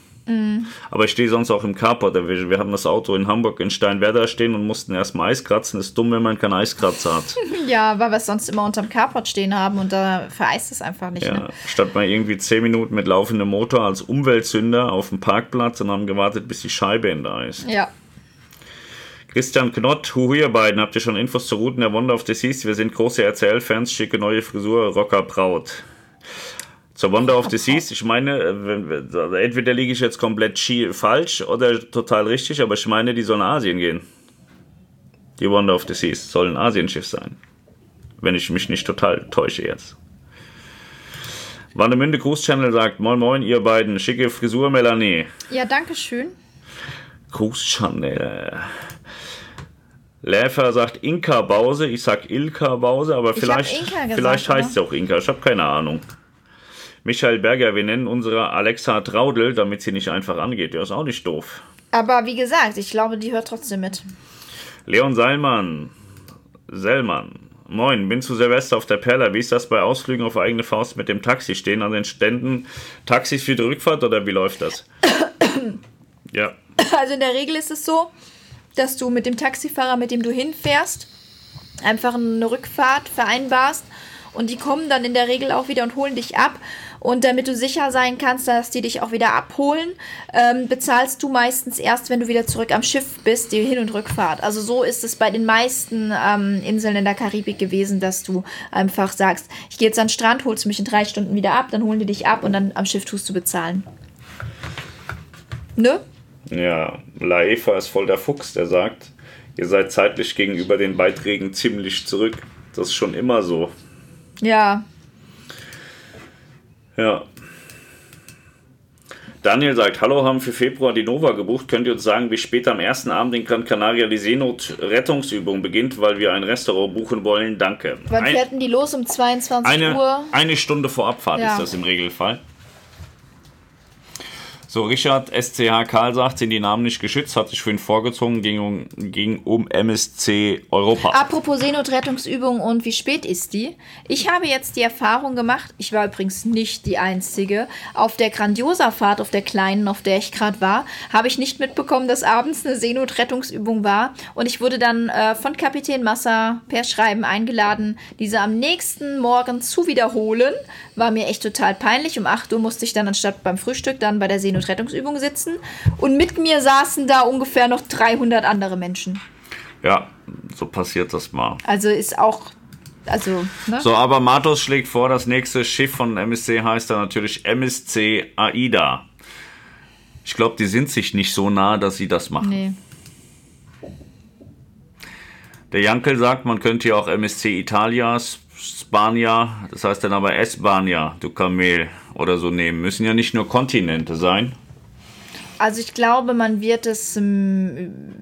[SPEAKER 1] Aber ich stehe sonst auch im Carport. Wir, wir haben das Auto in Hamburg in Steinwerder stehen und mussten erstmal Eis kratzen. Ist dumm, wenn man keinen Eiskratzer hat.
[SPEAKER 2] Ja, weil wir es sonst immer unterm Carport stehen haben und da vereist es einfach nicht.
[SPEAKER 1] Ja,
[SPEAKER 2] Ne?
[SPEAKER 1] statt mal irgendwie 10 Minuten mit laufendem Motor als Umweltsünder auf dem Parkplatz und haben gewartet, bis die Scheibe in da ist.
[SPEAKER 2] Ja.
[SPEAKER 1] Christian Knott, huhu ihr beiden, habt ihr schon Infos zu Routen der Wonder of the Seas? Wir sind große RCL-Fans, schicke neue Frisur, Rocker Braut. Zur Wonder of the Seas, ich meine, äh, also entweder liege ich jetzt komplett falsch oder total richtig, aber ich meine, die sollen nach Asien gehen. Die Wonder of the Seas soll ein Asienschiff sein. Wenn ich mich nicht total täusche jetzt. Warnemünde Gruß Channel sagt, moin moin ihr beiden, schicke Frisur Melanie.
[SPEAKER 2] Ja, danke schön.
[SPEAKER 1] Gruß Chanel. Läfer sagt Inka Bause, ich sag Ilka Bause, aber
[SPEAKER 2] Ich
[SPEAKER 1] vielleicht,
[SPEAKER 2] gesagt,
[SPEAKER 1] vielleicht heißt sie auch Inka, ich habe keine Ahnung. Michael Berger, wir nennen unsere Alexa Traudel, damit sie nicht einfach angeht. Ja, ist auch nicht doof.
[SPEAKER 2] Aber wie gesagt, ich glaube, die hört trotzdem mit.
[SPEAKER 1] Leon Seilmann, Sellmann. Moin, bin zu Silvester auf der Perla. Wie ist das bei Ausflügen auf eigene Faust mit dem Taxi? Stehen an den Ständen Taxis für die Rückfahrt oder wie läuft das? ja,
[SPEAKER 2] Also in der Regel ist es so, dass du mit dem Taxifahrer, mit dem du hinfährst, einfach eine Rückfahrt vereinbarst und die kommen dann in der Regel auch wieder und holen dich ab. Und damit du sicher sein kannst, dass die dich auch wieder abholen, ähm, bezahlst du meistens erst, wenn du wieder zurück am Schiff bist, die Hin- und Rückfahrt. Also so ist es bei den meisten ähm, Inseln in der Karibik gewesen, dass du einfach sagst, ich gehe jetzt an den Strand, holst mich in drei Stunden wieder ab, dann holen die dich ab und dann am Schiff tust du bezahlen. Ne?
[SPEAKER 1] Ja, Laefa ist voll der Fuchs, der sagt, ihr seid zeitlich gegenüber den Beiträgen ziemlich zurück. Das ist schon immer so.
[SPEAKER 2] Ja,
[SPEAKER 1] Ja. Daniel sagt, hallo, haben für Februar die Nova gebucht. Könnt ihr uns sagen, wie spät am ersten Abend in Gran Canaria die Seenotrettungsübung beginnt, weil wir ein Restaurant buchen wollen? Danke.
[SPEAKER 2] Wann
[SPEAKER 1] Ein,
[SPEAKER 2] fährten die los? Um 22
[SPEAKER 1] eine,
[SPEAKER 2] Uhr?
[SPEAKER 1] eine Stunde vor Abfahrt
[SPEAKER 2] Ja.
[SPEAKER 1] ist das im Regelfall. So, Richard SCH Karl sagt, sind die Namen nicht geschützt, hat sich für ihn vorgezogen, ging um, ging um MSC Europa.
[SPEAKER 2] Apropos Seenotrettungsübung und wie spät ist die? Ich habe jetzt die Erfahrung gemacht, ich war übrigens nicht die Einzige, auf der Grandiosa-Fahrt, auf der kleinen, auf der ich gerade war, habe ich nicht mitbekommen, dass abends eine Seenotrettungsübung war und ich wurde dann äh, von Kapitän Massa per Schreiben eingeladen, diese am nächsten Morgen zu wiederholen. War mir echt total peinlich. Um 8 Uhr musste ich dann anstatt beim Frühstück dann bei der Seenotrettungsübung Seenotrettungsübung sitzen und mit mir saßen da ungefähr noch 300 andere Menschen.
[SPEAKER 1] Ja, so passiert das mal.
[SPEAKER 2] Also ist auch, also, ne?
[SPEAKER 1] So, aber Matos schlägt vor, das nächste Schiff von MSC heißt dann natürlich MSC AIDA. Ich glaube, die sind sich nicht so nah, dass sie das machen.
[SPEAKER 2] Nee.
[SPEAKER 1] Der Jankel sagt, man könnte ja auch MSC Italia, Spania, das heißt dann aber Espania, du Kamel oder so nehmen. Müssen ja nicht nur Kontinente sein.
[SPEAKER 2] Also ich glaube, man wird es, ähm,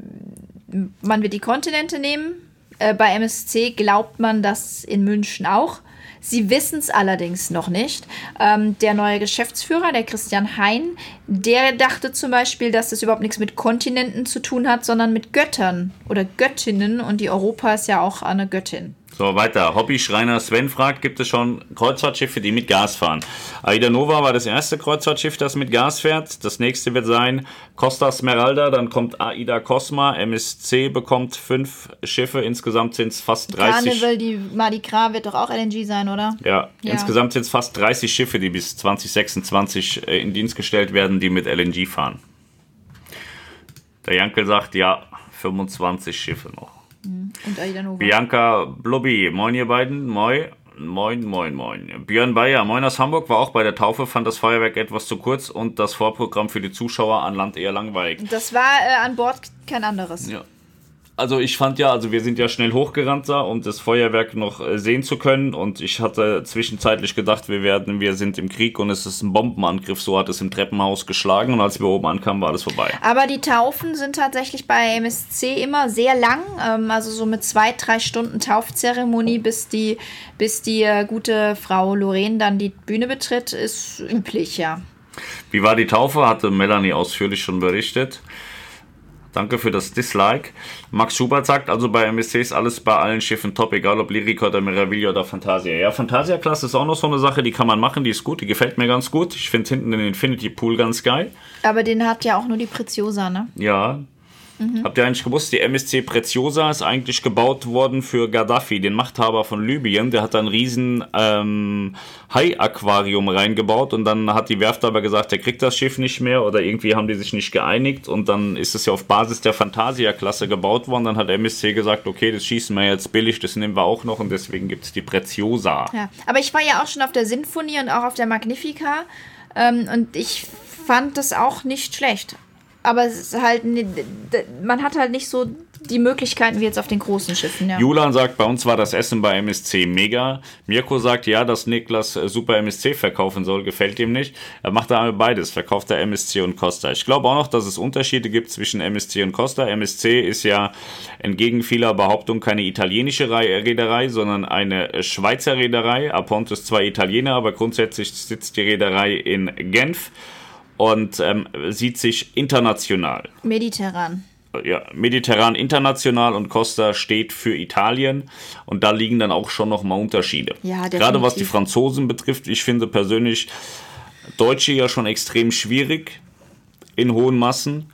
[SPEAKER 2] man wird die Kontinente nehmen. Äh, bei MSC glaubt man das in München auch. Sie wissen es allerdings noch nicht. Ähm, der neue Geschäftsführer, der Christian Hein, der dachte zum Beispiel, dass das überhaupt nichts mit Kontinenten zu tun hat, sondern mit Göttern oder Göttinnen. Und die Europa ist ja auch eine Göttin.
[SPEAKER 1] So, weiter. Hobby-Schreiner Sven fragt, gibt es schon Kreuzfahrtschiffe, die mit Gas fahren? Aida Nova war das erste Kreuzfahrtschiff, das mit Gas fährt. Das nächste wird sein Costa Smeralda, dann kommt Aida Cosma. MSC bekommt fünf Schiffe, insgesamt sind es fast 30.
[SPEAKER 2] Carnival, die Mardi Gras wird doch auch LNG sein, oder?
[SPEAKER 1] Ja,
[SPEAKER 2] Ja.
[SPEAKER 1] insgesamt sind es fast 30 Schiffe, die bis 2026 äh, in Dienst gestellt werden, die mit LNG fahren. Der Jankel sagt, ja, 25 Schiffe noch.
[SPEAKER 2] Und Aida Nova.
[SPEAKER 1] Bianca Blobby, moin ihr beiden, moin. Moin, moin, moin. Björn Bayer, moin aus Hamburg, war auch bei der Taufe, fand das Feuerwerk etwas zu kurz und das Vorprogramm für die Zuschauer an Land eher langweilig.
[SPEAKER 2] Das war äh, an Bord kein anderes.
[SPEAKER 1] Ja. Also ich fand ja, also wir sind ja schnell hochgerannt da, um das Feuerwerk noch äh, sehen zu können und ich hatte zwischenzeitlich gedacht, wir werden, wir sind im Krieg und es ist ein Bombenangriff, so hat es im Treppenhaus geschlagen und als wir oben ankamen, war alles vorbei.
[SPEAKER 2] Aber die Taufen sind tatsächlich bei MSC immer sehr lang, ähm, also so mit zwei, drei Stunden Taufzeremonie, bis die, bis die äh, gute Frau Lorraine dann die Bühne betritt, ist üblich, ja.
[SPEAKER 1] Wie war die Taufe? Hatte Melanie ausführlich schon berichtet. Danke für das Dislike. Max Schubert sagt also bei MSC ist alles bei allen Schiffen top, egal ob Lyrica oder Meraviglia oder Fantasia. Ja, Fantasia-Klasse ist auch noch so eine Sache, die kann man machen, die ist gut, die gefällt mir ganz gut. Ich finde hinten den Infinity Pool ganz geil.
[SPEAKER 2] Aber den hat ja auch nur die Preziosa, ne?
[SPEAKER 1] Ja. Habt ihr eigentlich gewusst, die MSC Preziosa ist eigentlich gebaut worden für Gaddafi, den Machthaber von Libyen. Der hat da ein riesen ähm, Hai-Aquarium reingebaut und dann hat die Werft aber gesagt, der kriegt das Schiff nicht mehr oder irgendwie haben die sich nicht geeinigt und dann ist es ja auf Basis der Fantasia-Klasse gebaut worden. Dann hat MSC gesagt, okay, das schießen wir jetzt billig, das nehmen wir auch noch und deswegen gibt es die Preziosa.
[SPEAKER 2] Ja. Aber ich war ja auch schon auf der Sinfonie und auch auf der Magnifica ähm, und ich fand das auch nicht schlecht. Aber es ist halt, d- man hat halt nicht so die Möglichkeiten wie jetzt auf den großen Schiffen, ja.
[SPEAKER 1] Julian sagt, bei uns war das Essen bei MSC mega. Mirko sagt, ja, dass Niklas äh, super MSC verkaufen soll, gefällt ihm nicht. Er macht da beides, verkauft er MSC und Costa. Ich glaube auch noch, dass es Unterschiede gibt zwischen MSC und Costa. MSC ist ja entgegen vieler Behauptungen keine italienische Rei- Reederei, sondern eine äh, Schweizer Reederei. Aponte ist zwar Italiener, aber grundsätzlich sitzt die Reederei in Genf und ähm, sieht sich international
[SPEAKER 2] Mediterran.
[SPEAKER 1] ja, mediterran international und Costa steht für Italien und da liegen dann auch schon noch mal Unterschiede.
[SPEAKER 2] Ja,
[SPEAKER 1] Gerade was die
[SPEAKER 2] definitiv.
[SPEAKER 1] Franzosen betrifft, ich finde persönlich Deutsche ja schon extrem schwierig in hohen Massen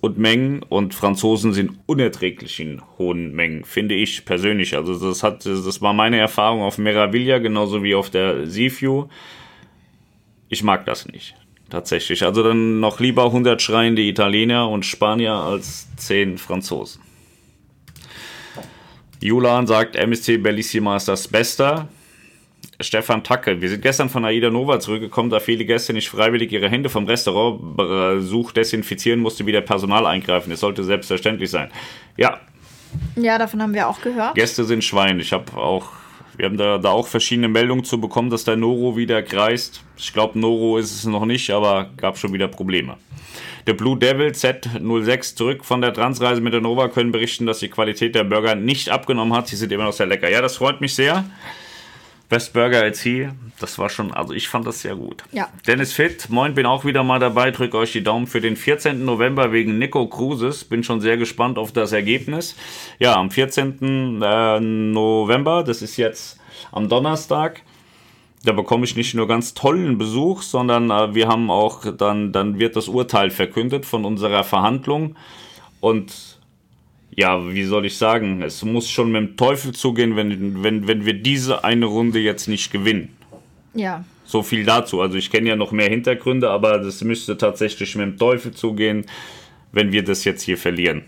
[SPEAKER 1] und Mengen und Franzosen sind unerträglich in hohen Mengen, finde ich persönlich. Also das hat, das war meine Erfahrung auf Meraviglia genauso wie auf der Seaview. Ich mag das nicht. Tatsächlich. Also dann noch lieber 100 schreiende Italiener und Spanier als 10 Franzosen. Julian sagt, MSC Bellissima ist das Beste. Stefan Tacke, wir sind gestern von Aida Nova zurückgekommen, da viele Gäste nicht freiwillig ihre Hände vom Restaurantbesuch desinfizieren, musste wieder Personal eingreifen. Es sollte selbstverständlich sein. Ja,
[SPEAKER 2] Ja, davon haben wir auch gehört.
[SPEAKER 1] Gäste sind Schwein. Ich habe auch, wir haben da, da auch verschiedene Meldungen zu bekommen, dass der Noro wieder kreist. Ich glaube, Noro ist es noch nicht, aber gab schon wieder Probleme. Der Blue Devil Z06 zurück von der Transreise mit der Nova können berichten, dass die Qualität der Burger nicht abgenommen hat. Sie sind immer noch sehr lecker. Ja, das freut mich sehr. Best Burger als hier. Das war schon, also ich fand das sehr gut.
[SPEAKER 2] Ja.
[SPEAKER 1] Dennis Fit, moin, bin auch wieder mal dabei. Drückt euch die Daumen für den 14. November wegen Nico Cruises. Bin schon sehr gespannt auf das Ergebnis. Ja, am 14. äh, November, das ist jetzt am Donnerstag. Da bekomme ich nicht nur ganz tollen Besuch, sondern äh, wir haben auch, dann, dann wird das Urteil verkündet von unserer Verhandlung. Und ja, wie soll ich sagen, es muss schon mit dem Teufel zugehen, wenn, wenn, wenn wir diese eine Runde jetzt nicht gewinnen.
[SPEAKER 2] Ja,
[SPEAKER 1] So viel dazu. Also ich kenne ja noch mehr Hintergründe, aber das müsste tatsächlich mit dem Teufel zugehen, wenn wir das jetzt hier verlieren.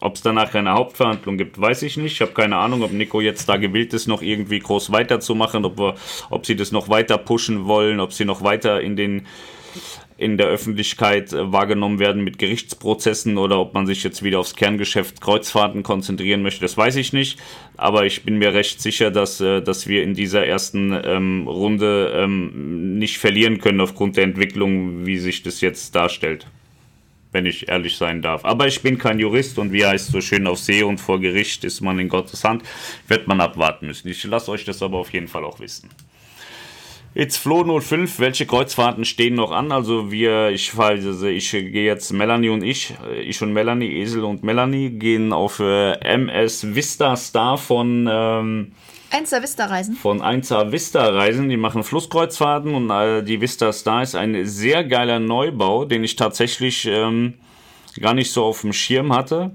[SPEAKER 1] Ob es danach eine Hauptverhandlung gibt, weiß ich nicht. Ich habe keine Ahnung, ob Nico jetzt da gewillt ist, noch irgendwie groß weiterzumachen, ob, wir, ob sie das noch weiter pushen wollen, ob sie noch weiter in den in der Öffentlichkeit äh, wahrgenommen werden mit Gerichtsprozessen oder ob man sich jetzt wieder aufs Kerngeschäft Kreuzfahrten konzentrieren möchte, das weiß ich nicht. Aber ich bin mir recht sicher, dass, äh, dass wir in dieser ersten ähm, Runde ähm, nicht verlieren können aufgrund der Entwicklung, wie sich das jetzt darstellt wenn ich ehrlich sein darf. Aber ich bin kein Jurist und wie heißt so schön auf See und vor Gericht ist man in Gottes Hand, wird man abwarten müssen. Ich lasse euch das aber auf jeden Fall auch wissen. Jetzt Flo 05, welche Kreuzfahrten stehen noch an? Also wir, ich, also ich gehe jetzt Melanie und ich, ich und Melanie, Esel und Melanie gehen auf äh, MS Vista Star von ähm,
[SPEAKER 2] Einser Vista Reisen.
[SPEAKER 1] Von Einser Vista Reisen. Die machen Flusskreuzfahrten und äh, die Vista Star ist ein sehr geiler Neubau, den ich tatsächlich ähm, gar nicht so auf dem Schirm hatte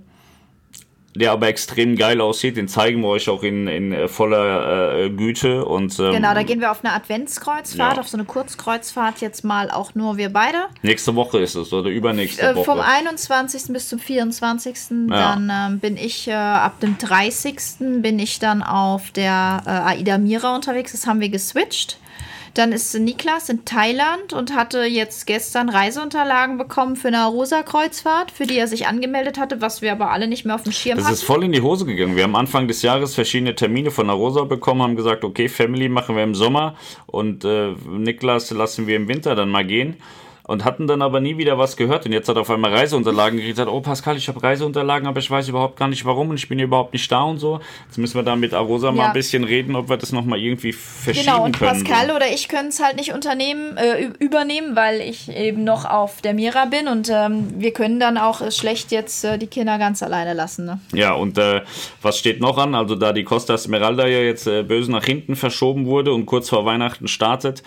[SPEAKER 1] der aber extrem geil aussieht. Den zeigen wir euch auch in, in äh, voller äh, Güte. Und,
[SPEAKER 2] ähm, genau, da gehen wir auf eine Adventskreuzfahrt, ja. auf so eine Kurzkreuzfahrt jetzt mal auch nur wir beide.
[SPEAKER 1] Nächste Woche ist es oder übernächste
[SPEAKER 2] äh,
[SPEAKER 1] Woche.
[SPEAKER 2] Vom 21. bis zum 24. Ja. Dann ähm, bin ich äh, ab dem 30. bin ich dann auf der äh, Aida Mira unterwegs. Das haben wir geswitcht. Dann ist Niklas in Thailand und hatte jetzt gestern Reiseunterlagen bekommen für eine Rosa-Kreuzfahrt, für die er sich angemeldet hatte, was wir aber alle nicht mehr auf dem Schirm
[SPEAKER 1] das
[SPEAKER 2] hatten.
[SPEAKER 1] Das ist voll in die Hose gegangen. Wir haben Anfang des Jahres verschiedene Termine von der Rosa bekommen, haben gesagt, okay, Family machen wir im Sommer und äh, Niklas lassen wir im Winter dann mal gehen und hatten dann aber nie wieder was gehört. Und jetzt hat er auf einmal Reiseunterlagen gekriegt, hat, oh Pascal, ich habe Reiseunterlagen, aber ich weiß überhaupt gar nicht warum und ich bin überhaupt nicht da und so. Jetzt müssen wir da mit Arosa ja. mal ein bisschen reden, ob wir das nochmal irgendwie verschieben
[SPEAKER 2] können. Genau, und
[SPEAKER 1] können,
[SPEAKER 2] Pascal so. oder ich können es halt nicht unternehmen, äh, übernehmen, weil ich eben noch auf der Mira bin und ähm, wir können dann auch äh, schlecht jetzt äh, die Kinder ganz alleine lassen. Ne?
[SPEAKER 1] Ja, und äh, was steht noch an? Also da die Costa Esmeralda ja jetzt äh, böse nach hinten verschoben wurde und kurz vor Weihnachten startet,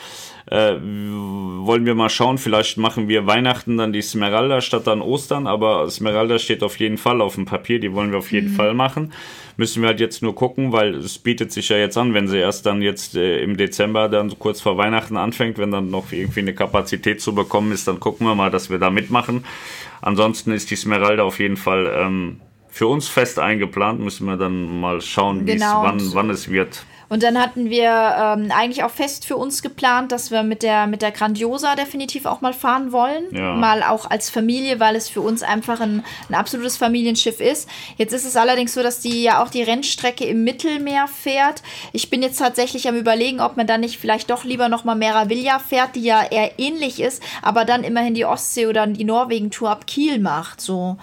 [SPEAKER 1] äh, wollen wir mal schauen, vielleicht machen wir Weihnachten dann die Smeralda statt dann Ostern, aber Smeralda steht auf jeden Fall auf dem Papier, die wollen wir auf jeden mhm. Fall machen. Müssen wir halt jetzt nur gucken, weil es bietet sich ja jetzt an, wenn sie erst dann jetzt äh, im Dezember dann so kurz vor Weihnachten anfängt, wenn dann noch irgendwie eine Kapazität zu bekommen ist, dann gucken wir mal, dass wir da mitmachen. Ansonsten ist die Smeralda auf jeden Fall ähm, für uns fest eingeplant, müssen wir dann mal schauen, genau. wann, wann es wird.
[SPEAKER 2] Und dann hatten wir ähm, eigentlich auch fest für uns geplant, dass wir mit der, mit der Grandiosa definitiv auch mal fahren wollen. Ja. Mal auch als Familie, weil es für uns einfach ein, ein absolutes Familienschiff ist. Jetzt ist es allerdings so, dass die ja auch die Rennstrecke im Mittelmeer fährt. Ich bin jetzt tatsächlich am überlegen, ob man dann nicht vielleicht doch lieber noch mal Meraviglia fährt, die ja eher ähnlich ist, aber dann immerhin die Ostsee oder die Norwegen-Tour ab Kiel macht. So.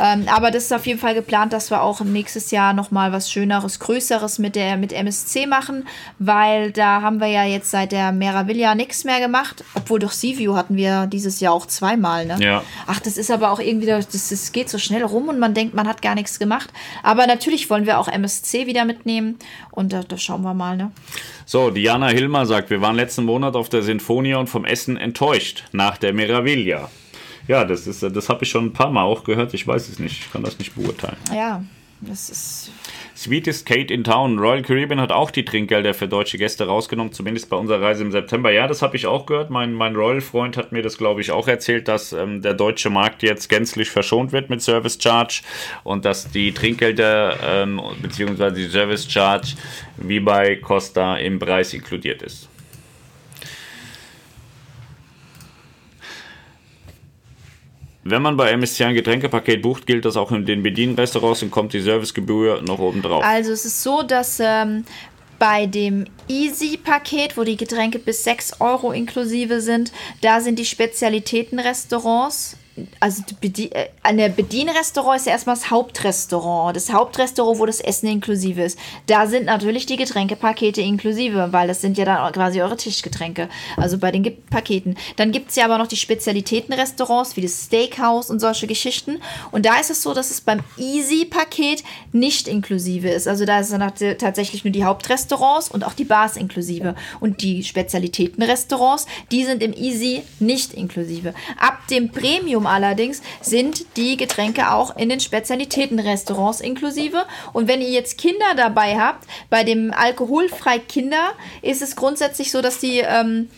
[SPEAKER 2] Ähm, aber das ist auf jeden Fall geplant, dass wir auch nächstes Jahr nochmal was Schöneres, Größeres mit der mit MSC machen, weil da haben wir ja jetzt seit der Meraviglia nichts mehr gemacht. Obwohl doch Seaview hatten wir dieses Jahr auch zweimal, ne?
[SPEAKER 1] Ja.
[SPEAKER 2] Ach, das ist aber auch irgendwie, das, das geht so schnell rum und man denkt, man hat gar nichts gemacht. Aber natürlich wollen wir auch MSC wieder mitnehmen und da, da schauen wir mal, ne?
[SPEAKER 1] So, Diana Hilmer sagt, wir waren letzten Monat auf der Sinfonia und vom Essen enttäuscht nach der Meraviglia. Ja, das ist, das habe ich schon ein paar Mal auch gehört. Ich weiß es nicht. Ich kann das nicht beurteilen.
[SPEAKER 2] Ja, das ist.
[SPEAKER 1] Sweetest Kate in Town. Royal Caribbean hat auch die Trinkgelder für deutsche Gäste rausgenommen, zumindest bei unserer Reise im September. Ja, das habe ich auch gehört. Mein, mein Royal-Freund hat mir das, glaube ich, auch erzählt, dass ähm, der deutsche Markt jetzt gänzlich verschont wird mit Service Charge und dass die Trinkgelder ähm, bzw. die Service Charge wie bei Costa im Preis inkludiert ist. Wenn man bei MSC ein Getränkepaket bucht, gilt das auch in den Bedienrestaurants und kommt die Servicegebühr noch oben drauf.
[SPEAKER 2] Also es ist so, dass ähm, bei dem Easy-Paket, wo die Getränke bis 6 Euro inklusive sind, da sind die Spezialitätenrestaurants also äh, an der Bedienrestaurant ist ja erstmal das Hauptrestaurant. Das Hauptrestaurant, wo das Essen inklusive ist. Da sind natürlich die Getränkepakete inklusive, weil das sind ja dann quasi eure Tischgetränke. Also bei den Paketen. Dann gibt es ja aber noch die Spezialitätenrestaurants wie das Steakhouse und solche Geschichten. Und da ist es so, dass es beim Easy-Paket nicht inklusive ist. Also da sind tatsächlich nur die Hauptrestaurants und auch die Bars inklusive. Und die Spezialitätenrestaurants, die sind im Easy nicht inklusive. Ab dem Premium Kriterium allerdings sind die Getränke auch in den Spezialitätenrestaurants inklusive. Und wenn ihr jetzt Kinder dabei habt, bei dem alkoholfrei Kinder ist es grundsätzlich so, dass die ähm,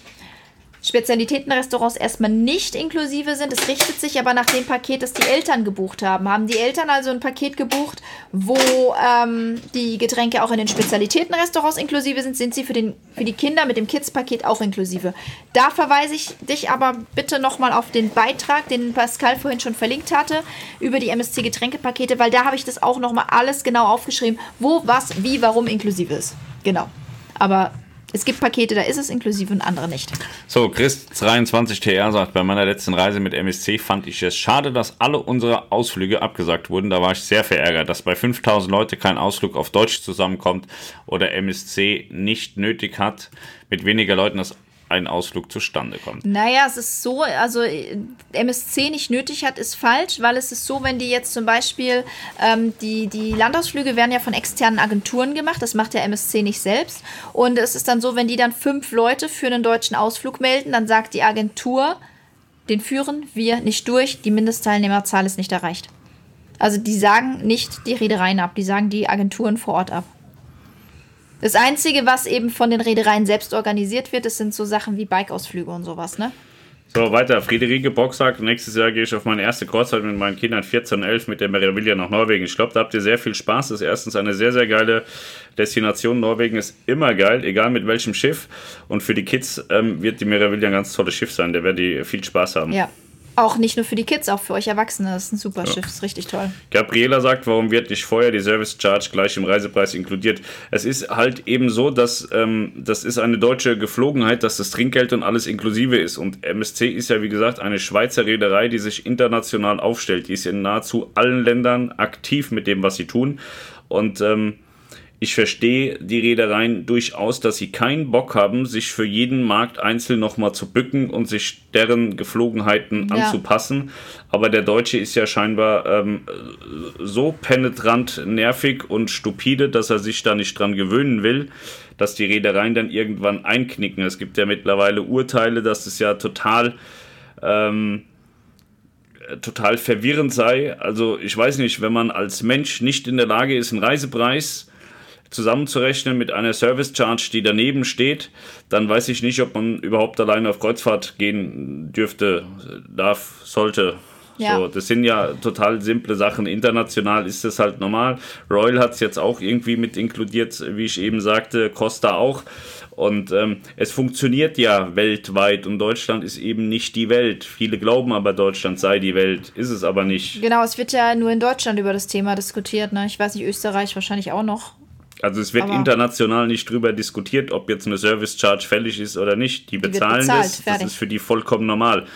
[SPEAKER 2] Spezialitätenrestaurants erstmal nicht inklusive sind. Es richtet sich aber nach dem Paket, das die Eltern gebucht haben. Haben die Eltern also ein Paket gebucht, wo ähm, die Getränke auch in den Spezialitätenrestaurants inklusive sind, sind sie für, den, für die Kinder mit dem Kids-Paket auch inklusive. Da verweise ich dich aber bitte nochmal auf den Beitrag, den Pascal vorhin schon verlinkt hatte, über die MSC-Getränkepakete, weil da habe ich das auch nochmal alles genau aufgeschrieben, wo, was, wie, warum inklusive ist. Genau. Aber es gibt Pakete, da ist es inklusive und andere nicht.
[SPEAKER 1] So, Chris23TR sagt, bei meiner letzten Reise mit MSC fand ich es schade, dass alle unsere Ausflüge abgesagt wurden. Da war ich sehr verärgert, dass bei 5000 Leute kein Ausflug auf Deutsch zusammenkommt oder MSC nicht nötig hat, mit weniger Leuten das ein Ausflug zustande kommt.
[SPEAKER 2] Naja, es ist so, also äh, MSC nicht nötig hat, ist falsch, weil es ist so, wenn die jetzt zum Beispiel, ähm, die, die Landausflüge werden ja von externen Agenturen gemacht, das macht der MSC nicht selbst. Und es ist dann so, wenn die dann fünf Leute für einen deutschen Ausflug melden, dann sagt die Agentur, den führen wir nicht durch, die Mindestteilnehmerzahl ist nicht erreicht. Also die sagen nicht die Reedereien ab, die sagen die Agenturen vor Ort ab. Das Einzige, was eben von den Reedereien selbst organisiert wird, das sind so Sachen wie Bikeausflüge und sowas, ne?
[SPEAKER 1] So, weiter. Friederike Bock sagt, nächstes Jahr gehe ich auf meine erste Kreuzfahrt mit meinen Kindern 14 und 11 mit der Meraviglia nach Norwegen. Ich glaube, da habt ihr sehr viel Spaß. Das ist erstens eine sehr, sehr geile Destination. Norwegen ist immer geil, egal mit welchem Schiff. Und für die Kids ähm, wird die Meraviglia ein ganz tolles Schiff sein. Da werden die viel Spaß haben.
[SPEAKER 2] Ja, auch nicht nur für die Kids, auch für euch Erwachsene. Das ist ein super ja. Schiff, ist richtig toll.
[SPEAKER 1] Gabriela sagt, warum wird nicht vorher die Service Charge gleich im Reisepreis inkludiert? Es ist halt eben so, dass ähm, das ist eine deutsche Geflogenheit, dass das Trinkgeld und alles inklusive ist. Und MSC ist ja, wie gesagt, eine Schweizer Reederei, die sich international aufstellt. Die ist in nahezu allen Ländern aktiv mit dem, was sie tun. Und ähm, ich verstehe die Reedereien durchaus, dass sie keinen Bock haben, sich für jeden Markt einzeln nochmal zu bücken und sich deren Geflogenheiten ja. anzupassen. Aber der Deutsche ist ja scheinbar ähm, so penetrant nervig und stupide, dass er sich da nicht dran gewöhnen will, dass die Reedereien dann irgendwann einknicken. Es gibt ja mittlerweile Urteile, dass es ja total. Ähm, total verwirrend sei. Also ich weiß nicht, wenn man als Mensch nicht in der Lage ist, einen Reisepreis zusammenzurechnen mit einer Service Charge, die daneben steht, dann weiß ich nicht, ob man überhaupt alleine auf Kreuzfahrt gehen dürfte, darf, sollte. Ja. So, das sind ja total simple Sachen. International ist das halt normal. Royal hat es jetzt auch irgendwie mit inkludiert, wie ich eben sagte, Costa auch. Und ähm, es funktioniert ja weltweit und Deutschland ist eben nicht die Welt. Viele glauben aber, Deutschland sei die Welt, ist es aber nicht.
[SPEAKER 2] Genau, es wird ja nur in Deutschland über das Thema diskutiert. Ne? Ich weiß nicht, Österreich wahrscheinlich auch noch.
[SPEAKER 1] Also es wird Aber international nicht drüber diskutiert, ob jetzt eine Service Charge fällig ist oder nicht. Die bezahlen bezahlt, das. Fertig. Das ist für die vollkommen normal.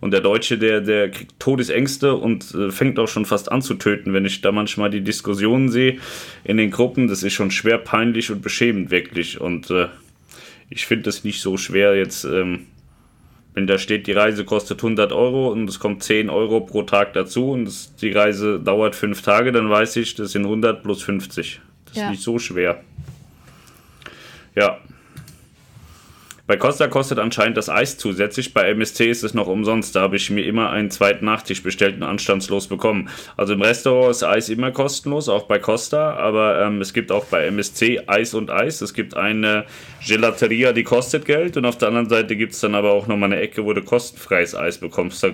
[SPEAKER 1] Und der Deutsche, der, der kriegt Todesängste und äh, fängt auch schon fast an zu töten, wenn ich da manchmal die Diskussionen sehe in den Gruppen. Das ist schon schwer peinlich und beschämend, wirklich. Und äh, ich finde das nicht so schwer jetzt. Ähm, wenn da steht, die Reise kostet 100 Euro und es kommt 10 Euro pro Tag dazu und das, die Reise dauert 5 Tage, dann weiß ich, das sind 100 plus 50. Das ja. ist nicht so schwer. Ja. Bei Costa kostet anscheinend das Eis zusätzlich. Bei MSC ist es noch umsonst. Da habe ich mir immer einen zweiten Nachtisch bestellt und anstandslos bekommen. Also im Restaurant ist Eis immer kostenlos, auch bei Costa. Aber ähm, es gibt auch bei MSC Eis und Eis. Es gibt eine Gelateria, die kostet Geld. Und auf der anderen Seite gibt es dann aber auch nochmal eine Ecke, wo du kostenfreies Eis bekommst. Da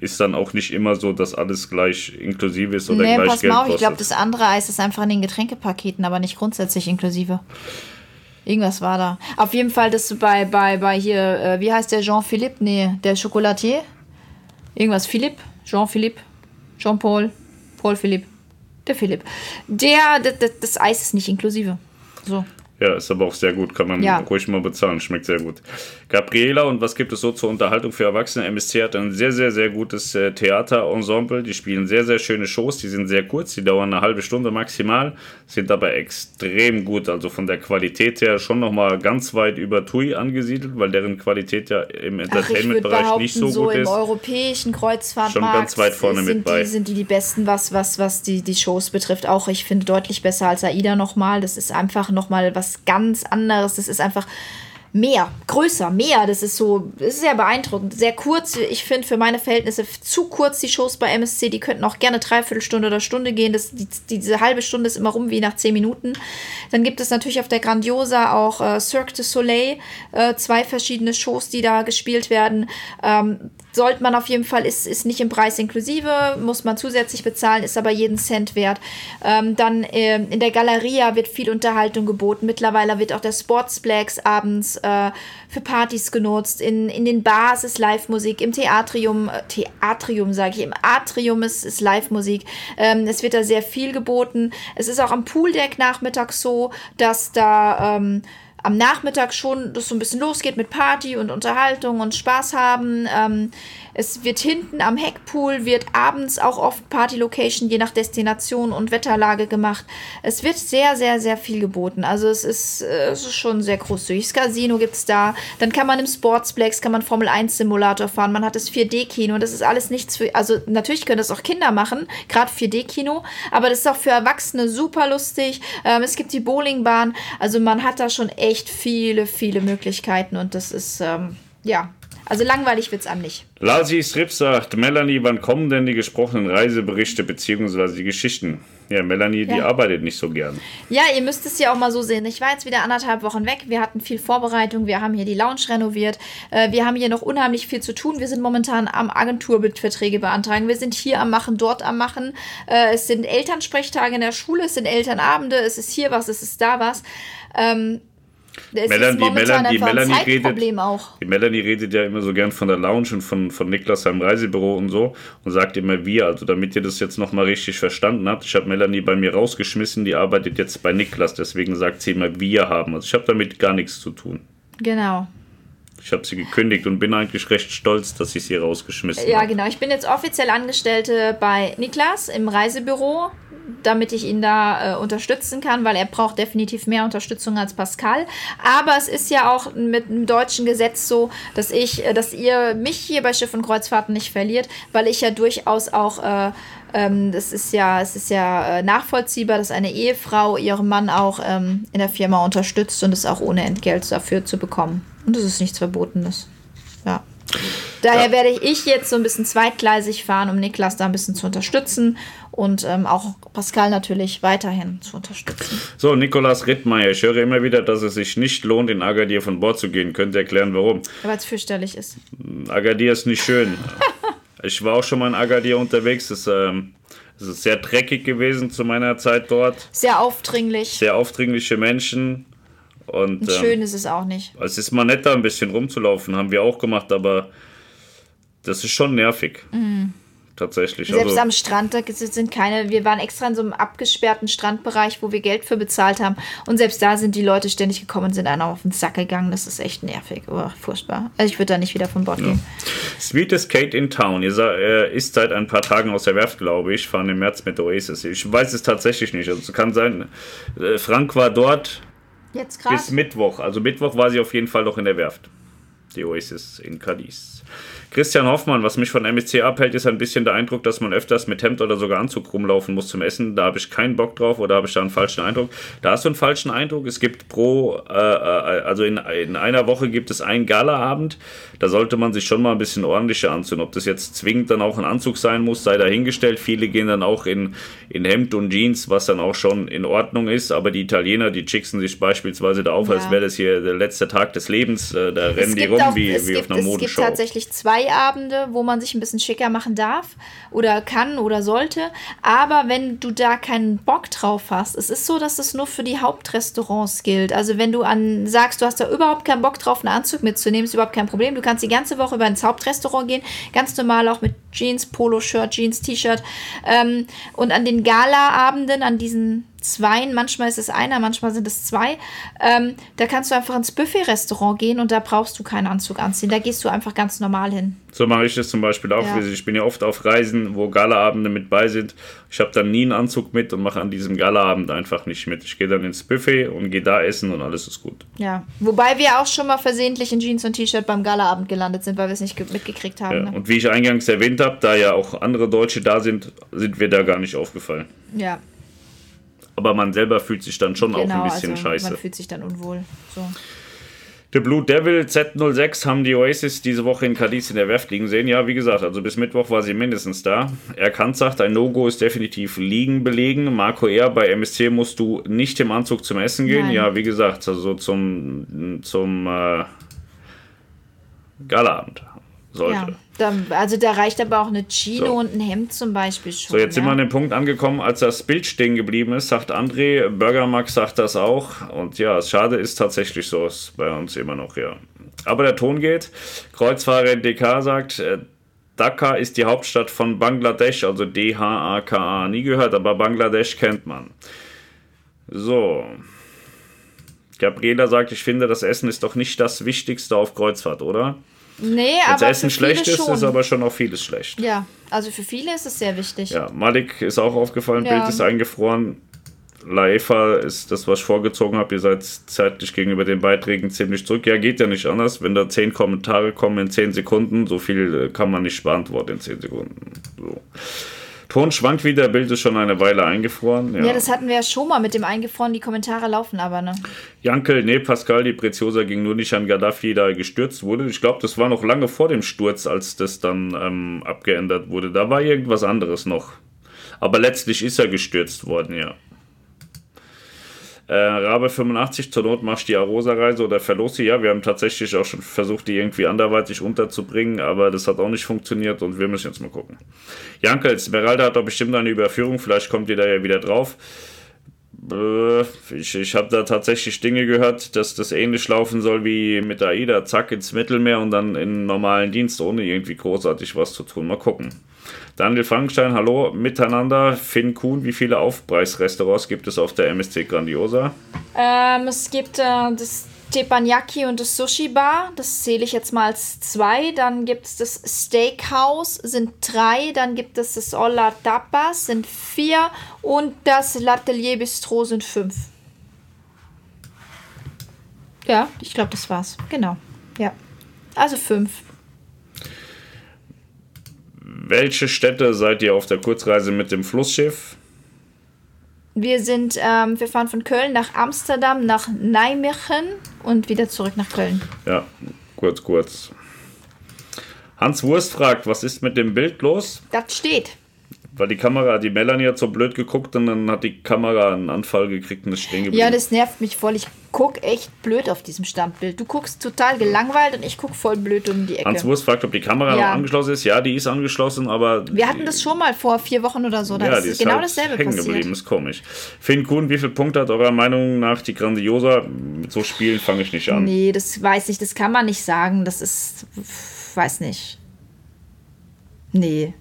[SPEAKER 1] ist dann auch nicht immer so, dass alles gleich inklusive ist oder nee, gleich pass Geld
[SPEAKER 2] mal auf, Ich glaube, das andere Eis ist einfach in den Getränkepaketen, aber nicht grundsätzlich inklusive. Irgendwas war da. Auf jeden Fall das bei, bei, bei hier, äh, wie heißt der Jean-Philippe? Nee, der Chocolatier. Irgendwas Philippe, Jean-Philippe, Jean-Paul, Paul Philippe. Der Philipp. Der, das, das Eis ist nicht inklusive. So.
[SPEAKER 1] Ja, ist aber auch sehr gut, kann man ja. ruhig mal bezahlen, schmeckt sehr gut. Gabriela, und was gibt es so zur Unterhaltung für Erwachsene? MSC hat ein sehr, sehr, sehr gutes äh, Theaterensemble. Die spielen sehr, sehr schöne Shows, die sind sehr kurz, die dauern eine halbe Stunde maximal, sind aber extrem gut, also von der Qualität her schon nochmal ganz weit über TUI angesiedelt, weil deren Qualität ja im Entertainment-Bereich nicht so, so gut ist.
[SPEAKER 2] im europäischen Kreuzfahrtmarkt schon ganz weit vorne sind mit bei. Die, sind die die besten, was, was, was die, die Shows betrifft. Auch ich finde deutlich besser als AIDA nochmal. Das ist einfach nochmal was ganz anderes. Das ist einfach mehr, größer, mehr. Das ist so, das ist sehr beeindruckend. Sehr kurz. Ich finde für meine Verhältnisse zu kurz die Shows bei MSC. Die könnten auch gerne dreiviertel Stunde oder Stunde gehen. Das, die, diese halbe Stunde ist immer rum wie nach zehn Minuten. Dann gibt es natürlich auf der Grandiosa auch äh, Cirque du Soleil, äh, zwei verschiedene Shows, die da gespielt werden. Ähm, sollte man auf jeden Fall, ist, ist nicht im Preis inklusive, muss man zusätzlich bezahlen, ist aber jeden Cent wert. Ähm, dann äh, in der Galeria wird viel Unterhaltung geboten. Mittlerweile wird auch der Sportsplex abends äh, für Partys genutzt. In, in den Bars ist Live-Musik. Im Theatrium, äh, Theatrium sage ich, im Atrium ist, ist Live-Musik. Ähm, es wird da sehr viel geboten. Es ist auch am Pooldeck nachmittags so, dass da ähm, am Nachmittag schon das so ein bisschen losgeht mit Party und Unterhaltung und Spaß haben. Ähm, es wird hinten am Heckpool, wird abends auch oft Party-Location, je nach Destination und Wetterlage gemacht. Es wird sehr, sehr, sehr viel geboten. Also es ist, äh, es ist schon sehr großzügig. Das Casino gibt es da. Dann kann man im Sportsplex, kann man Formel 1 Simulator fahren. Man hat das 4D-Kino. Das ist alles nichts für, also natürlich können das auch Kinder machen, gerade 4D-Kino. Aber das ist auch für Erwachsene super lustig. Ähm, es gibt die Bowlingbahn. Also man hat da schon echt viele, viele Möglichkeiten und das ist, ähm, ja, also langweilig wird es einem nicht.
[SPEAKER 1] Lasi Strip sagt, Melanie, wann kommen denn die gesprochenen Reiseberichte bzw. die Geschichten? Ja, Melanie, ja. die arbeitet nicht so gern.
[SPEAKER 2] Ja, ihr müsst es ja auch mal so sehen. Ich war jetzt wieder anderthalb Wochen weg. Wir hatten viel Vorbereitung. Wir haben hier die Lounge renoviert. Äh, wir haben hier noch unheimlich viel zu tun. Wir sind momentan am Agenturverträge beantragen. Wir sind hier am Machen, dort am Machen. Äh, es sind Elternsprechtage in der Schule, es sind Elternabende, es ist hier was, es ist da was. Ähm,
[SPEAKER 1] Melanie, die, Melanie, Melanie redet, auch. die Melanie redet ja immer so gern von der Lounge und von, von Niklas seinem Reisebüro und so und sagt immer wir. Also damit ihr das jetzt nochmal richtig verstanden habt, ich habe Melanie bei mir rausgeschmissen, die arbeitet jetzt bei Niklas, deswegen sagt sie immer wir haben. Also ich habe damit gar nichts zu tun.
[SPEAKER 2] Genau.
[SPEAKER 1] Ich habe sie gekündigt und bin eigentlich recht stolz, dass ich sie rausgeschmissen habe.
[SPEAKER 2] Ja, genau. Ich bin jetzt offiziell Angestellte bei Niklas im Reisebüro damit ich ihn da äh, unterstützen kann, weil er braucht definitiv mehr Unterstützung als Pascal. Aber es ist ja auch mit dem deutschen Gesetz so, dass ich, äh, dass ihr mich hier bei Schiff und Kreuzfahrten nicht verliert, weil ich ja durchaus auch äh, ähm, das ist ja, es ist ja äh, nachvollziehbar, dass eine Ehefrau ihren Mann auch ähm, in der Firma unterstützt und es auch ohne Entgelt dafür zu bekommen. Und das ist nichts Verbotenes. Ja. Daher ja. werde ich jetzt so ein bisschen zweitgleisig fahren, um Niklas da ein bisschen zu unterstützen und ähm, auch Pascal natürlich weiterhin zu unterstützen.
[SPEAKER 1] So, Nikolas Rittmeier, ich höre immer wieder, dass es sich nicht lohnt, in Agadir von Bord zu gehen. Könnt ihr erklären, warum?
[SPEAKER 2] Weil es fürchterlich ist.
[SPEAKER 1] Agadir ist nicht schön. ich war auch schon mal in Agadir unterwegs. Es, ähm, es ist sehr dreckig gewesen zu meiner Zeit dort.
[SPEAKER 2] Sehr aufdringlich.
[SPEAKER 1] Sehr aufdringliche Menschen. Und,
[SPEAKER 2] und schön ähm, ist es auch nicht.
[SPEAKER 1] Es ist mal netter, ein bisschen rumzulaufen, haben wir auch gemacht, aber das ist schon nervig. Mhm. Tatsächlich.
[SPEAKER 2] Selbst also, am Strand, da sind keine, wir waren extra in so einem abgesperrten Strandbereich, wo wir Geld für bezahlt haben. Und selbst da sind die Leute ständig gekommen und sind einer auf den Sack gegangen. Das ist echt nervig. Oh, furchtbar. Also ich würde da nicht wieder von Bord ja. gehen.
[SPEAKER 1] Sweetest Kate in Town. Ihr äh, ist seit ein paar Tagen aus der Werft, glaube ich. Fahren im März mit Oasis. Ich weiß es tatsächlich nicht. Also es kann sein, äh, Frank war dort
[SPEAKER 2] Jetzt
[SPEAKER 1] bis Mittwoch. Also Mittwoch war sie auf jeden Fall noch in der Werft. Die Oasis in Cadiz. Christian Hoffmann, was mich von MSC abhält, ist ein bisschen der Eindruck, dass man öfters mit Hemd oder sogar Anzug rumlaufen muss zum Essen. Da habe ich keinen Bock drauf oder habe ich da einen falschen Eindruck. Da hast du einen falschen Eindruck. Es gibt pro, äh, äh, also in, in einer Woche gibt es einen Galaabend. Da sollte man sich schon mal ein bisschen ordentlicher anziehen. Ob das jetzt zwingend dann auch ein Anzug sein muss, sei dahingestellt. Viele gehen dann auch in, in Hemd und Jeans, was dann auch schon in Ordnung ist. Aber die Italiener, die chicksen sich beispielsweise da auf, ja. als wäre das hier der letzte Tag des Lebens. Äh, da rennen die rum auch, wie, wie
[SPEAKER 2] gibt,
[SPEAKER 1] auf einer Modenshow.
[SPEAKER 2] Es gibt tatsächlich zwei Freiabende, wo man sich ein bisschen schicker machen darf oder kann oder sollte. Aber wenn du da keinen Bock drauf hast, es ist so, dass es nur für die Hauptrestaurants gilt. Also wenn du an sagst, du hast da überhaupt keinen Bock drauf, einen Anzug mitzunehmen, ist überhaupt kein Problem. Du kannst die ganze Woche über ins Hauptrestaurant gehen, ganz normal auch mit Jeans, Polo-Shirt, Jeans, T-Shirt. Ähm, und an den Gala-Abenden, an diesen zweien, manchmal ist es einer, manchmal sind es zwei. Ähm, da kannst du einfach ins Buffet-Restaurant gehen und da brauchst du keinen Anzug anziehen. Da gehst du einfach ganz normal hin.
[SPEAKER 1] So mache ich das zum Beispiel auch. Ja. Ich bin ja oft auf Reisen, wo Galaabende mit bei sind. Ich habe dann nie einen Anzug mit und mache an diesem Galaabend einfach nicht mit. Ich gehe dann ins Buffet und gehe da essen und alles ist gut.
[SPEAKER 2] Ja, wobei wir auch schon mal versehentlich in Jeans und T-Shirt beim Galaabend gelandet sind, weil wir es nicht mitgekriegt haben.
[SPEAKER 1] Ja. Ne? Und wie ich eingangs erwähnt habe, da ja auch andere Deutsche da sind, sind wir da gar nicht aufgefallen.
[SPEAKER 2] Ja,
[SPEAKER 1] aber man selber fühlt sich dann schon genau, auch ein genau, bisschen also scheiße.
[SPEAKER 2] Man fühlt sich dann unwohl. So.
[SPEAKER 1] The Blue Devil Z06 haben die Oasis diese Woche in Cadiz in der Werft liegen sehen. Ja, wie gesagt, also bis Mittwoch war sie mindestens da. Erkannt sagt, ein No-Go ist definitiv liegen belegen. Marco R. bei MSC musst du nicht im Anzug zum Essen gehen. Nein. Ja, wie gesagt, also zum, zum äh, Galaabend sollte. Ja,
[SPEAKER 2] da, also da reicht aber auch eine Chino so. und ein Hemd zum Beispiel schon.
[SPEAKER 1] So, jetzt ja? sind wir an dem Punkt angekommen, als das Bild stehen geblieben ist, sagt André, Burger Max sagt das auch. Und ja, schade ist tatsächlich so, ist bei uns immer noch, ja. Aber der Ton geht. Kreuzfahrer DK sagt, äh, Dhaka ist die Hauptstadt von Bangladesch, also D-H-A-K-A. Nie gehört, aber Bangladesch kennt man. So. Gabriela sagt, ich finde, das Essen ist doch nicht das Wichtigste auf Kreuzfahrt, oder?
[SPEAKER 2] Nee,
[SPEAKER 1] Wenn's aber. Wenn Essen schlecht ist, schon. ist aber schon auch vieles schlecht.
[SPEAKER 2] Ja, also für viele ist es sehr wichtig.
[SPEAKER 1] Ja, Malik ist auch aufgefallen, ja. Bild ist eingefroren. Laifa ist das, was ich vorgezogen habe. Ihr seid zeitlich gegenüber den Beiträgen ziemlich zurück. Ja, geht ja nicht anders. Wenn da zehn Kommentare kommen in zehn Sekunden, so viel äh, kann man nicht beantworten in zehn Sekunden. So. Ton schwankt wieder, Bild ist schon eine Weile eingefroren.
[SPEAKER 2] Ja. ja. das hatten wir ja schon mal mit dem Eingefroren. Die Kommentare laufen aber, ne?
[SPEAKER 1] Jankel, nee, Pascal, die Preziosa ging nur nicht an Gaddafi, da er gestürzt wurde. Ich glaube, das war noch lange vor dem Sturz, als das dann ähm, abgeändert wurde. Da war irgendwas anderes noch. Aber letztlich ist er gestürzt worden, ja. Äh, Rabe 85, zur Not machst du die Arosa-Reise oder verlos sie. Ja, wir haben tatsächlich auch schon versucht, die irgendwie anderweitig unterzubringen, aber das hat auch nicht funktioniert und wir müssen jetzt mal gucken. Jankel, Smeralda hat doch bestimmt eine Überführung, vielleicht kommt ihr da ja wieder drauf. Äh, ich, ich habe da tatsächlich Dinge gehört, dass das ähnlich laufen soll wie mit AIDA. Zack ins Mittelmeer und dann in normalen Dienst, ohne irgendwie großartig was zu tun. Mal gucken. Daniel Frankenstein, hallo miteinander. Finn Kuhn, wie viele Aufpreisrestaurants gibt es auf der MSC Grandiosa?
[SPEAKER 2] Ähm, es gibt äh, das Teppanyaki und das Sushi Bar, das zähle ich jetzt mal als zwei. Dann gibt es das Steakhouse, sind drei. Dann gibt es das Olla Tapas, sind vier. Und das L'Atelier Bistro sind fünf. Ja, ich glaube, das war's. Genau. Ja. Also fünf.
[SPEAKER 1] Welche Städte seid ihr auf der Kurzreise mit dem Flussschiff?
[SPEAKER 2] Wir sind, ähm, wir fahren von Köln nach Amsterdam, nach Nijmegen und wieder zurück nach Köln.
[SPEAKER 1] Ja, kurz, kurz. Hans Wurst fragt, was ist mit dem Bild los?
[SPEAKER 2] Das steht
[SPEAKER 1] weil die Kamera, die Melanie hat so blöd geguckt und dann hat die Kamera einen Anfall gekriegt und ist stehen geblieben.
[SPEAKER 2] Ja, das nervt mich voll. Ich guck echt blöd auf diesem Standbild. Du guckst total gelangweilt und ich guck voll blöd um die Ecke.
[SPEAKER 1] Hans Wurst fragt, ob die Kamera ja. noch angeschlossen ist. Ja, die ist angeschlossen, aber.
[SPEAKER 2] Wir hatten das schon mal vor vier Wochen oder so. Da ja, ist, ist genau halt dasselbe hängen passiert. geblieben,
[SPEAKER 1] ist komisch. Finn Kuhn, wie viele Punkte hat eurer Meinung nach die Grandiosa? Mit so Spielen fange ich nicht an.
[SPEAKER 2] Nee, das weiß ich, das kann man nicht sagen. Das ist. Weiß nicht. Nee.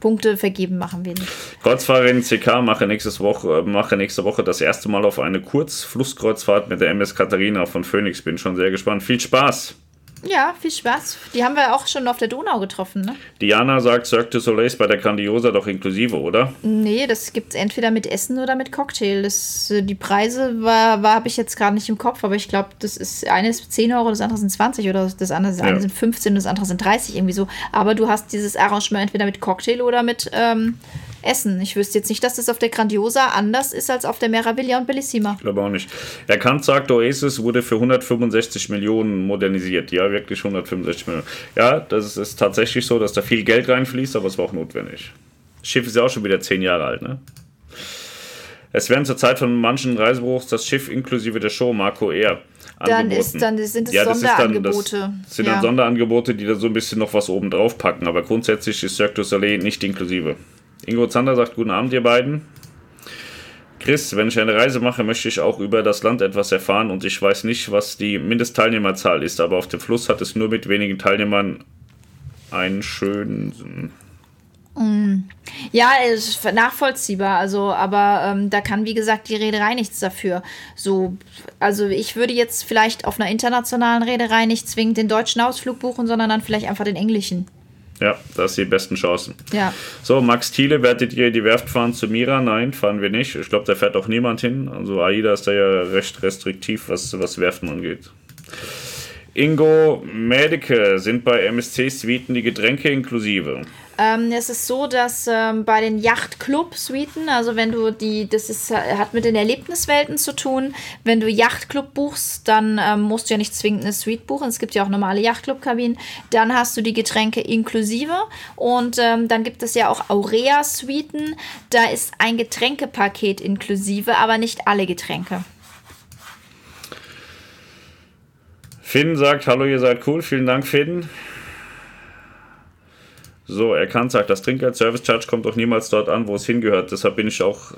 [SPEAKER 2] Punkte vergeben machen wir nicht.
[SPEAKER 1] Kreuzfahrerin CK mache, nächstes Woche, mache nächste Woche das erste Mal auf eine Kurzflusskreuzfahrt mit der MS Katharina von Phoenix. Bin schon sehr gespannt. Viel Spaß!
[SPEAKER 2] Ja, viel Spaß. Die haben wir auch schon auf der Donau getroffen, ne?
[SPEAKER 1] Diana sagt, Cirque du Soleil ist bei der Grandiosa doch inklusive, oder?
[SPEAKER 2] Nee, das gibt es entweder mit Essen oder mit Cocktail. Das, äh, die Preise war, war habe ich jetzt gerade nicht im Kopf, aber ich glaube, das ist eine ist 10 Euro, das andere sind 20 oder das andere, das eine sind 15 und das andere sind 30 irgendwie so. Aber du hast dieses Arrangement entweder mit Cocktail oder mit ähm, essen. Ich wüsste jetzt nicht, dass das auf der Grandiosa anders ist als auf der Meraviglia und Bellissima.
[SPEAKER 1] Ich glaube auch nicht. Der Kant sagt, Oasis wurde für 165 Millionen modernisiert. Ja, wirklich 165 Millionen. Ja, das ist tatsächlich so, dass da viel Geld reinfließt, aber es war auch notwendig. Das Schiff ist ja auch schon wieder zehn Jahre alt, ne? Es werden zur Zeit von manchen Reisebüros das Schiff inklusive der Show Marco Air
[SPEAKER 2] dann, ist, dann sind es ja, Sonderangebote.
[SPEAKER 1] Dann, das sind ja. dann Sonderangebote, die da so ein bisschen noch was oben drauf packen. Aber grundsätzlich ist Cirque du Soleil nicht inklusive. Ingo Zander sagt, guten Abend, ihr beiden. Chris, wenn ich eine Reise mache, möchte ich auch über das Land etwas erfahren und ich weiß nicht, was die Mindestteilnehmerzahl ist, aber auf dem Fluss hat es nur mit wenigen Teilnehmern einen schönen.
[SPEAKER 2] Mm. Ja, ist nachvollziehbar. Also, aber ähm, da kann wie gesagt die Reederei nichts dafür. So, also ich würde jetzt vielleicht auf einer internationalen Reederei nicht zwingend den deutschen Ausflug buchen, sondern dann vielleicht einfach den englischen.
[SPEAKER 1] Ja, das sind die besten Chancen.
[SPEAKER 2] Ja.
[SPEAKER 1] So, Max Thiele, werdet ihr die Werft fahren zu Mira? Nein, fahren wir nicht. Ich glaube, da fährt auch niemand hin. Also AIDA ist da ja recht restriktiv, was, was Werften angeht. Ingo Mädeke, sind bei MSC-Suiten die Getränke inklusive?
[SPEAKER 2] Ähm, es ist so, dass ähm, bei den Yachtclub-Suiten, also wenn du die, das ist, hat mit den Erlebniswelten zu tun, wenn du Yachtclub buchst, dann ähm, musst du ja nicht zwingend eine Suite buchen. Es gibt ja auch normale Yachtclub-Kabinen. Dann hast du die Getränke inklusive. Und ähm, dann gibt es ja auch Aurea-Suiten. Da ist ein Getränkepaket inklusive, aber nicht alle Getränke.
[SPEAKER 1] Finn sagt, hallo, ihr seid cool. Vielen Dank, Finn. So, erkannt sagt, das Trinkgeld Service Charge kommt doch niemals dort an, wo es hingehört. Deshalb bin ich auch,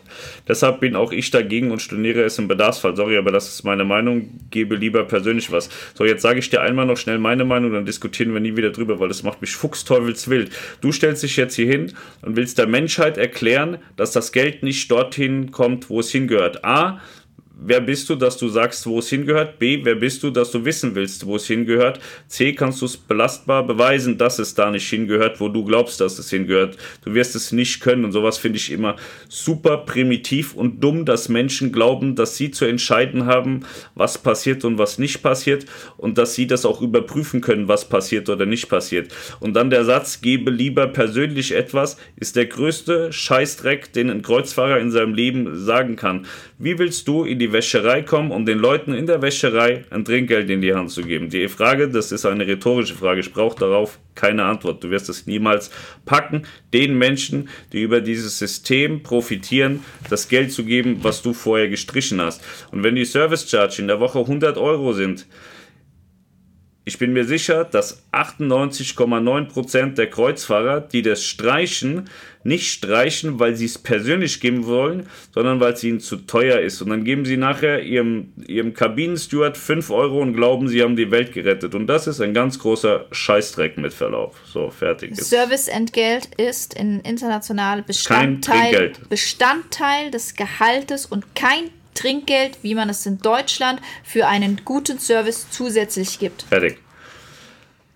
[SPEAKER 1] deshalb bin auch ich dagegen und storniere es im Bedarfsfall. Sorry, aber das ist meine Meinung. Gebe lieber persönlich was. So, jetzt sage ich dir einmal noch schnell meine Meinung, dann diskutieren wir nie wieder drüber, weil das macht mich fuchsteufelswild. Du stellst dich jetzt hier hin und willst der Menschheit erklären, dass das Geld nicht dorthin kommt, wo es hingehört. A, wer bist du, dass du sagst, wo es hingehört? B, wer bist du, dass du wissen willst, wo es hingehört? C, kannst du es belastbar beweisen, dass es da nicht hingehört, wo du glaubst, dass es hingehört? Du wirst es nicht können und sowas finde ich immer super primitiv und dumm, dass Menschen glauben, dass sie zu entscheiden haben, was passiert und was nicht passiert und dass sie das auch überprüfen können, was passiert oder nicht passiert. Und dann der Satz, gebe lieber persönlich etwas, ist der größte Scheißdreck, den ein Kreuzfahrer in seinem Leben sagen kann. Wie willst du in die Wäscherei kommen, um den Leuten in der Wäscherei ein Trinkgeld in die Hand zu geben? Die Frage, das ist eine rhetorische Frage, ich brauche darauf keine Antwort. Du wirst es niemals packen, den Menschen, die über dieses System profitieren, das Geld zu geben, was du vorher gestrichen hast. Und wenn die Service Charge in der Woche 100 Euro sind, ich bin mir sicher, dass 98,9% der Kreuzfahrer, die das streichen, nicht streichen, weil sie es persönlich geben wollen, sondern weil es ihnen zu teuer ist. Und dann geben sie nachher ihrem, ihrem Kabinensteward 5 Euro und glauben, sie haben die Welt gerettet. Und das ist ein ganz großer Scheißdreck mit Verlauf. So, fertig.
[SPEAKER 2] Serviceentgelt ist in international Bestandteil, Bestandteil des Gehaltes und kein Trinkgeld, wie man es in Deutschland für einen guten Service zusätzlich gibt.
[SPEAKER 1] Fertig.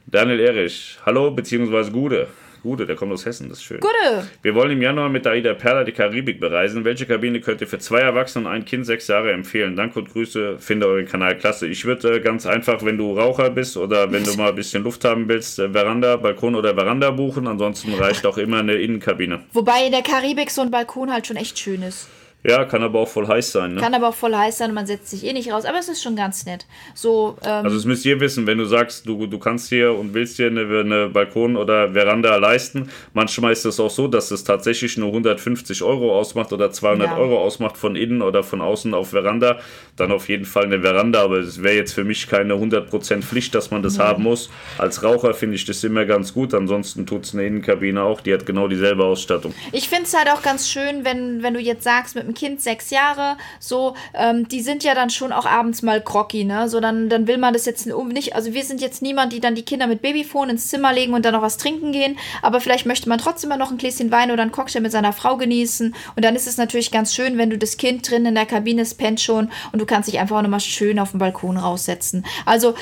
[SPEAKER 1] Daniel Erich, hallo, beziehungsweise Gude. Gude, der kommt aus Hessen, das ist schön.
[SPEAKER 2] Gude!
[SPEAKER 1] Wir wollen im Januar mit der Aida Perla die Karibik bereisen. Welche Kabine könnt ihr für zwei Erwachsene und ein Kind sechs Jahre empfehlen? Danke und Grüße, finde euren Kanal klasse. Ich würde äh, ganz einfach, wenn du Raucher bist oder wenn du mal ein bisschen Luft haben willst, äh, Veranda, Balkon oder Veranda buchen. Ansonsten reicht auch immer eine Innenkabine.
[SPEAKER 2] Wobei in der Karibik so ein Balkon halt schon echt schön ist.
[SPEAKER 1] Ja, kann aber auch voll heiß sein. Ne?
[SPEAKER 2] Kann aber auch voll heiß sein und man setzt sich eh nicht raus. Aber es ist schon ganz nett. So, ähm,
[SPEAKER 1] also, das müsst ihr wissen, wenn du sagst, du, du kannst dir und willst dir eine, eine Balkon oder Veranda leisten. Manchmal ist es auch so, dass es tatsächlich nur 150 Euro ausmacht oder 200 ja. Euro ausmacht von innen oder von außen auf Veranda. Dann auf jeden Fall eine Veranda. Aber es wäre jetzt für mich keine 100% Pflicht, dass man das ja. haben muss. Als Raucher finde ich das immer ganz gut. Ansonsten tut es eine Innenkabine auch. Die hat genau dieselbe Ausstattung.
[SPEAKER 2] Ich finde es halt auch ganz schön, wenn, wenn du jetzt sagst, mit dem Kind sechs Jahre, so, ähm, die sind ja dann schon auch abends mal groggy, ne? So, dann, dann will man das jetzt nicht, also wir sind jetzt niemand, die dann die Kinder mit Babyphone ins Zimmer legen und dann noch was trinken gehen, aber vielleicht möchte man trotzdem mal noch ein Gläschen Wein oder einen Cocktail mit seiner Frau genießen und dann ist es natürlich ganz schön, wenn du das Kind drin in der Kabine pennt schon und du kannst dich einfach auch nochmal schön auf den Balkon raussetzen. Also,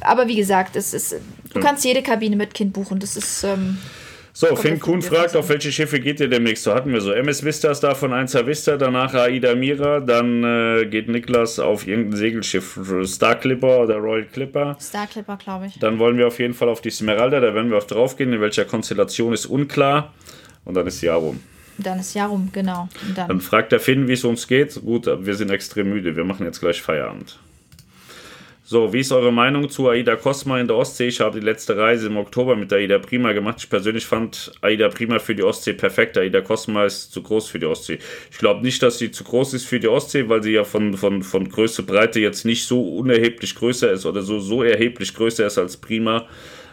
[SPEAKER 2] aber wie gesagt, es ist, du kannst jede Kabine mit Kind buchen, das ist, ähm,
[SPEAKER 1] so, Finn Kuhn fragt, auf welche Schiffe geht ihr demnächst? So hatten wir so MS Vistas da von 1 Vista, danach Aida Mira, dann äh, geht Niklas auf irgendein Segelschiff, Star Clipper oder Royal Clipper.
[SPEAKER 2] Star Clipper, glaube ich.
[SPEAKER 1] Dann wollen wir auf jeden Fall auf die Smeralda, da werden wir auch drauf gehen, in welcher Konstellation ist unklar. Und dann ist Jahr rum.
[SPEAKER 2] Dann ist Jahr rum, genau.
[SPEAKER 1] Dann. dann fragt der Finn, wie es uns geht. Gut, wir sind extrem müde, wir machen jetzt gleich Feierabend. So, wie ist eure Meinung zu Aida Cosma in der Ostsee? Ich habe die letzte Reise im Oktober mit Aida Prima gemacht. Ich persönlich fand Aida Prima für die Ostsee perfekt. Aida Cosma ist zu groß für die Ostsee. Ich glaube nicht, dass sie zu groß ist für die Ostsee, weil sie ja von, von, von Größe, Breite jetzt nicht so unerheblich größer ist oder so, so erheblich größer ist als Prima.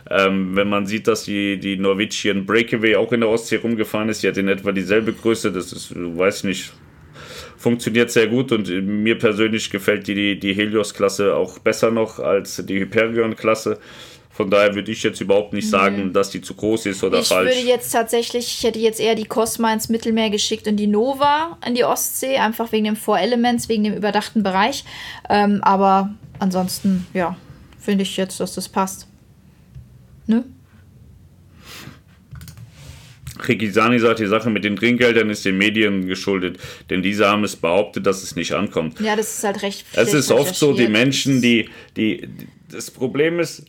[SPEAKER 1] Ähm, wenn man sieht, dass die, die Norwegian Breakaway auch in der Ostsee rumgefahren ist, die hat in etwa dieselbe Größe, das ist, weiß ich nicht, funktioniert sehr gut und mir persönlich gefällt die, die Helios-Klasse auch besser noch als die Hyperion-Klasse. Von daher würde ich jetzt überhaupt nicht sagen, mhm. dass die zu groß ist oder
[SPEAKER 2] ich
[SPEAKER 1] falsch.
[SPEAKER 2] Ich würde jetzt tatsächlich, ich hätte jetzt eher die Cosma ins Mittelmeer geschickt und die Nova in die Ostsee, einfach wegen dem Four Elements, wegen dem überdachten Bereich. Ähm, aber ansonsten, ja, finde ich jetzt, dass das passt. Ne?
[SPEAKER 1] Rikisani sagt, die Sache mit den Trinkgeldern ist den Medien geschuldet, denn diese haben es behauptet, dass es nicht ankommt.
[SPEAKER 2] Ja, das ist halt recht.
[SPEAKER 1] Es ist oft so, die Menschen, die, die, das Problem ist,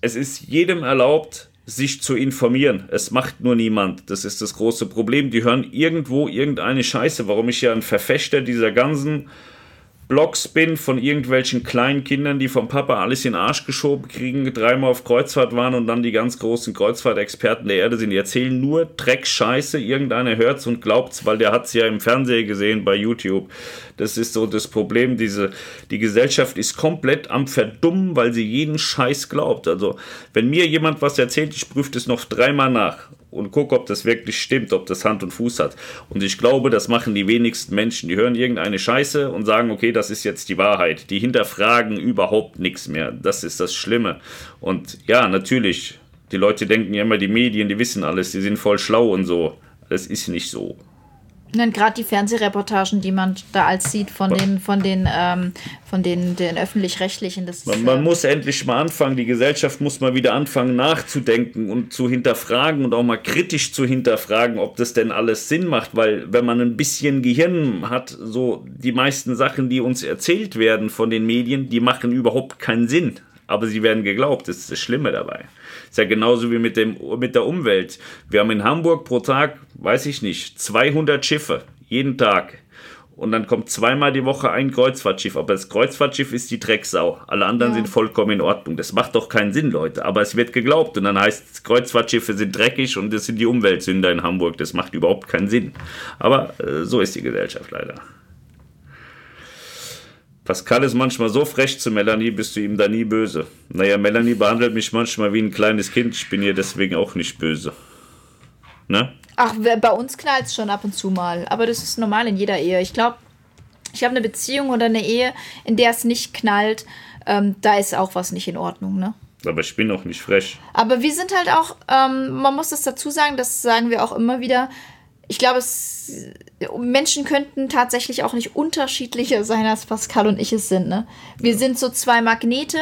[SPEAKER 1] es ist jedem erlaubt, sich zu informieren. Es macht nur niemand. Das ist das große Problem. Die hören irgendwo irgendeine Scheiße. Warum ich ja ein Verfechter dieser ganzen Blogs bin von irgendwelchen kleinen Kindern, die vom Papa alles in den Arsch geschoben kriegen, dreimal auf Kreuzfahrt waren und dann die ganz großen Kreuzfahrtexperten der Erde sind. Die erzählen nur Dreck, Scheiße, irgendeiner hört's und glaubt's, weil der hat's ja im Fernsehen gesehen bei YouTube. Das ist so das Problem. Diese, die Gesellschaft ist komplett am Verdummen, weil sie jeden Scheiß glaubt. Also, wenn mir jemand was erzählt, ich prüfe das noch dreimal nach und gucke, ob das wirklich stimmt, ob das Hand und Fuß hat. Und ich glaube, das machen die wenigsten Menschen. Die hören irgendeine Scheiße und sagen, okay, das ist jetzt die Wahrheit. Die hinterfragen überhaupt nichts mehr. Das ist das Schlimme. Und ja, natürlich, die Leute denken ja immer, die Medien, die wissen alles, die sind voll schlau und so. Das ist nicht so.
[SPEAKER 2] Und gerade die Fernsehreportagen, die man da als sieht von den, von den, ähm, von den, den öffentlich-rechtlichen.
[SPEAKER 1] Man, man, muss endlich mal anfangen, die Gesellschaft muss mal wieder anfangen nachzudenken und zu hinterfragen und auch mal kritisch zu hinterfragen, ob das denn alles Sinn macht, weil wenn man ein bisschen Gehirn hat, so die meisten Sachen, die uns erzählt werden von den Medien, die machen überhaupt keinen Sinn. Aber sie werden geglaubt, das ist das Schlimme dabei. Ist ja genauso wie mit, dem, mit der Umwelt. Wir haben in Hamburg pro Tag, weiß ich nicht, 200 Schiffe. Jeden Tag. Und dann kommt zweimal die Woche ein Kreuzfahrtschiff. Aber das Kreuzfahrtschiff ist die Drecksau. Alle anderen ja. sind vollkommen in Ordnung. Das macht doch keinen Sinn, Leute. Aber es wird geglaubt. Und dann heißt es, Kreuzfahrtschiffe sind dreckig und das sind die Umweltsünder in Hamburg. Das macht überhaupt keinen Sinn. Aber äh, so ist die Gesellschaft leider. Pascal ist manchmal so frech zu Melanie, bist du ihm da nie böse. Naja, Melanie behandelt mich manchmal wie ein kleines Kind, ich bin ihr deswegen auch nicht böse.
[SPEAKER 2] Ne? Ach, bei uns knallt es schon ab und zu mal, aber das ist normal in jeder Ehe. Ich glaube, ich habe eine Beziehung oder eine Ehe, in der es nicht knallt, ähm, da ist auch was nicht in Ordnung, ne?
[SPEAKER 1] Aber ich bin auch nicht frech.
[SPEAKER 2] Aber wir sind halt auch, ähm, man muss das dazu sagen, das sagen wir auch immer wieder, ich glaube, es, Menschen könnten tatsächlich auch nicht unterschiedlicher sein, als Pascal und ich es sind. Ne? Wir sind so zwei Magnete,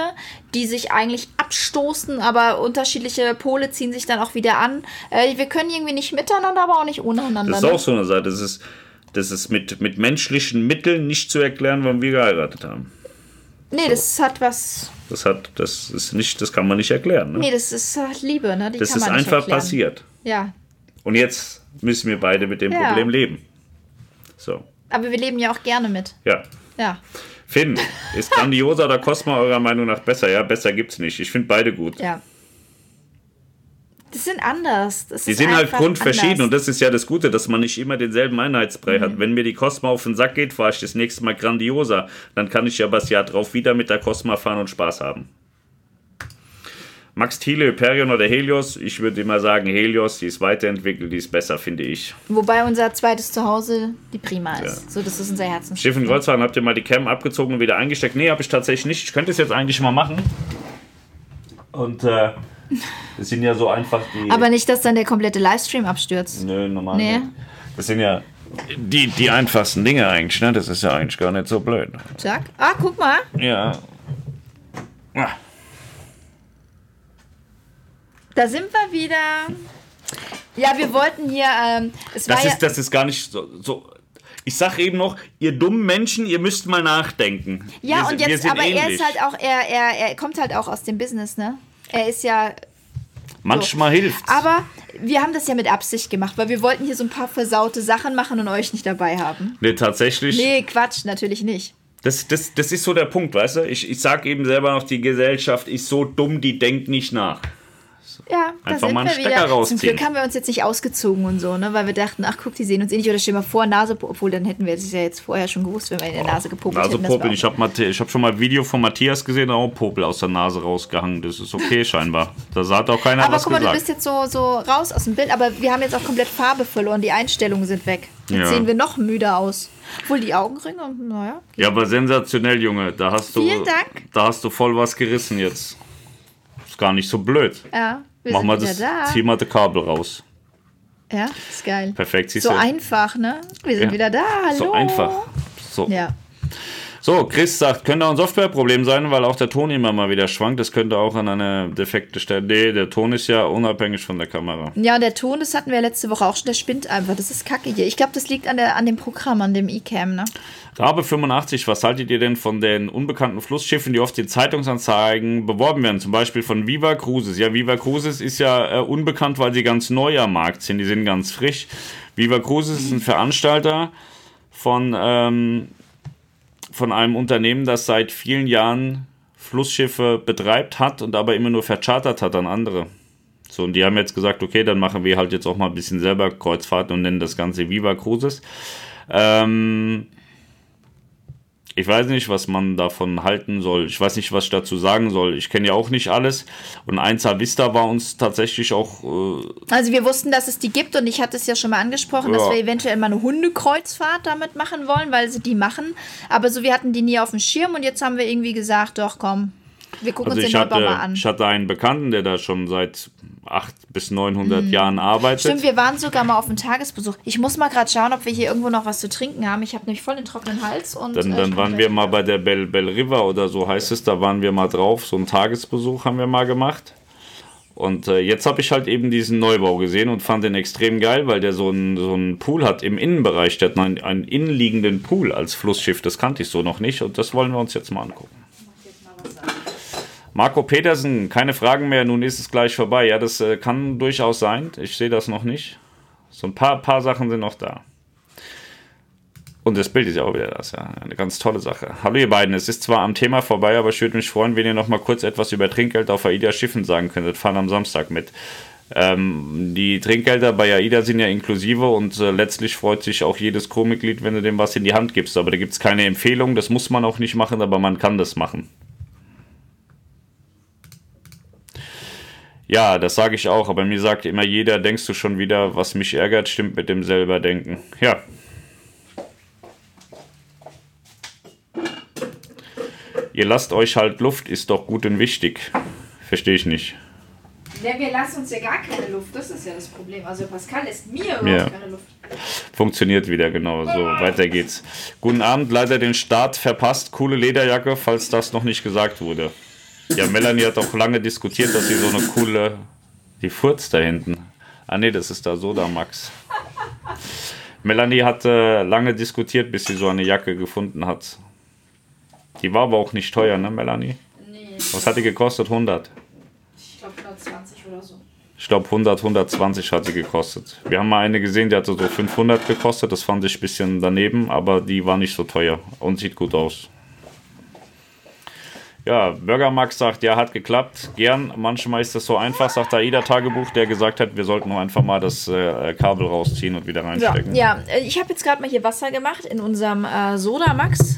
[SPEAKER 2] die sich eigentlich abstoßen, aber unterschiedliche Pole ziehen sich dann auch wieder an. Äh, wir können irgendwie nicht miteinander, aber auch nicht untereinander.
[SPEAKER 1] Das ist auch so eine Seite. Das ist, das ist mit, mit menschlichen Mitteln nicht zu erklären, warum wir geheiratet haben.
[SPEAKER 2] Nee, so. das hat was.
[SPEAKER 1] Das hat, das ist nicht, das kann man nicht erklären. Ne?
[SPEAKER 2] Nee, das ist halt Liebe, ne?
[SPEAKER 1] Die das ist einfach erklären. passiert.
[SPEAKER 2] Ja.
[SPEAKER 1] Und jetzt müssen wir beide mit dem ja. Problem leben. So.
[SPEAKER 2] Aber wir leben ja auch gerne mit.
[SPEAKER 1] Ja.
[SPEAKER 2] Ja.
[SPEAKER 1] Finn, ist Grandiosa oder Cosma eurer Meinung nach besser? Ja, besser gibt's nicht. Ich finde beide gut.
[SPEAKER 2] Ja. Das sind anders. Das
[SPEAKER 1] die sind halt grundverschieden anders. und das ist ja das Gute, dass man nicht immer denselben Einheitsbrei mhm. hat. Wenn mir die Cosma auf den Sack geht, fahre ich das nächste Mal Grandiosa. Dann kann ich ja das Jahr drauf wieder mit der Cosma fahren und Spaß haben. Max Thiele, Hyperion oder Helios? Ich würde immer sagen Helios, die ist weiterentwickelt, die ist besser, finde ich.
[SPEAKER 2] Wobei unser zweites Zuhause die Prima ist. Ja. So, das ist unser.
[SPEAKER 1] Schiff in Kreuzfahrten, habt ihr mal die Cam abgezogen und wieder eingesteckt? Nee, habe ich tatsächlich nicht. Ich könnte es jetzt eigentlich mal machen. Und äh, das sind ja so einfach die.
[SPEAKER 2] Aber nicht, dass dann der komplette Livestream abstürzt.
[SPEAKER 1] Nö, normal. Nee. Nicht. Das sind ja die, die einfachsten Dinge eigentlich, ne? Das ist ja eigentlich gar nicht so blöd.
[SPEAKER 2] Sag. Ah, guck mal.
[SPEAKER 1] Ja. Ah.
[SPEAKER 2] Da sind wir wieder. Ja, wir wollten hier. Ähm,
[SPEAKER 1] es das, ist, ja das ist gar nicht so, so ich sag eben noch, ihr dummen Menschen, ihr müsst mal nachdenken.
[SPEAKER 2] Ja, wir, und jetzt, aber ähnlich. er ist halt auch, er, er, er kommt halt auch aus dem Business, ne? Er ist ja.
[SPEAKER 1] Manchmal so. hilft.
[SPEAKER 2] Aber wir haben das ja mit Absicht gemacht, weil wir wollten hier so ein paar versaute Sachen machen und euch nicht dabei haben.
[SPEAKER 1] Nee, tatsächlich.
[SPEAKER 2] Nee, Quatsch, natürlich nicht.
[SPEAKER 1] Das, das, das ist so der Punkt, weißt du? Ich, ich sag eben selber noch, die Gesellschaft ist so dumm, die denkt nicht nach.
[SPEAKER 2] Ja, da Einfach sind mal einen wir Stecker wieder. rausziehen. Zum Glück haben wir uns jetzt nicht ausgezogen und so, ne? weil wir dachten, ach guck, die sehen uns eh nicht. Oder stell mal vor, Nase, obwohl dann hätten wir das ja jetzt vorher schon gewusst, wenn wir in der Nase gepopelt
[SPEAKER 1] Nase hätten. Popeln. Ich habe hab schon mal ein Video von Matthias gesehen, da auch Popel aus der Nase rausgehangen. Das ist okay scheinbar. Da hat auch keiner aber was guck mal, gesagt.
[SPEAKER 2] du bist jetzt so, so raus aus dem Bild, aber wir haben jetzt auch komplett Farbe verloren. Die Einstellungen sind weg. Jetzt ja. sehen wir noch müder aus. Obwohl die Augenringe, naja.
[SPEAKER 1] Ja, aber sensationell, Junge. Da hast du,
[SPEAKER 2] Vielen Dank.
[SPEAKER 1] Da hast du voll was gerissen jetzt. Ist gar nicht so blöd.
[SPEAKER 2] Ja.
[SPEAKER 1] Wir Mach mal das, da. zieh mal das Kabel raus.
[SPEAKER 2] Ja, ist geil.
[SPEAKER 1] Perfekt,
[SPEAKER 2] siehst so du. Einfach, ne? Wir sind ja. wieder da, hallo.
[SPEAKER 1] So einfach. So.
[SPEAKER 2] Ja.
[SPEAKER 1] So, Chris sagt, könnte auch ein Softwareproblem sein, weil auch der Ton immer mal wieder schwankt. Das könnte auch an einer defekte Stelle. Nee, der Ton ist ja unabhängig von der Kamera.
[SPEAKER 2] Ja, der Ton, das hatten wir letzte Woche auch schon, der spinnt einfach. Das ist kacke hier. Ich glaube, das liegt an, der, an dem Programm, an dem eCam, ne?
[SPEAKER 1] Rabe 85, was haltet ihr denn von den unbekannten Flussschiffen, die oft in Zeitungsanzeigen beworben werden? Zum Beispiel von Viva Cruises. Ja, Viva Cruises ist ja äh, unbekannt, weil sie ganz neu am Markt sind. Die sind ganz frisch. Viva Cruises ist ein Veranstalter von, ähm, von einem Unternehmen, das seit vielen Jahren Flussschiffe betreibt hat und aber immer nur verchartert hat an andere. So, und die haben jetzt gesagt, okay, dann machen wir halt jetzt auch mal ein bisschen selber Kreuzfahrten und nennen das Ganze Viva Cruises. Ähm, ich weiß nicht, was man davon halten soll. Ich weiß nicht, was ich dazu sagen soll. Ich kenne ja auch nicht alles. Und 1A Vista war uns tatsächlich auch. Äh,
[SPEAKER 2] also wir wussten, dass es die gibt und ich hatte es ja schon mal angesprochen,
[SPEAKER 1] Ja.
[SPEAKER 2] dass wir eventuell mal eine Hundekreuzfahrt damit machen wollen, weil sie die machen. Aber so, wir hatten die nie auf dem Schirm und jetzt haben wir irgendwie gesagt, doch komm, wir gucken
[SPEAKER 1] also
[SPEAKER 2] uns
[SPEAKER 1] ich
[SPEAKER 2] den
[SPEAKER 1] hatte,
[SPEAKER 2] mal an.
[SPEAKER 1] ich hatte einen Bekannten, der da schon seit 800 bis 900 Jahren arbeitet.
[SPEAKER 2] Mhm. Stimmt, wir waren sogar mal auf einem Tagesbesuch. Ich muss mal gerade schauen, ob wir hier irgendwo noch was zu trinken haben. Ich habe nämlich voll den trockenen Hals und
[SPEAKER 1] Dann,
[SPEAKER 2] äh,
[SPEAKER 1] dann waren wir mal bei der Bell, Bell River oder so heißt es, da waren wir mal drauf. So einen Tagesbesuch haben wir mal gemacht. Und äh, jetzt habe ich halt eben diesen Neubau gesehen und fand den extrem geil, weil der so einen so einen Pool hat im Innenbereich. Der hat einen, einen innenliegenden Pool als Flussschiff. Das kannte ich so noch nicht und das wollen wir uns jetzt mal angucken. Marco Petersen, keine Fragen mehr, nun ist es gleich vorbei. Ja, das äh, kann durchaus sein. Ich sehe das noch nicht. So ein paar, paar Sachen sind noch da. Und das Bild ist ja auch wieder das, ja. Eine ganz tolle Sache. Hallo ihr beiden, es ist zwar am Thema vorbei, aber ich würde mich freuen, wenn ihr noch mal kurz etwas über Trinkgeld auf AIDA Schiffen sagen könntet. Fahren am Samstag mit. Ähm, die Trinkgelder bei AIDA sind ja inklusive und äh, letztlich freut sich auch jedes Crewmitglied, wenn du dem was in die Hand gibst. Aber da gibt es keine Empfehlung, das muss man auch nicht machen, aber man kann das machen. Ja, das sage ich auch, aber mir sagt immer jeder, denkst du schon wieder, was mich ärgert, stimmt mit dem selber denken. Ja, Ihr lasst euch halt Luft, ist doch gut und wichtig. Verstehe ich nicht.
[SPEAKER 2] Ja, wir lassen uns ja gar keine Luft. Das ist ja das Problem. Also Pascal lässt mir überhaupt
[SPEAKER 1] Ja.
[SPEAKER 2] keine Luft.
[SPEAKER 1] Funktioniert wieder, genau. So, weiter geht's. Guten Abend, leider den Start verpasst. Coole Lederjacke, falls das noch nicht gesagt wurde. Ja, Melanie hat auch lange diskutiert, dass sie so eine coole. Die Furz da hinten. Ah, nee, das ist da so da, Max. Melanie hat äh, lange diskutiert, bis sie so eine Jacke gefunden hat. Die war aber auch nicht teuer, ne, Melanie?
[SPEAKER 2] Nee,
[SPEAKER 1] Was hat die gekostet? 100.
[SPEAKER 2] ich glaube 120 oder so.
[SPEAKER 1] Ich glaube 100, 120 hat sie gekostet. Wir haben mal eine gesehen, die hatte so 500 gekostet. Das fand ich ein bisschen daneben, aber die war nicht so teuer und sieht gut aus. Ja, Burger Max sagt, ja, hat geklappt. Gern, manchmal ist das so einfach, sagt AIDA Tagebuch, der gesagt hat, wir sollten nur einfach mal das äh, Kabel rausziehen und wieder
[SPEAKER 2] Ja,
[SPEAKER 1] reinstecken.
[SPEAKER 2] ja äh, ich habe jetzt gerade mal hier Wasser gemacht in unserem äh, Soda Max.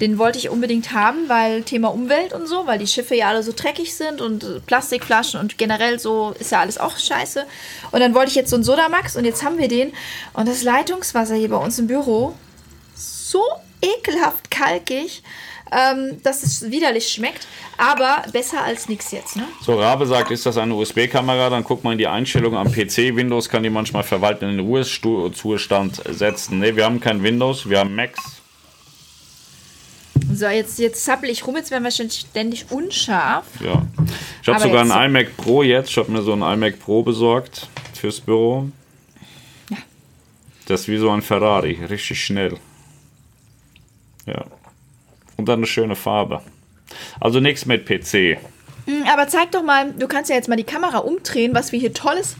[SPEAKER 2] Den wollte ich unbedingt haben, weil Thema Umwelt und so, weil die Schiffe ja alle so dreckig sind und äh, Plastikflaschen und generell so ist ja alles auch scheiße. Und dann wollte ich jetzt so einen Soda Max und jetzt haben wir den. Und das Leitungswasser hier bei uns im Büro, so ekelhaft kalkig, ähm, dass es widerlich schmeckt. Aber besser als nichts jetzt, ne?
[SPEAKER 1] So, Rabe sagt, ist das eine USB-Kamera? Dann guck mal in die Einstellung am PC. Windows kann die manchmal verwalten in den Ruhezustand setzen. Ne, wir haben kein Windows, wir haben Macs.
[SPEAKER 2] So, jetzt, jetzt zappel ich rum, jetzt werden wir schon ständig unscharf.
[SPEAKER 1] Ja. Ich habe sogar einen iMac Pro jetzt. Ich habe mir so einen iMac Pro besorgt fürs Büro.
[SPEAKER 2] Ja.
[SPEAKER 1] Das ist wie so ein Ferrari, richtig schnell. Ja. Und dann eine schöne Farbe. Also nichts mit PC.
[SPEAKER 2] Hm, Aber zeig doch mal, du kannst ja jetzt mal die Kamera umdrehen, was wir hier Tolles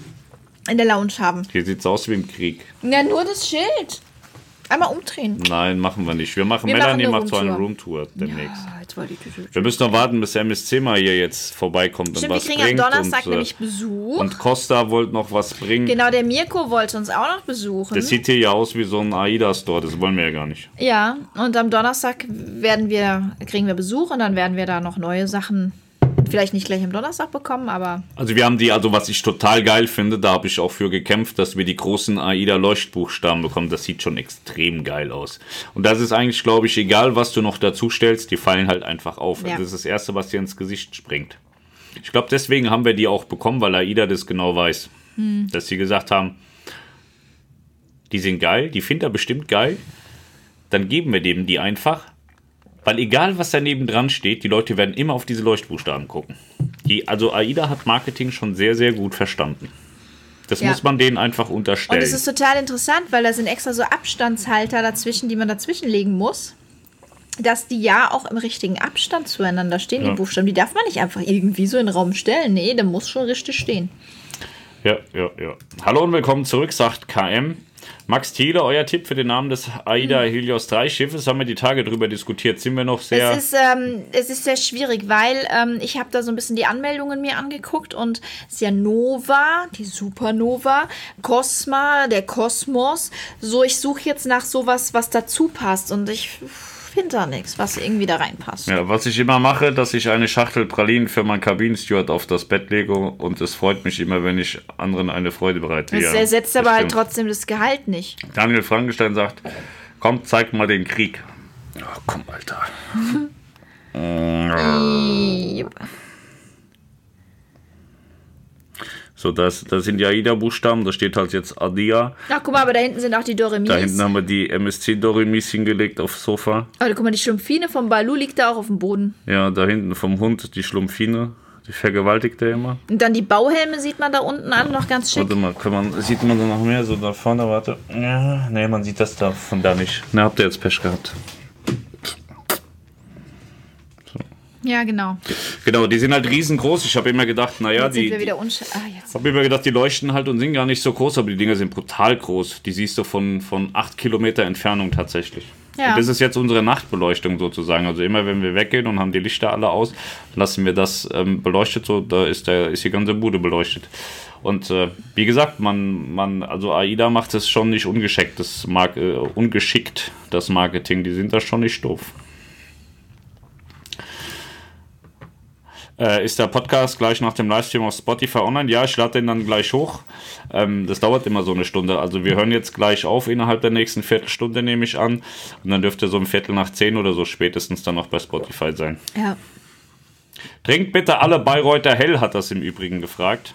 [SPEAKER 2] in der Lounge haben.
[SPEAKER 1] Hier sieht's aus wie im Krieg.
[SPEAKER 2] Ja, nur das Schild. Einmal umdrehen.
[SPEAKER 1] Nein, machen wir nicht. Wir machen,
[SPEAKER 2] Wir
[SPEAKER 1] Melanie
[SPEAKER 2] machen eine
[SPEAKER 1] macht so eine
[SPEAKER 2] Roomtour.
[SPEAKER 1] Demnächst.
[SPEAKER 2] Ah, jetzt ich
[SPEAKER 1] Wir müssen noch warten, bis MSC mal hier jetzt vorbeikommt und
[SPEAKER 2] Stimmt, wir
[SPEAKER 1] was
[SPEAKER 2] kriegen am
[SPEAKER 1] bringt.
[SPEAKER 2] Donnerstag
[SPEAKER 1] und, äh,
[SPEAKER 2] nämlich Besuch.
[SPEAKER 1] und Costa wollte noch was bringen.
[SPEAKER 2] genau, der Mirko wollte uns auch noch besuchen.
[SPEAKER 1] Das sieht hier ja aus wie so ein AIDA-Store. Das wollen wir ja gar nicht.
[SPEAKER 2] ja, und am Donnerstag werden wir, kriegen wir Besuch und dann werden wir da noch neue Sachen, vielleicht nicht gleich am Donnerstag bekommen, aber
[SPEAKER 1] Also wir haben die, also was ich total geil finde, da habe ich auch für gekämpft, dass wir die großen AIDA-Leuchtbuchstaben bekommen. Das sieht schon extrem geil aus. Und das ist eigentlich, glaube ich, egal, was du noch dazu stellst, die fallen halt einfach auf.
[SPEAKER 2] Ja.
[SPEAKER 1] Das ist das Erste, was dir ins Gesicht springt. Ich glaube, deswegen haben wir die auch bekommen, weil AIDA das genau weiß. Dass sie gesagt haben, die sind geil, die findet er bestimmt geil. Dann geben wir dem die einfach. Weil egal, was daneben dran steht, die Leute werden immer auf diese Leuchtbuchstaben gucken. Die, also AIDA hat Marketing schon sehr, sehr gut verstanden. Das
[SPEAKER 2] Ja.
[SPEAKER 1] muss man denen einfach
[SPEAKER 2] Und
[SPEAKER 1] unterstellen.
[SPEAKER 2] es ist total interessant, weil da sind extra so Abstandshalter dazwischen, die man dazwischen legen muss. Dass die ja auch im richtigen Abstand zueinander stehen,
[SPEAKER 1] Ja.
[SPEAKER 2] die Buchstaben. Die darf man nicht einfach irgendwie so in den Raum stellen. Nee, der muss schon richtig stehen.
[SPEAKER 1] Ja, ja, ja. Hallo und willkommen zurück, sagt KM. Max Thiele, euer Tipp für den Namen des AIDA Helios 3 Schiffes, haben wir die Tage drüber diskutiert. Sind wir noch sehr.
[SPEAKER 2] Es ist, ähm, es ist sehr schwierig, weil ähm, ich habe da so ein bisschen die Anmeldungen mir angeguckt und es ist ja Nova, die Supernova, Cosma, der Kosmos. So, ich suche jetzt nach sowas, was dazu passt und ich finde da nichts, was irgendwie da reinpasst.
[SPEAKER 1] Ja, was ich immer mache, dass ich eine Schachtel Pralinen für meinen Kabinensteward auf das Bett lege und es freut mich immer, wenn ich anderen eine Freude bereite.
[SPEAKER 2] Es
[SPEAKER 1] Ja,
[SPEAKER 2] ersetzt
[SPEAKER 1] das
[SPEAKER 2] aber halt trotzdem das Gehalt nicht.
[SPEAKER 1] Daniel Frankenstein sagt, komm, zeig mal den Krieg. Ach, komm, Alter. So, das, das sind die AIDA-Buchstaben, da steht halt jetzt Adia.
[SPEAKER 2] Ach, guck mal, aber da hinten sind auch die Doremis.
[SPEAKER 1] Da hinten haben wir die MSC-Dorimis hingelegt aufs Sofa.
[SPEAKER 2] Aber guck mal, die Schlumpfine vom Balu liegt da auch auf dem Boden.
[SPEAKER 1] Ja, da hinten vom Hund die Schlumpfine. Die vergewaltigt er immer.
[SPEAKER 2] Und dann die Bauhelme sieht man da unten an, noch ganz schick.
[SPEAKER 1] Warte mal, kann man, sieht man da noch mehr? So da vorne, warte. Ja, nee, man sieht das da von da nicht. Na, habt ihr jetzt Pech gehabt.
[SPEAKER 2] Ja, genau.
[SPEAKER 1] Genau, die sind halt riesengroß. Ich habe immer gedacht, naja,
[SPEAKER 2] Jetzt sind
[SPEAKER 1] die.
[SPEAKER 2] wir
[SPEAKER 1] die
[SPEAKER 2] wieder unsch... Ah, jetzt.
[SPEAKER 1] habe immer gedacht, die leuchten halt und sind gar nicht so groß, aber die Dinger sind brutal groß. Die siehst du von, von 8 Kilometer Entfernung tatsächlich.
[SPEAKER 2] Ja.
[SPEAKER 1] Und das ist jetzt unsere Nachtbeleuchtung sozusagen. Also immer wenn wir weggehen und haben die Lichter alle aus, lassen wir das ähm, beleuchtet. So, da ist, der, ist die ganze Bude beleuchtet. Und äh, wie gesagt, man, man, also AIDA macht es schon nicht ungeschickt, das Mark äh, ungeschickt, das Marketing. Die sind da schon nicht doof. Äh, ist der Podcast gleich nach dem Livestream auf Spotify online? Ja, ich lade den dann gleich hoch. Ähm, das dauert immer so eine Stunde. Also wir hören jetzt gleich auf innerhalb der nächsten Viertelstunde, nehme ich an. Und dann dürfte so um Viertel nach zehn oder so spätestens dann noch bei Spotify sein.
[SPEAKER 2] Ja.
[SPEAKER 1] Trinkt bitte alle Bayreuther Hell, hat das im Übrigen gefragt.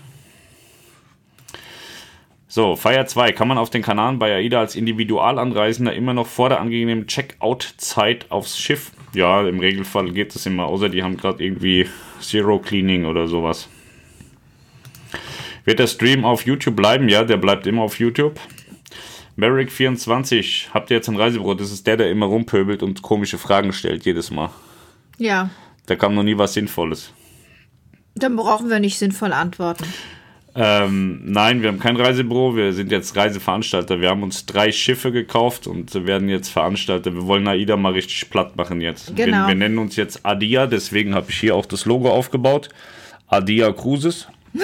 [SPEAKER 1] So, Feier 2. Kann man auf den Kanaren bei AIDA als Individualanreisender immer noch vor der angenehmen Checkout-Zeit aufs Schiff? Ja, im Regelfall geht es immer, außer die haben gerade irgendwie Zero Cleaning oder sowas. Wird der Stream auf YouTube bleiben? Ja, der bleibt immer auf YouTube. Merrick24, habt ihr jetzt ein Reisebüro? Das ist der, der immer rumpöbelt und komische Fragen stellt jedes Mal.
[SPEAKER 2] Ja.
[SPEAKER 1] Da kam noch nie was Sinnvolles.
[SPEAKER 2] Dann brauchen wir nicht sinnvoll antworten.
[SPEAKER 1] Ähm, nein, wir haben kein Reisebüro, wir sind jetzt Reiseveranstalter. Wir haben uns drei Schiffe gekauft und werden jetzt Veranstalter. Wir wollen AIDA mal richtig platt machen jetzt.
[SPEAKER 2] Genau.
[SPEAKER 1] Wir, wir nennen uns jetzt Adia, deswegen habe ich hier auch das Logo aufgebaut. Adia Cruises.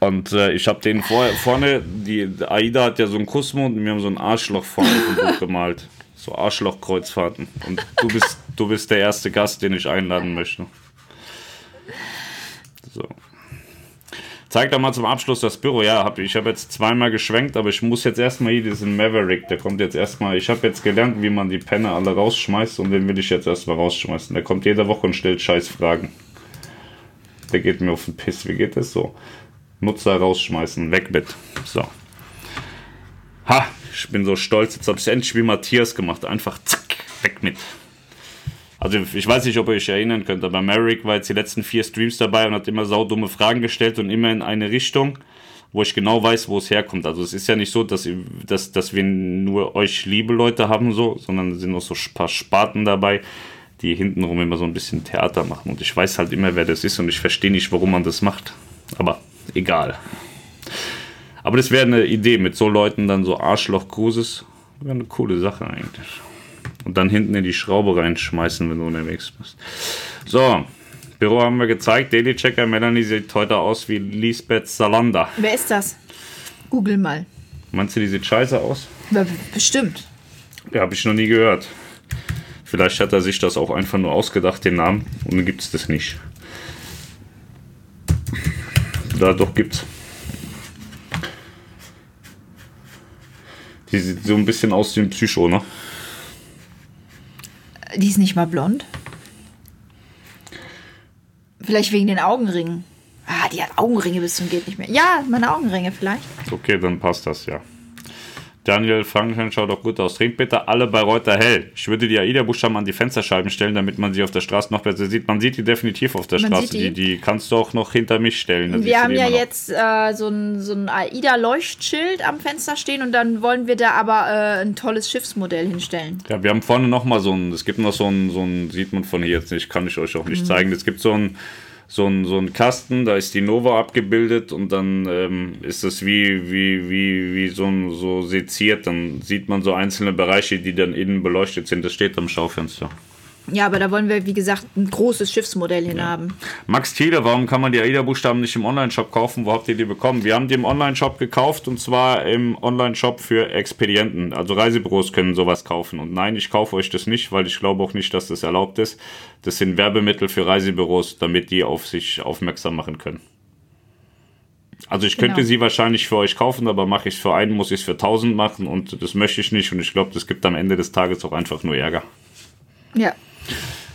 [SPEAKER 1] und äh, ich habe den vor, vorne, die AIDA hat ja so einen Kussmund und wir haben so ein Arschloch vorne auf dem Buch gemalt. So Arschlochkreuzfahrten. Und du bist, du bist der erste Gast, den ich einladen möchte. Zeig doch mal zum Abschluss das Büro. Ja, hab, ich habe jetzt zweimal geschwenkt, aber ich muss jetzt erstmal hier diesen Maverick, der kommt jetzt erstmal. Ich habe jetzt gelernt, wie man die Penne alle rausschmeißt und den will ich jetzt erstmal rausschmeißen. Der kommt jede Woche und stellt scheiß Fragen. Der geht mir auf den Piss. Wie geht das so? Nutzer rausschmeißen, weg mit. So. Ha, ich bin so stolz. Jetzt habe ich endlich wie Matthias gemacht. Einfach zack, weg mit. Also ich weiß nicht, ob ihr euch erinnern könnt, aber Merrick war jetzt die letzten vier Streams dabei und hat immer saudumme Fragen gestellt und immer in eine Richtung, wo ich genau weiß, wo es herkommt. Also es ist ja nicht so, dass, ihr- dass, dass wir nur euch liebe Leute haben, so, sondern es sind auch so ein paar Spaten dabei, die hintenrum immer so ein bisschen Theater machen. Und ich weiß halt immer, wer das ist und ich verstehe nicht, warum man das macht. Aber egal. Aber das wäre eine Idee, mit so Leuten dann so Arschloch-Cruises. Wäre eine coole Sache eigentlich. Und dann hinten in die Schraube reinschmeißen, wenn du unterwegs bist. So, Büro haben wir gezeigt. Daily Checker Melanie sieht heute aus wie Lisbeth Salander.
[SPEAKER 2] Wer ist das? Google mal.
[SPEAKER 1] Meinst du, die sieht scheiße aus?
[SPEAKER 2] Bestimmt.
[SPEAKER 1] Ja, habe ich noch nie gehört. Vielleicht hat er sich das auch einfach nur ausgedacht, den Namen, und dann gibt es das nicht. Da doch gibt's. Die sieht so ein bisschen aus wie ein Psycho, ne?
[SPEAKER 2] Die ist nicht mal blond. Vielleicht wegen den Augenringen. Ah, die hat Augenringe bis zum geht nicht mehr. Ja, meine Augenringe vielleicht.
[SPEAKER 1] Okay, dann passt das ja. Daniel Frankenstein schaut doch gut aus. Trinkt bitte alle bei Reuter hell. Ich würde die AIDA-Buchstaben an die Fensterscheiben stellen, damit man sie auf der Straße noch besser sieht. Man sieht die definitiv auf der
[SPEAKER 2] Man
[SPEAKER 1] Straße. Die.
[SPEAKER 2] die.
[SPEAKER 1] Die, kannst du auch noch hinter mich stellen.
[SPEAKER 2] Wir haben ja jetzt äh, so ein, so ein AIDA-Leuchtschild am Fenster stehen und dann wollen wir da aber äh, ein tolles Schiffsmodell hinstellen.
[SPEAKER 1] Ja, wir haben vorne noch mal so ein, es gibt noch so ein, so ein, sieht man von hier jetzt nicht, kann ich euch auch
[SPEAKER 2] Mhm.
[SPEAKER 1] nicht zeigen. Es gibt so ein, so ein, so ein Kasten, da ist die Nova abgebildet und dann ähm, ist das wie, wie, wie, wie so, ein, so seziert. Dann sieht man so einzelne Bereiche, die dann innen beleuchtet sind. Das steht am Schaufenster.
[SPEAKER 2] Ja, aber da wollen wir, wie gesagt, ein großes Schiffsmodell hinhaben.
[SPEAKER 1] Max Thiele, warum kann man die AIDA-Buchstaben nicht im Online-Shop kaufen? Wo habt ihr die bekommen? Wir haben die im Online-Shop gekauft und zwar im Online-Shop für Expedienten. Also Reisebüros können sowas kaufen. Und nein, ich kaufe euch das nicht, weil ich glaube auch nicht, dass das erlaubt ist. Das sind Werbemittel für Reisebüros, damit die auf sich aufmerksam machen können. Also ich könnte
[SPEAKER 2] Genau.
[SPEAKER 1] sie wahrscheinlich für euch kaufen, aber mache ich es für einen, muss ich es für 1000 machen und das möchte ich nicht. Und ich glaube, das gibt am Ende des Tages auch einfach nur Ärger.
[SPEAKER 2] Ja.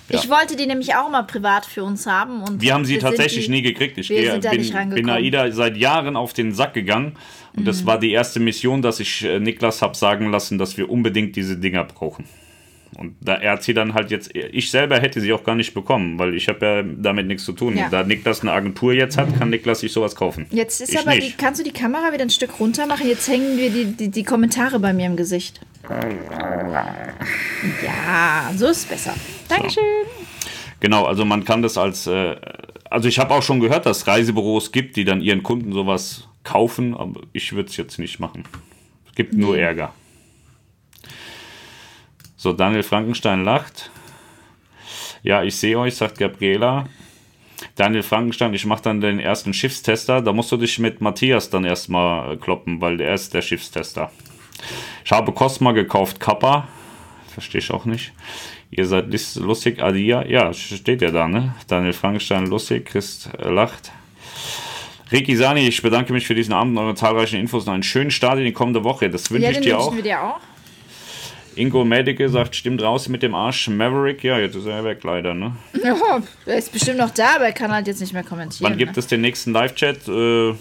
[SPEAKER 2] Ich wollte die nämlich auch mal privat für uns haben. Und
[SPEAKER 1] Wir haben sie
[SPEAKER 2] sind
[SPEAKER 1] tatsächlich
[SPEAKER 2] die-
[SPEAKER 1] nie gekriegt. Ich
[SPEAKER 2] wir
[SPEAKER 1] gehe, bin, bin. AIDA seit Jahren auf den Sack gegangen. Und
[SPEAKER 2] Mhm.
[SPEAKER 1] das war die erste Mission, dass ich äh, Niklas habe sagen lassen, dass wir unbedingt diese Dinger brauchen. Und da er hat sie dann halt jetzt, ich selber hätte sie auch gar nicht bekommen, weil ich habe ja damit nichts zu tun.
[SPEAKER 2] Ja.
[SPEAKER 1] Da Niklas eine Agentur jetzt hat, kann Niklas sich sowas kaufen.
[SPEAKER 2] Jetzt ist
[SPEAKER 1] ich
[SPEAKER 2] aber die, kannst du die Kamera wieder ein Stück runter machen? Jetzt hängen wir die, die, die Kommentare bei mir im Gesicht. Ja, so ist es besser. Dankeschön.
[SPEAKER 1] Genau, also man kann das als, äh, also ich habe auch schon gehört, dass es Reisebüros gibt, die dann ihren Kunden sowas kaufen, aber ich würde es jetzt nicht machen. Es gibt nur
[SPEAKER 2] Nee.
[SPEAKER 1] Ärger. So, Daniel Frankenstein lacht. Ja, ich sehe euch, sagt Gabriela. Daniel Frankenstein, ich mache dann den ersten Schiffstester. Da musst du dich mit Matthias dann erstmal kloppen, weil er ist der Schiffstester. Ich habe Cosma gekauft, Kappa. Verstehe ich auch nicht. Ihr seid lustig, Adia. Ja, steht ja da, ne? Daniel Frankenstein lustig, Christ äh, lacht. Ricky Sani, ich bedanke mich für diesen Abend und eure zahlreichen Infos und einen schönen Start in die kommende Woche. Das wünsche
[SPEAKER 2] Ja,
[SPEAKER 1] ich dir
[SPEAKER 2] wünschen
[SPEAKER 1] auch.
[SPEAKER 2] wir dir auch.
[SPEAKER 1] Ingo Medike sagt, stimmt raus mit dem Arsch. Maverick, ja, jetzt ist er weg leider, ne?
[SPEAKER 2] Ja, er ist bestimmt noch da, aber er kann halt jetzt nicht mehr kommentieren.
[SPEAKER 1] Wann gibt es den nächsten Live-Chat? Äh,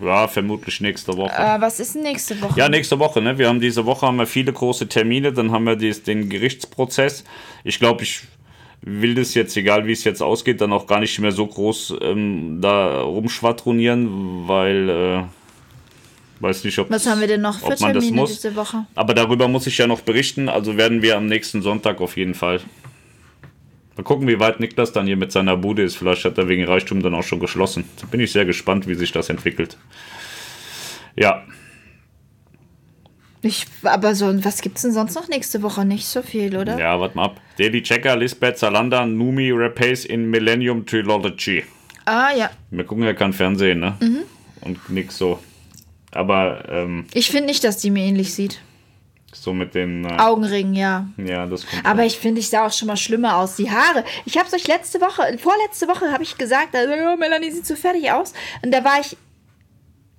[SPEAKER 1] ja, vermutlich nächste Woche.
[SPEAKER 2] Äh, was ist denn nächste Woche?
[SPEAKER 1] Ja, nächste Woche, ne? Wir haben diese Woche haben wir viele große Termine, dann haben wir dies, den Gerichtsprozess. Ich glaube, ich will das jetzt, egal wie es jetzt ausgeht, dann auch gar nicht mehr so groß ähm, da rumschwadronieren, weil äh, weiß nicht, ob
[SPEAKER 2] was haben wir denn noch für Termine diese Woche?
[SPEAKER 1] Aber darüber muss ich ja noch berichten, also werden wir am nächsten Sonntag auf jeden Fall. Mal gucken, wie weit Niklas dann hier mit seiner Bude ist. Vielleicht hat er wegen Reichtum dann auch schon geschlossen. Da bin ich sehr gespannt, wie sich das entwickelt. Ja,
[SPEAKER 2] Ich, aber so, was gibt's denn sonst noch nächste Woche? Nicht so viel, oder?
[SPEAKER 1] Ja, warte mal ab. Daily Checker, Lisbeth Salander, Numi Rapace in Millennium Trilogy.
[SPEAKER 2] Ah, ja.
[SPEAKER 1] Wir gucken ja kein Fernsehen, ne?
[SPEAKER 2] Mhm.
[SPEAKER 1] Und nix so. Aber ähm,
[SPEAKER 2] Ich finde nicht, dass die mir ähnlich sieht.
[SPEAKER 1] So mit den. Äh,
[SPEAKER 2] Augenring, ja.
[SPEAKER 1] ja, das kommt.
[SPEAKER 2] Aber ich finde, ich sah auch schon mal schlimmer aus. Die Haare. Ich habe es euch letzte Woche, vorletzte Woche habe ich gesagt, oh, Melanie sieht so fertig aus. Und da war ich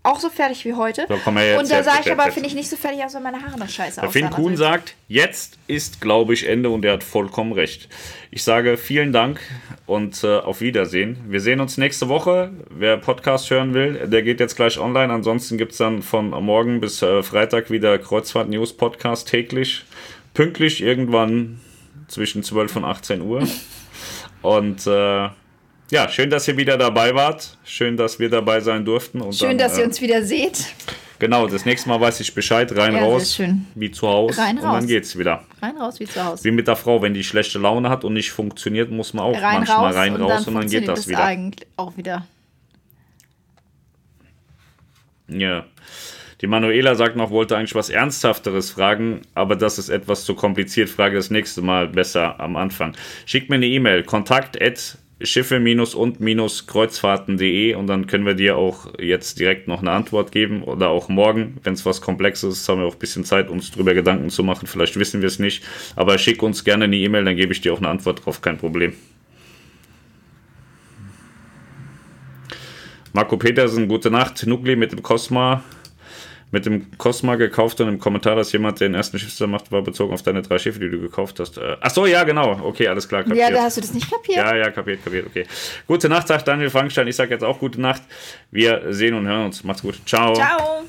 [SPEAKER 2] auch so fertig wie heute.
[SPEAKER 1] So, komm jetzt,
[SPEAKER 2] und da sah ich aber, finde ich, nicht so fertig aus, weil meine Haare noch scheiße
[SPEAKER 1] Der
[SPEAKER 2] aussahen.
[SPEAKER 1] Finn Kuhn
[SPEAKER 2] Also,
[SPEAKER 1] sagt, jetzt ist, glaube ich, Ende und er hat vollkommen recht. Ich sage vielen Dank und äh, auf Wiedersehen. Wir sehen uns nächste Woche. Wer Podcast hören will, der geht jetzt gleich online. Ansonsten gibt es dann von morgen bis äh, Freitag wieder Kreuzfahrt News Podcast täglich. Pünktlich irgendwann zwischen 12 und 18 Uhr. Und äh, ja, schön, dass ihr wieder dabei wart. Schön, dass wir dabei sein durften. Und
[SPEAKER 2] Schön,
[SPEAKER 1] dann,
[SPEAKER 2] dass ihr
[SPEAKER 1] äh,
[SPEAKER 2] uns wieder seht.
[SPEAKER 1] Genau, das nächste Mal weiß ich Bescheid. Rein,
[SPEAKER 2] Ja,
[SPEAKER 1] raus.
[SPEAKER 2] schön.
[SPEAKER 1] Wie zu Hause.
[SPEAKER 2] Rein,
[SPEAKER 1] und dann
[SPEAKER 2] raus.
[SPEAKER 1] geht's wieder.
[SPEAKER 2] Rein raus wie zu Hause.
[SPEAKER 1] Wie mit der Frau, wenn die schlechte Laune hat und nicht funktioniert, muss man auch
[SPEAKER 2] Rein
[SPEAKER 1] manchmal
[SPEAKER 2] raus
[SPEAKER 1] rein
[SPEAKER 2] und
[SPEAKER 1] raus
[SPEAKER 2] dann
[SPEAKER 1] und dann geht das
[SPEAKER 2] es
[SPEAKER 1] wieder.
[SPEAKER 2] eigentlich auch wieder.
[SPEAKER 1] Ja. Die Manuela sagt noch, wollte eigentlich was Ernsthafteres fragen, aber das ist etwas zu kompliziert. Frage das nächste Mal besser am Anfang. Schickt mir eine E-Mail, kontakt at schiffe-und-kreuzfahrten.de und dann können wir dir auch jetzt direkt noch eine Antwort geben oder auch morgen, wenn es was Komplexes ist, haben wir auch ein bisschen Zeit, uns drüber Gedanken zu machen. Vielleicht wissen wir es nicht, aber schick uns gerne eine E-Mail, dann gebe ich dir auch eine Antwort drauf, kein Problem. Marco Petersen, gute Nacht. Nukli mit dem Cosma. Mit dem Cosma gekauft und im Kommentar, dass jemand den ersten Schiffstag macht, war bezogen auf deine drei Schiffe, die du gekauft hast. Äh, ach so, ja, genau. Okay, alles klar.
[SPEAKER 2] Ja,
[SPEAKER 1] Kapiert.
[SPEAKER 2] da hast du das nicht kapiert.
[SPEAKER 1] Ja, ja, kapiert, kapiert, okay. Gute Nacht, sagt Daniel Frankenstein. Ich sage jetzt auch gute Nacht. Wir sehen und hören uns. Macht's gut. Ciao.
[SPEAKER 2] Ciao.